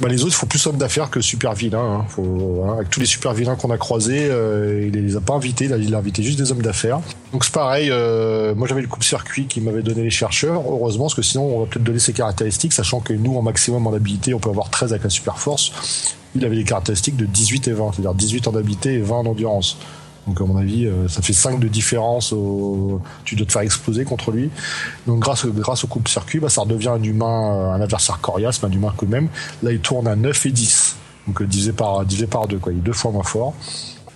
Bah, les autres, il faut plus homme d'affaires que super vilains. Hein. Faut, hein, avec tous les super vilains qu'on a croisés, euh, il les a pas invités, il a invité juste des hommes d'affaires. Donc c'est pareil, euh, moi j'avais le coupe-circuit qui m'avait donné les chercheurs, heureusement, parce que sinon on va peut-être donner ses caractéristiques, sachant que nous, en maximum en habilité, on peut avoir 13 avec la super force. Il avait des caractéristiques de 18 et 20, c'est-à-dire 18 en habilité et 20 en endurance. Donc à mon avis, euh, ça fait 5 de différence. Au... Tu dois te faire exploser contre lui. Donc grâce, grâce au coupe-circuit, bah, ça redevient un humain, euh, un adversaire coriace, mais un humain quand même. Là, il tourne à 9 et 10. Donc euh, divisé par, divisé par 2, quoi. Il est deux fois moins fort.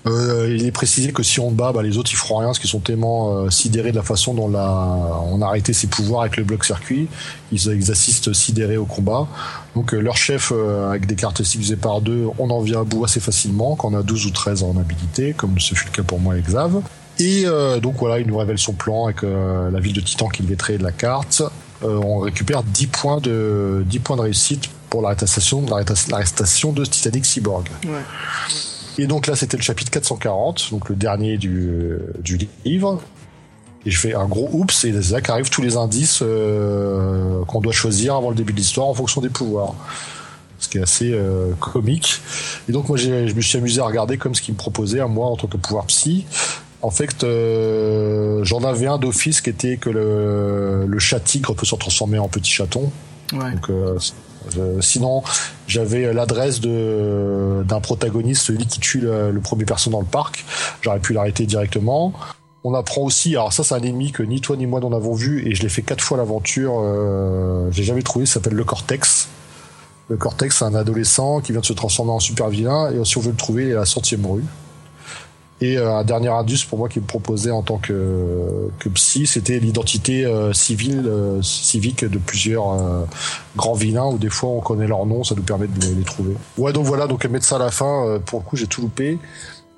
Euh, il est précisé que si on bat, bah, les autres ils feront rien parce qu'ils sont tellement euh, sidérés de la façon dont on a arrêté ses pouvoirs avec le bloc circuit. Ils, assistent sidérés au combat. Donc euh, leur chef avec des caractéristiques divisées par deux, on en vient à bout assez facilement quand on a 12 ou 13 en habilité, comme ce fut le cas pour moi avec Xav. Et donc voilà, il nous révèle son plan avec la ville de Titan qu'il traiter de la carte. on récupère 10 points de 10 points de réussite pour l'arrestation l'arrestation de Titanic Cyborg. Ouais. Et donc là, c'était le chapitre 440, donc le dernier du, du livre. Et je fais un gros oups, et c'est là qu'arrivent tous les indices euh, qu'on doit choisir avant le début de l'histoire en fonction des pouvoirs. Ce qui est assez euh, comique. Et donc moi, je me suis amusé à regarder comme ce qu'il me proposait à moi en tant que pouvoir psy. En fait, euh, j'en avais un d'office qui était que le, le chat tigre peut se transformer en petit chaton. Ouais. Donc sinon, j'avais l'adresse d'un protagoniste, celui qui tue le, premier personne dans le parc. J'aurais pu l'arrêter directement. On apprend aussi, alors ça c'est un ennemi que ni toi ni moi n'en avons vu et je l'ai fait quatre fois l'aventure. Euh, j'ai jamais trouvé. Ça s'appelle le Cortex. Le Cortex, c'est un adolescent qui vient de se transformer en super vilain et si on veut le trouver, il est à la centième rue. Et euh, un dernier indice pour moi qui me proposait en tant que, que psy, c'était l'identité euh, civile, euh, civique de plusieurs grands vilains où des fois on connaît leur nom, ça nous permet de les, trouver. Ouais, donc voilà, donc mettre ça à la fin, pour le coup j'ai tout loupé.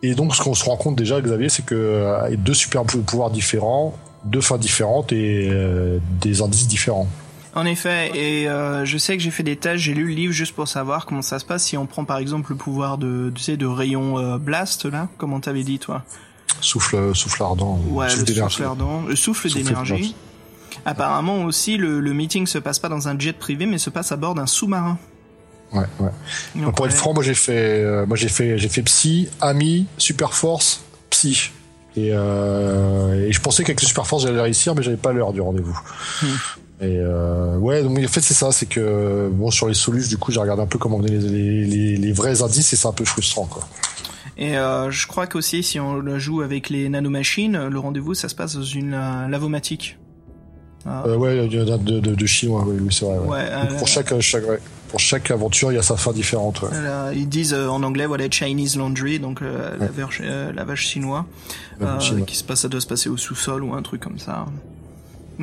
Et donc ce qu'on se rend compte déjà, Xavier, c'est que deux super pouvoirs différents, deux fins différentes et des indices différents. En effet, et euh, je sais que j'ai fait des tests, j'ai lu le livre juste pour savoir comment ça se passe si on prend par exemple le pouvoir de, tu sais, de rayon euh, blast là, comment t'avais dit toi? Souffle, souffle ardent. Ouais, le souffle ardent, le souffle, d'énergie. Apparemment aussi, le, le meeting se passe pas dans un jet privé, mais se passe à bord d'un sous-marin. Ouais, ouais. Donc, pour être franc, moi j'ai fait, euh, moi j'ai fait, j'ai fait psy, ami, super force, psy. Et, euh, et je pensais qu'avec le super force j'allais réussir, mais j'avais pas l'heure du rendez-vous. Hmm. Et euh, ouais, donc en fait c'est ça, c'est que bon sur les solus, du coup j'ai regardé un peu comment venaient les, les, les, vrais indices et c'est un peu frustrant quoi. Et euh, je crois qu'aussi si on le joue avec les nanomachines, le rendez-vous ça se passe dans une euh, lavomatique. Ah. Euh, ouais, de, de, de, de chinois, oui, oui c'est vrai. Ouais. Ouais, pour chaque, chaque ouais, pour chaque aventure, il y a sa fin différente. Ils disent en anglais voilà Chinese laundry, donc euh, lavage, lavage chinois, qui se passe, ça doit se passer au sous-sol ou un truc comme ça.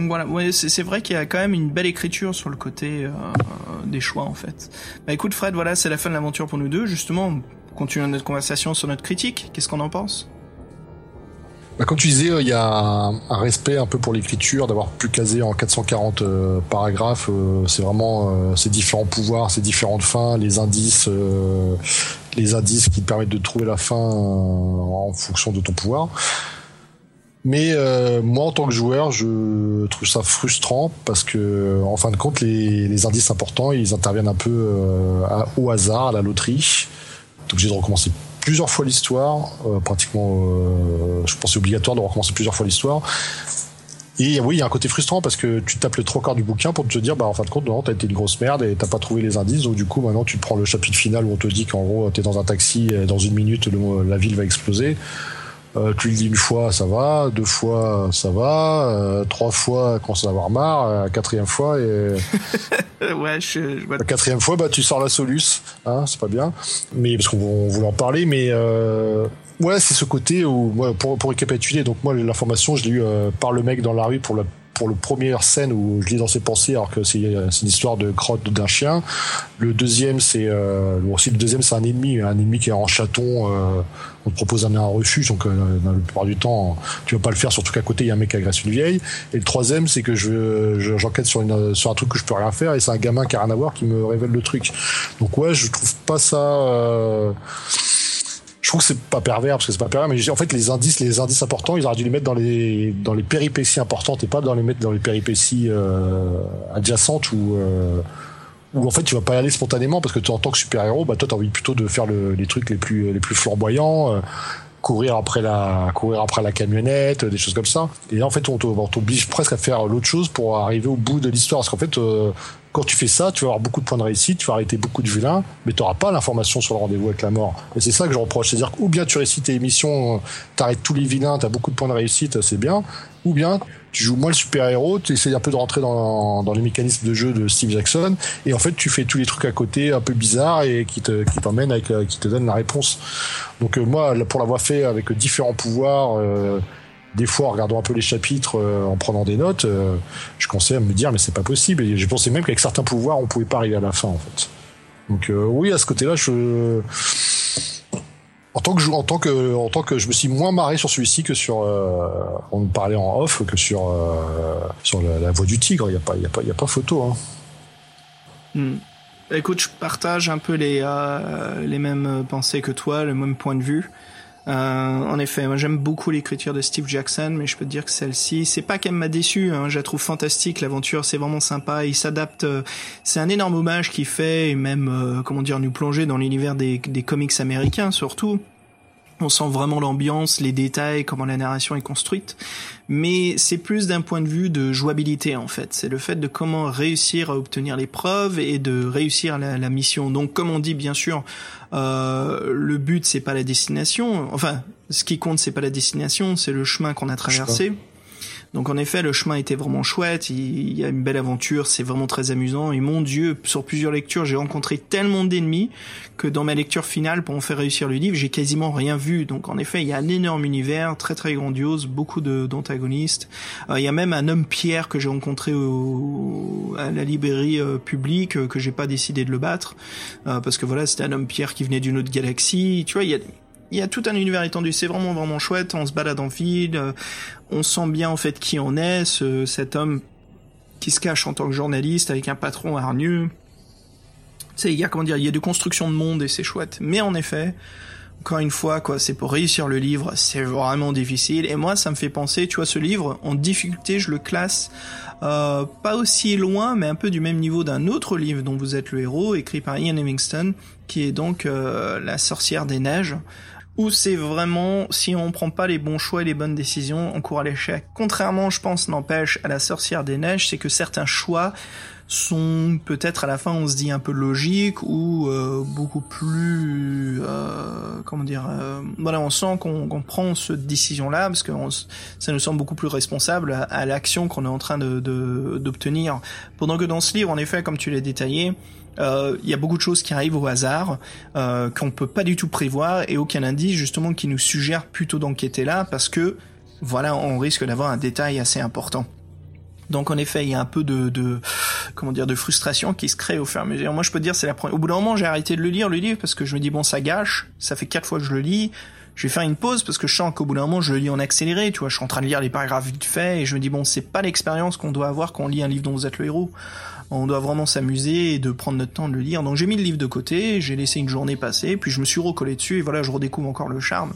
Voilà, c'est vrai qu'il y a quand même une belle écriture sur le côté euh, des choix en fait. Bah écoute Fred, voilà, c'est la fin de l'aventure pour nous deux. Justement, continuons notre conversation sur notre critique. Qu'est-ce qu'on en pense? Bah, comme tu disais, il y a un, respect un peu pour l'écriture, d'avoir plus casé en 440 euh, paragraphes. Euh, c'est vraiment ces différents pouvoirs, ces différentes fins, les indices, les indices qui te permettent de trouver la fin en fonction de ton pouvoir. Mais euh, moi, en tant que joueur, je trouve ça frustrant parce que, en fin de compte, les, les indices importants, ils interviennent un peu euh, au hasard, à la loterie. Donc j'ai de recommencer plusieurs fois l'histoire, euh, pratiquement, je pense c'est obligatoire de recommencer plusieurs fois l'histoire. Et oui, il y a un côté frustrant parce que tu tapes le trois quarts du bouquin pour te dire, bah en fin de compte, non, t'as été une grosse merde et t'as pas trouvé les indices. Donc du coup, maintenant, tu prends le chapitre final où on te dit qu'en gros, t'es dans un taxi, et dans une minute, la ville va exploser. Euh, tu le dis une fois, ça va. Deux fois, ça va. Euh, trois fois, quand ça va avoir marre. Euh, quatrième fois, et ouais, je, La quatrième fois, bah tu sors la solus, hein, c'est pas bien. Mais parce qu'on voulait en parler, mais ouais, c'est ce côté où, pour, pour récapituler, donc moi l'information, je l'ai eu par le mec dans la rue pour la pour le première scène où je lis dans ses pensées alors que c'est une histoire de crotte d'un chien. Le deuxième c'est euh, aussi le deuxième c'est un ennemi, un ennemi qui est en chaton. Euh, on te propose d'amener un refuge donc euh, la plupart du temps tu vas pas le faire surtout qu'à côté il y a un mec qui agresse une vieille. Et le troisième c'est que je j'enquête sur une sur un truc que je peux rien faire et c'est un gamin qui a rien à voir qui me révèle le truc. Donc ouais je trouve pas ça euh, je trouve que c'est pas pervers parce que c'est pas pervers mais en fait les indices les indices importants ils auraient dû les mettre dans les dans les péripéties importantes et pas dans les mettre dans les péripéties euh, adjacentes ou euh, où en fait tu vas pas y aller spontanément parce que en tant que super héros bah toi t'as envie plutôt de faire le, les trucs les plus les plus flamboyants euh, courir après la courir après la camionnette des choses comme ça. Et là en fait on t'oblige presque à faire l'autre chose pour arriver au bout de l'histoire. Parce qu'en fait euh, quand tu fais ça, tu vas avoir beaucoup de points de réussite, tu vas arrêter beaucoup de vilains, mais tu n'auras pas l'information sur le rendez-vous avec la mort. Et c'est ça que je reproche. C'est-à-dire ou bien tu récites tes émissions, tu arrêtes tous les vilains, tu as beaucoup de points de réussite, c'est bien, ou bien tu joues moins le super-héros, tu essayes un peu de rentrer dans, dans les mécanismes de jeu de Steve Jackson, et en fait tu fais tous les trucs à côté un peu bizarres et qui te qui t'emmènent avec euh, qui te donnent la réponse. Donc euh, moi pour l'avoir fait avec différents pouvoirs euh, des fois en regardant un peu les chapitres, euh, en prenant des notes, euh, je commençais à me dire mais c'est pas possible. Et je pensais même qu'avec certains pouvoirs, on pouvait pas arriver à la fin en fait. Donc euh, oui, à ce côté-là, je en tant que que en tant que je me suis moins marré sur celui-ci que sur on me parlait en off que sur sur la, voix du tigre. Il y a pas il y a pas il y a pas photo. Hein. Hmm. Écoute, je partage un peu les les mêmes pensées que toi, le même point de vue. Euh, en effet, moi j'aime beaucoup l'écriture de Steve Jackson, mais je peux te dire que celle-ci, c'est pas qu'elle m'a déçu. Hein, je la trouve fantastique. L'aventure, c'est vraiment sympa. Il s'adapte. Euh, c'est un énorme hommage qu'il fait, et même euh, comment dire, nous plonger dans l'univers des, des comics américains surtout. On sent vraiment l'ambiance, les détails, comment la narration est construite. Mais c'est plus d'un point de vue de jouabilité en fait. C'est le fait de comment réussir à obtenir les preuves et de réussir la, la mission. Donc comme on dit bien sûr, euh, le but c'est pas la destination. Enfin, ce qui compte c'est pas la destination, c'est le chemin qu'on a traversé. Donc en effet, le chemin était vraiment chouette, il, y a une belle aventure, c'est vraiment très amusant. Et mon Dieu, sur plusieurs lectures, j'ai rencontré tellement d'ennemis que dans ma lecture finale, pour en faire réussir le livre, j'ai quasiment rien vu. Donc en effet, il y a un énorme univers, très très grandiose, beaucoup d'antagonistes. Euh, il y a même un homme pierre que j'ai rencontré au, à la librairie euh, publique, euh, que j'ai pas décidé de le battre, parce que voilà, c'était un homme pierre qui venait d'une autre galaxie. Tu vois, il y a il y a tout un univers étendu. C'est vraiment vraiment chouette. On se balade en ville, euh, on sent bien en fait qui on est, ce, cet homme qui se cache en tant que journaliste avec un patron hargneux. Sais, il y a comment dire, il y a de construction de monde et c'est chouette. Mais en effet, encore une fois, quoi, c'est pour réussir le livre, c'est vraiment difficile. Et moi, ça me fait penser, tu vois, ce livre, en difficulté, je le classe euh, pas aussi loin, mais un peu du même niveau d'un autre livre dont vous êtes le héros, écrit par Ian Livingstone, qui est donc euh, La sorcière des neiges, où c'est vraiment, si on prend pas les bons choix et les bonnes décisions, on court à l'échec. Contrairement, je pense, n'empêche, à La sorcière des neiges, c'est que certains choix sont peut-être à la fin on se dit un peu logiques ou euh, beaucoup plus euh, comment dire euh, voilà on sent qu'on qu prend cette décision là parce que ça nous semble beaucoup plus responsable à, à l'action qu'on est en train de d'obtenir pendant que dans ce livre en effet comme tu l'as détaillé il y a beaucoup de choses qui arrivent au hasard qu'on peut pas du tout prévoir et aucun indice justement qui nous suggère plutôt d'enquêter là parce que voilà on risque d'avoir un détail assez important donc en effet, il y a un peu de, comment dire de frustration qui se crée au fur et à mesure. Moi, je peux dire, c'est la première. Au bout d'un moment, j'ai arrêté de le lire, le livre, parce que je me dis bon, ça gâche. Ça fait quatre fois que je le lis. Je vais faire une pause parce que je sens qu'au bout d'un moment, je le lis en accéléré. Tu vois, je suis en train de lire les paragraphes vite fait et je me dis bon, c'est pas l'expérience qu'on doit avoir quand on lit un livre dont vous êtes le héros. On doit vraiment s'amuser et de prendre notre temps de le lire. Donc j'ai mis le livre de côté, j'ai laissé une journée passer, puis je me suis recollé dessus et voilà, je redécouvre encore le charme.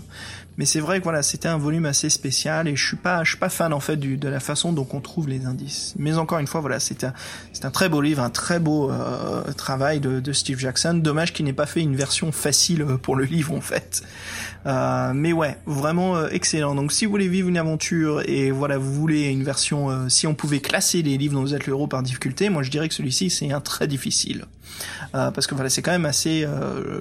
Mais c'est vrai que voilà, c'était un volume assez spécial et je suis pas, je suis pas fan en fait du, de la façon dont on trouve les indices. Mais encore une fois, voilà, c'est un, c'est un très beau livre, un très beau euh, travail de, de, Steve Jackson. Dommage qu'il n'ait pas fait une version facile pour le livre en fait. Euh, mais ouais, vraiment euh, excellent. Donc si vous voulez vivre une aventure et voilà, vous voulez une version, euh, si on pouvait classer les livres dont vous êtes le héros par difficulté, moi je dirais que celui-ci c'est un très difficile. Euh, parce que voilà, c'est quand même assez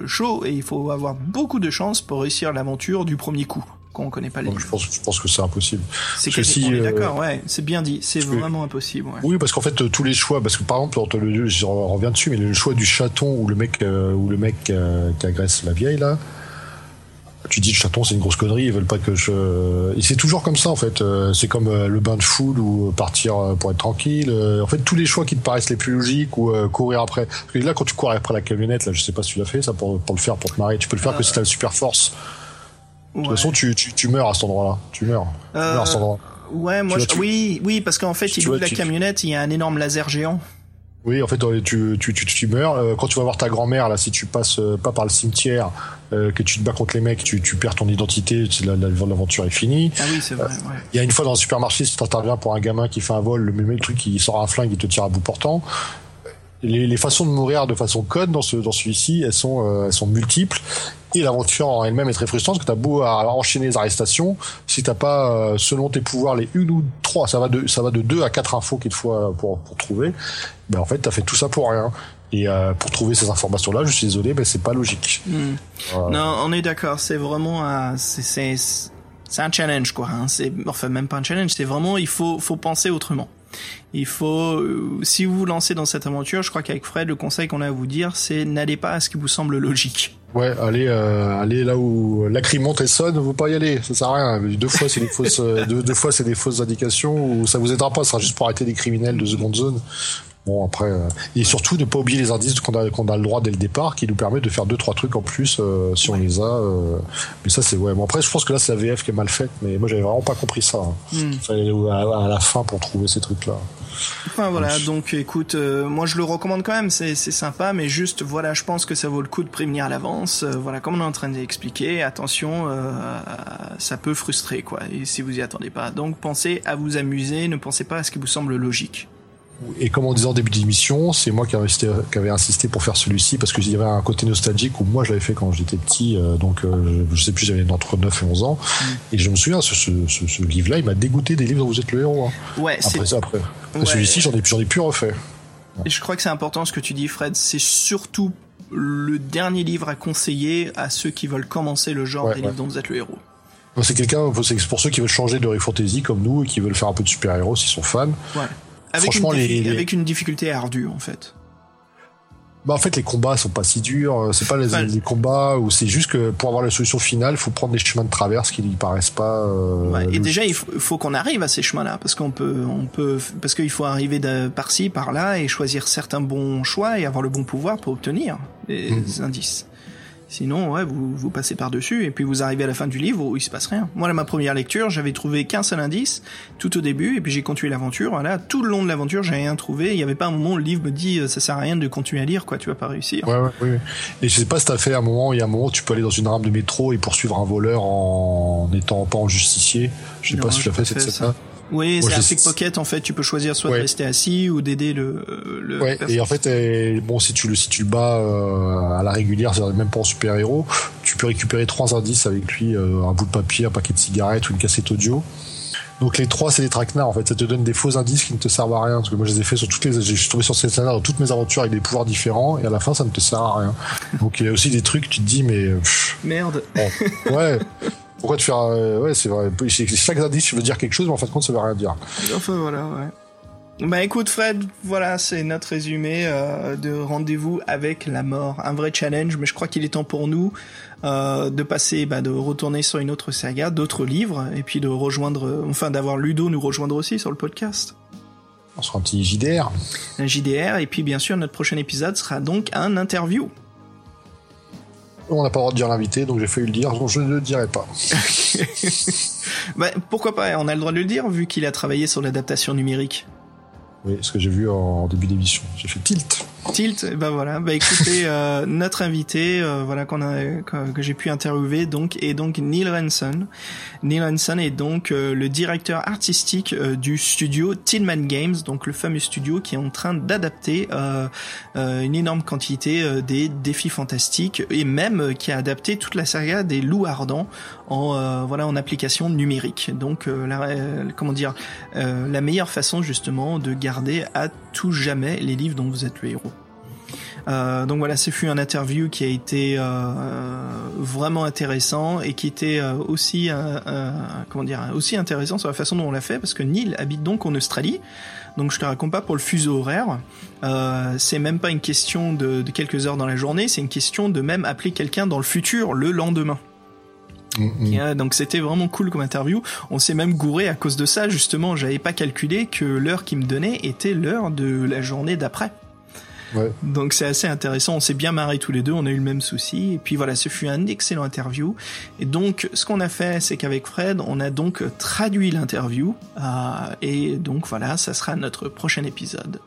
chaud et il faut avoir beaucoup de chance pour réussir l'aventure du premier coup quand on connaît pas les je pense, je pense que c'est impossible. C'est quasi, si, euh, d'accord, ouais, c'est bien dit, c'est vraiment impossible. Ouais. Oui, parce qu'en fait tous les choix, parce que par exemple, le, je reviens dessus, mais le choix du chaton ou le mec euh, ou le mec euh, qui agresse la vieille là, tu dis le chaton c'est une grosse connerie, ils veulent pas que je. Et c'est toujours comme ça en fait. C'est comme le bain de foule ou partir pour être tranquille. En fait, tous les choix qui te paraissent les plus logiques ou courir après. Parce que là, quand tu cours après la camionnette, là, je sais pas si tu l'as fait ça pour, pour le faire, pour te marrer. Tu peux le faire que si t'as le super force. De toute façon, tu, tu, tu, meurs à cet endroit-là. Tu meurs. Tu meurs à cet endroit. Ouais, moi, je... oui, oui, parce qu'en fait, il ouvre la camionnette, il y a un énorme laser géant. Oui, en fait, tu, tu, tu, tu meurs. Quand tu vas voir ta grand-mère, là, si tu passes pas par le cimetière, euh, que tu te bats contre les mecs, tu, tu perds ton identité, l'aventure est finie. Ah oui, c'est vrai. Il ouais. y a une fois dans un supermarché, si t'interviens pour un gamin qui fait un vol, le même truc, il sort un flingue, il te tire à bout portant. Les, les, façons de mourir de façon code dans ce dans celui-ci, elles sont euh, elles sont multiples et l'aventure en elle-même est très frustrante parce que t'as beau à enchaîner les arrestations, si t'as pas euh, selon tes pouvoirs les une ou trois, ça va de ça va de deux à quatre infos qu'il te faut euh, pour pour trouver. Ben en fait t'as fait tout ça pour rien. Et euh, pour trouver ces informations-là, je suis désolé, mais c'est pas logique. Mm. Voilà. Non, on est d'accord. C'est vraiment un, c'est c'est un challenge quoi. Hein. C'est enfin même pas un challenge. C'est vraiment il faut faut penser autrement. Il faut, euh, si vous vous lancez dans cette aventure, je crois qu'avec Fred, le conseil qu'on a à vous dire, c'est n'allez pas à ce qui vous semble logique. Ouais, allez, euh, là où la crie monte et sonne, vous pas y aller, ça sert à rien. Deux fois, c'est des fausses, deux, deux, fois, c'est des fausses indications ou ça vous aidera pas, ça sera juste pour arrêter des criminels de seconde zone. Bon après euh, et surtout ne pas oublier les indices qu'on a qu'on a le droit dès le départ qui nous permet de faire deux trois trucs en plus euh, si on les a euh, mais ça c'est ouais bon après je pense que là c'est la VF qui est mal faite mais moi j'avais vraiment pas compris ça hein. mm. fallait à, à, la fin pour trouver ces trucs là enfin voilà donc écoute moi je le recommande quand même c'est sympa mais juste voilà je pense que ça vaut le coup de prévenir à l'avance voilà comme on est en train d'expliquer attention ça peut frustrer quoi et si vous y attendez pas donc pensez à vous amuser ne pensez pas à ce qui vous semble logique et comme on disait en début d'émission, c'est moi qui avais, insisté, qui avait insisté pour faire celui-ci parce qu'il y avait un côté nostalgique où moi je l'avais fait quand j'étais petit, euh, donc euh, je, sais plus, j'avais entre 9 et 11 ans. Mm. Et je me souviens, ce, ce, ce, ce livre-là, il m'a dégoûté des livres dont vous êtes le héros. Hein. Ouais, après ça, après. Ouais. Celui-ci, j'en ai, j'en ai plus refait. Ouais. Et je crois que c'est important ce que tu dis, Fred. C'est surtout le dernier livre à conseiller à ceux qui veulent commencer le genre ouais, des livres dont vous êtes le héros. C'est quelqu'un, c'est pour ceux qui veulent changer de Fantasy comme nous et qui veulent faire un peu de super-héros s'ils sont fans. Ouais. Avec Franchement, une, les, les... avec une difficulté ardue en fait. Bah en fait les combats sont pas si durs, c'est pas les, enfin, les combats où c'est juste que pour avoir la solution finale, faut prendre des chemins de traverse qui ne paraissent pas. Euh, ouais, et déjà il faut, faut qu'on arrive à ces chemins-là parce qu'on peut, on peut, parce qu'il faut arriver de par-ci, par-là et choisir certains bons choix et avoir le bon pouvoir pour obtenir les mmh. indices. Sinon, ouais, vous, vous passez par-dessus et puis vous arrivez à la fin du livre où il se passe rien. Moi, là, ma première lecture, j'avais trouvé qu'un seul indice tout au début et puis j'ai continué l'aventure. Là, tout le long de l'aventure, j'ai rien trouvé. Il y avait pas un moment où le livre me dit euh, ça sert à rien de continuer à lire, quoi, tu vas pas réussir. Ouais, ouais, oui. Et je sais pas si t'as fait un moment, il y a un moment où tu peux aller dans une rame de métro et poursuivre un voleur en étant pas en justicier. Je sais Non, pas si tu l'as fait cette scène-là. Oui, c'est un je- pickpocket en fait. Tu peux choisir soit Ouais. de rester assis ou d'aider le. le Ouais, et en fait, euh, bon, si tu le, si tu le bats euh, à la régulière, c'est-à-dire même pas en super héros, tu peux récupérer trois indices avec lui, euh, un bout de papier, un paquet de cigarettes ou une cassette audio. Donc les trois, c'est des traquenards. En fait, ça te donne des faux indices qui ne te servent à rien. Parce que moi, je les ai fait sur toutes les, je suis tombé sur ces traquenards dans toutes mes aventures avec des pouvoirs différents, et à la fin, ça ne te sert à rien. Donc il y a aussi des trucs, tu te dis, mais pff, Merde. bon, ouais. Pourquoi te faire, euh, ouais, c'est vrai. Chaque indice veut dire quelque chose, mais en fin de compte, ça veut rien dire. Enfin voilà, ouais. Bah écoute Fred, voilà, c'est notre résumé euh, de rendez-vous avec la mort. Un vrai challenge, mais je crois qu'il est temps pour nous euh, de passer, bah, de retourner sur une autre saga, d'autres livres, et puis de rejoindre, enfin d'avoir Ludo nous rejoindre aussi sur le podcast. On sera un petit JDR. Un JDR, et puis bien sûr notre prochain épisode sera donc un interview. On n'a pas le droit de dire l'invité, donc j'ai failli le dire, donc je ne le dirai pas. Bah pourquoi pas, on a le droit de le dire vu qu'il a travaillé sur l'adaptation numérique. Oui, ce que j'ai vu en début d'émission. J'ai fait tilt. Tilt, bah voilà, bah écoutez, euh, notre invité, euh, voilà qu'on a que, que j'ai pu interviewer donc est donc Neil Ranson. Neil Ranson est donc euh, le directeur artistique euh, du studio Tillman Games, donc le fameux studio qui est en train d'adapter une énorme quantité des défis fantastiques et même qui a adapté toute la saga des loups ardents en euh, voilà en application numérique. Donc euh, la, euh, comment dire euh, la meilleure façon justement de garder à tout jamais les livres dont vous êtes le héros. Euh, donc voilà, ce fut un interview qui a été euh, euh, vraiment intéressant et qui était aussi comment dire aussi intéressant sur la façon dont on l'a fait parce que Neil habite donc en Australie. Donc je te raconte pas pour le fuseau horaire. Euh, c'est même pas une question de, de quelques heures dans la journée, c'est une question de même appeler quelqu'un dans le futur le lendemain. Mm, Et, euh, donc c'était vraiment cool comme interview. On s'est même gouré à cause de ça justement. J'avais pas calculé que l'heure qu'il me donnait était l'heure de la journée d'après. Donc c'est assez intéressant. On s'est bien marré tous les deux. On a eu le même souci. Et puis voilà, ce fut un excellent interview. Et donc ce qu'on a fait, c'est qu'avec Fred, on a donc traduit l'interview. Euh, et donc voilà, ça sera notre prochain épisode.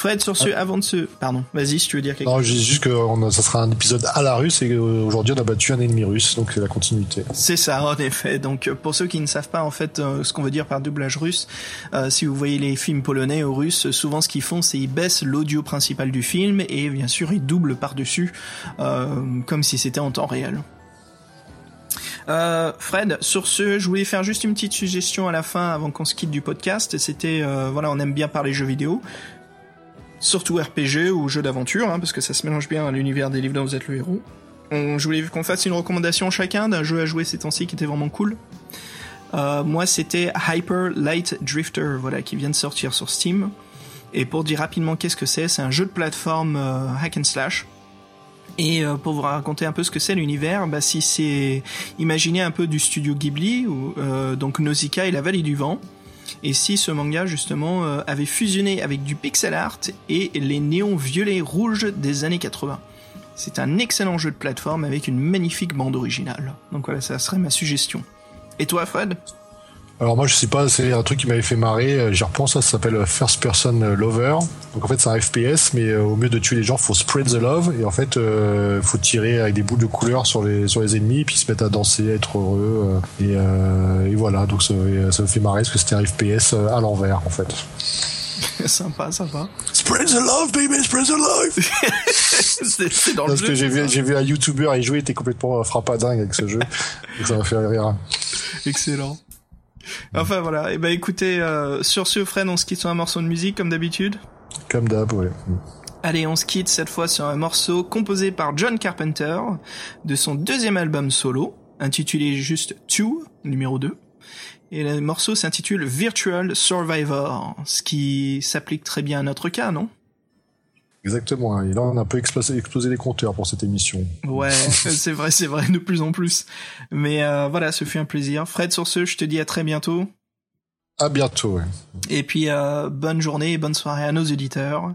Fred, sur ce, avant de se, pardon, vas-y, si tu veux dire quelque Non, chose. je dis juste que on a- ça sera un épisode à la russe et euh, aujourd'hui on a battu un ennemi russe, donc c'est la continuité. C'est ça, en effet. Donc, euh, pour ceux qui ne savent pas en fait euh, ce qu'on veut dire par doublage russe, euh, si vous voyez les films polonais ou russes, souvent ce qu'ils font, c'est ils baissent l'audio principal du film et bien sûr ils doublent par-dessus, euh, comme si c'était en temps réel. Euh, Fred, sur ce, je voulais faire juste une petite suggestion à la fin avant qu'on se quitte du podcast. C'était, euh, voilà, on aime bien parler jeux vidéo, surtout RPG ou jeux d'aventure, hein, parce que ça se mélange bien à l'univers des livres dont vous êtes le héros. Je voulais qu'on fasse une recommandation chacun d'un jeu à jouer ces temps-ci qui était vraiment cool. Euh, moi, c'était Hyper Light Drifter, voilà, qui vient de sortir sur Steam. Et pour dire rapidement qu'est-ce que c'est, c'est un jeu de plateforme euh, hack and slash. Et euh, pour vous raconter un peu ce que c'est l'univers, bah, si c'est imaginez un peu du studio Ghibli, ou, donc Nausicaa et la Vallée du Vent. Et si ce manga justement euh, avait fusionné avec du pixel art et les néons violets rouges des années 80. C'est un excellent jeu de plateforme avec une magnifique bande originale. Donc voilà, ça serait ma suggestion. Et toi, Fred? Alors moi je sais pas, c'est un truc qui m'avait fait marrer, euh, j'y repense, ça s'appelle First Person Lover. Donc en fait c'est un FPS, mais euh, au mieux de tuer les gens, faut spread the love, et en fait euh, faut tirer avec des boules de couleur sur les sur les ennemis, puis se mettre à danser, à être heureux, euh, et, euh, et voilà, donc ça, ça me fait marrer parce que c'était un FPS à l'envers en fait. Sympa, sympa. Spread the love baby, spread the love c'est dans le Parce jeu. que j'ai vu, ça j'ai vu un YouTuber y jouer, il était complètement frappadingue avec ce jeu, donc ça m'a fait rire. Excellent. Enfin voilà, et ben écoutez, euh, sur ce, Fred, on se quitte sur un morceau de musique comme d'habitude. Comme d'hab, ouais. Allez, on se quitte cette fois sur un morceau composé par John Carpenter de son deuxième album solo, intitulé juste Two, numéro 2. Et le morceau s'intitule Virtual Survivor, ce qui s'applique très bien à notre cas, non? Exactement. hein. Et là, on a un peu explosé, explosé les compteurs pour cette émission. Ouais, c'est vrai, c'est vrai, de plus en plus. Mais euh, voilà, ce fut un plaisir. Fred, sur ce, je te dis à très bientôt. À bientôt. Ouais. Et puis, euh, bonne journée et bonne soirée à nos auditeurs.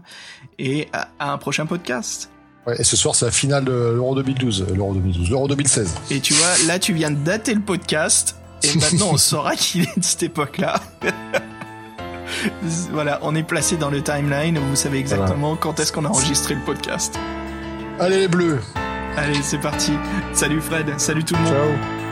Et à, à un prochain podcast. Ouais, et ce soir, c'est la finale de l'Euro 2012, l'Euro 2012, l'Euro 2016. Et tu vois, là, tu viens de dater le podcast, et maintenant, on saura qu'il est de cette époque-là. voilà, on est placé dans le timeline, vous savez exactement quand est-ce qu'on a enregistré le podcast. Allez les bleus Allez, c'est parti. Salut Fred, salut tout le monde. Ciao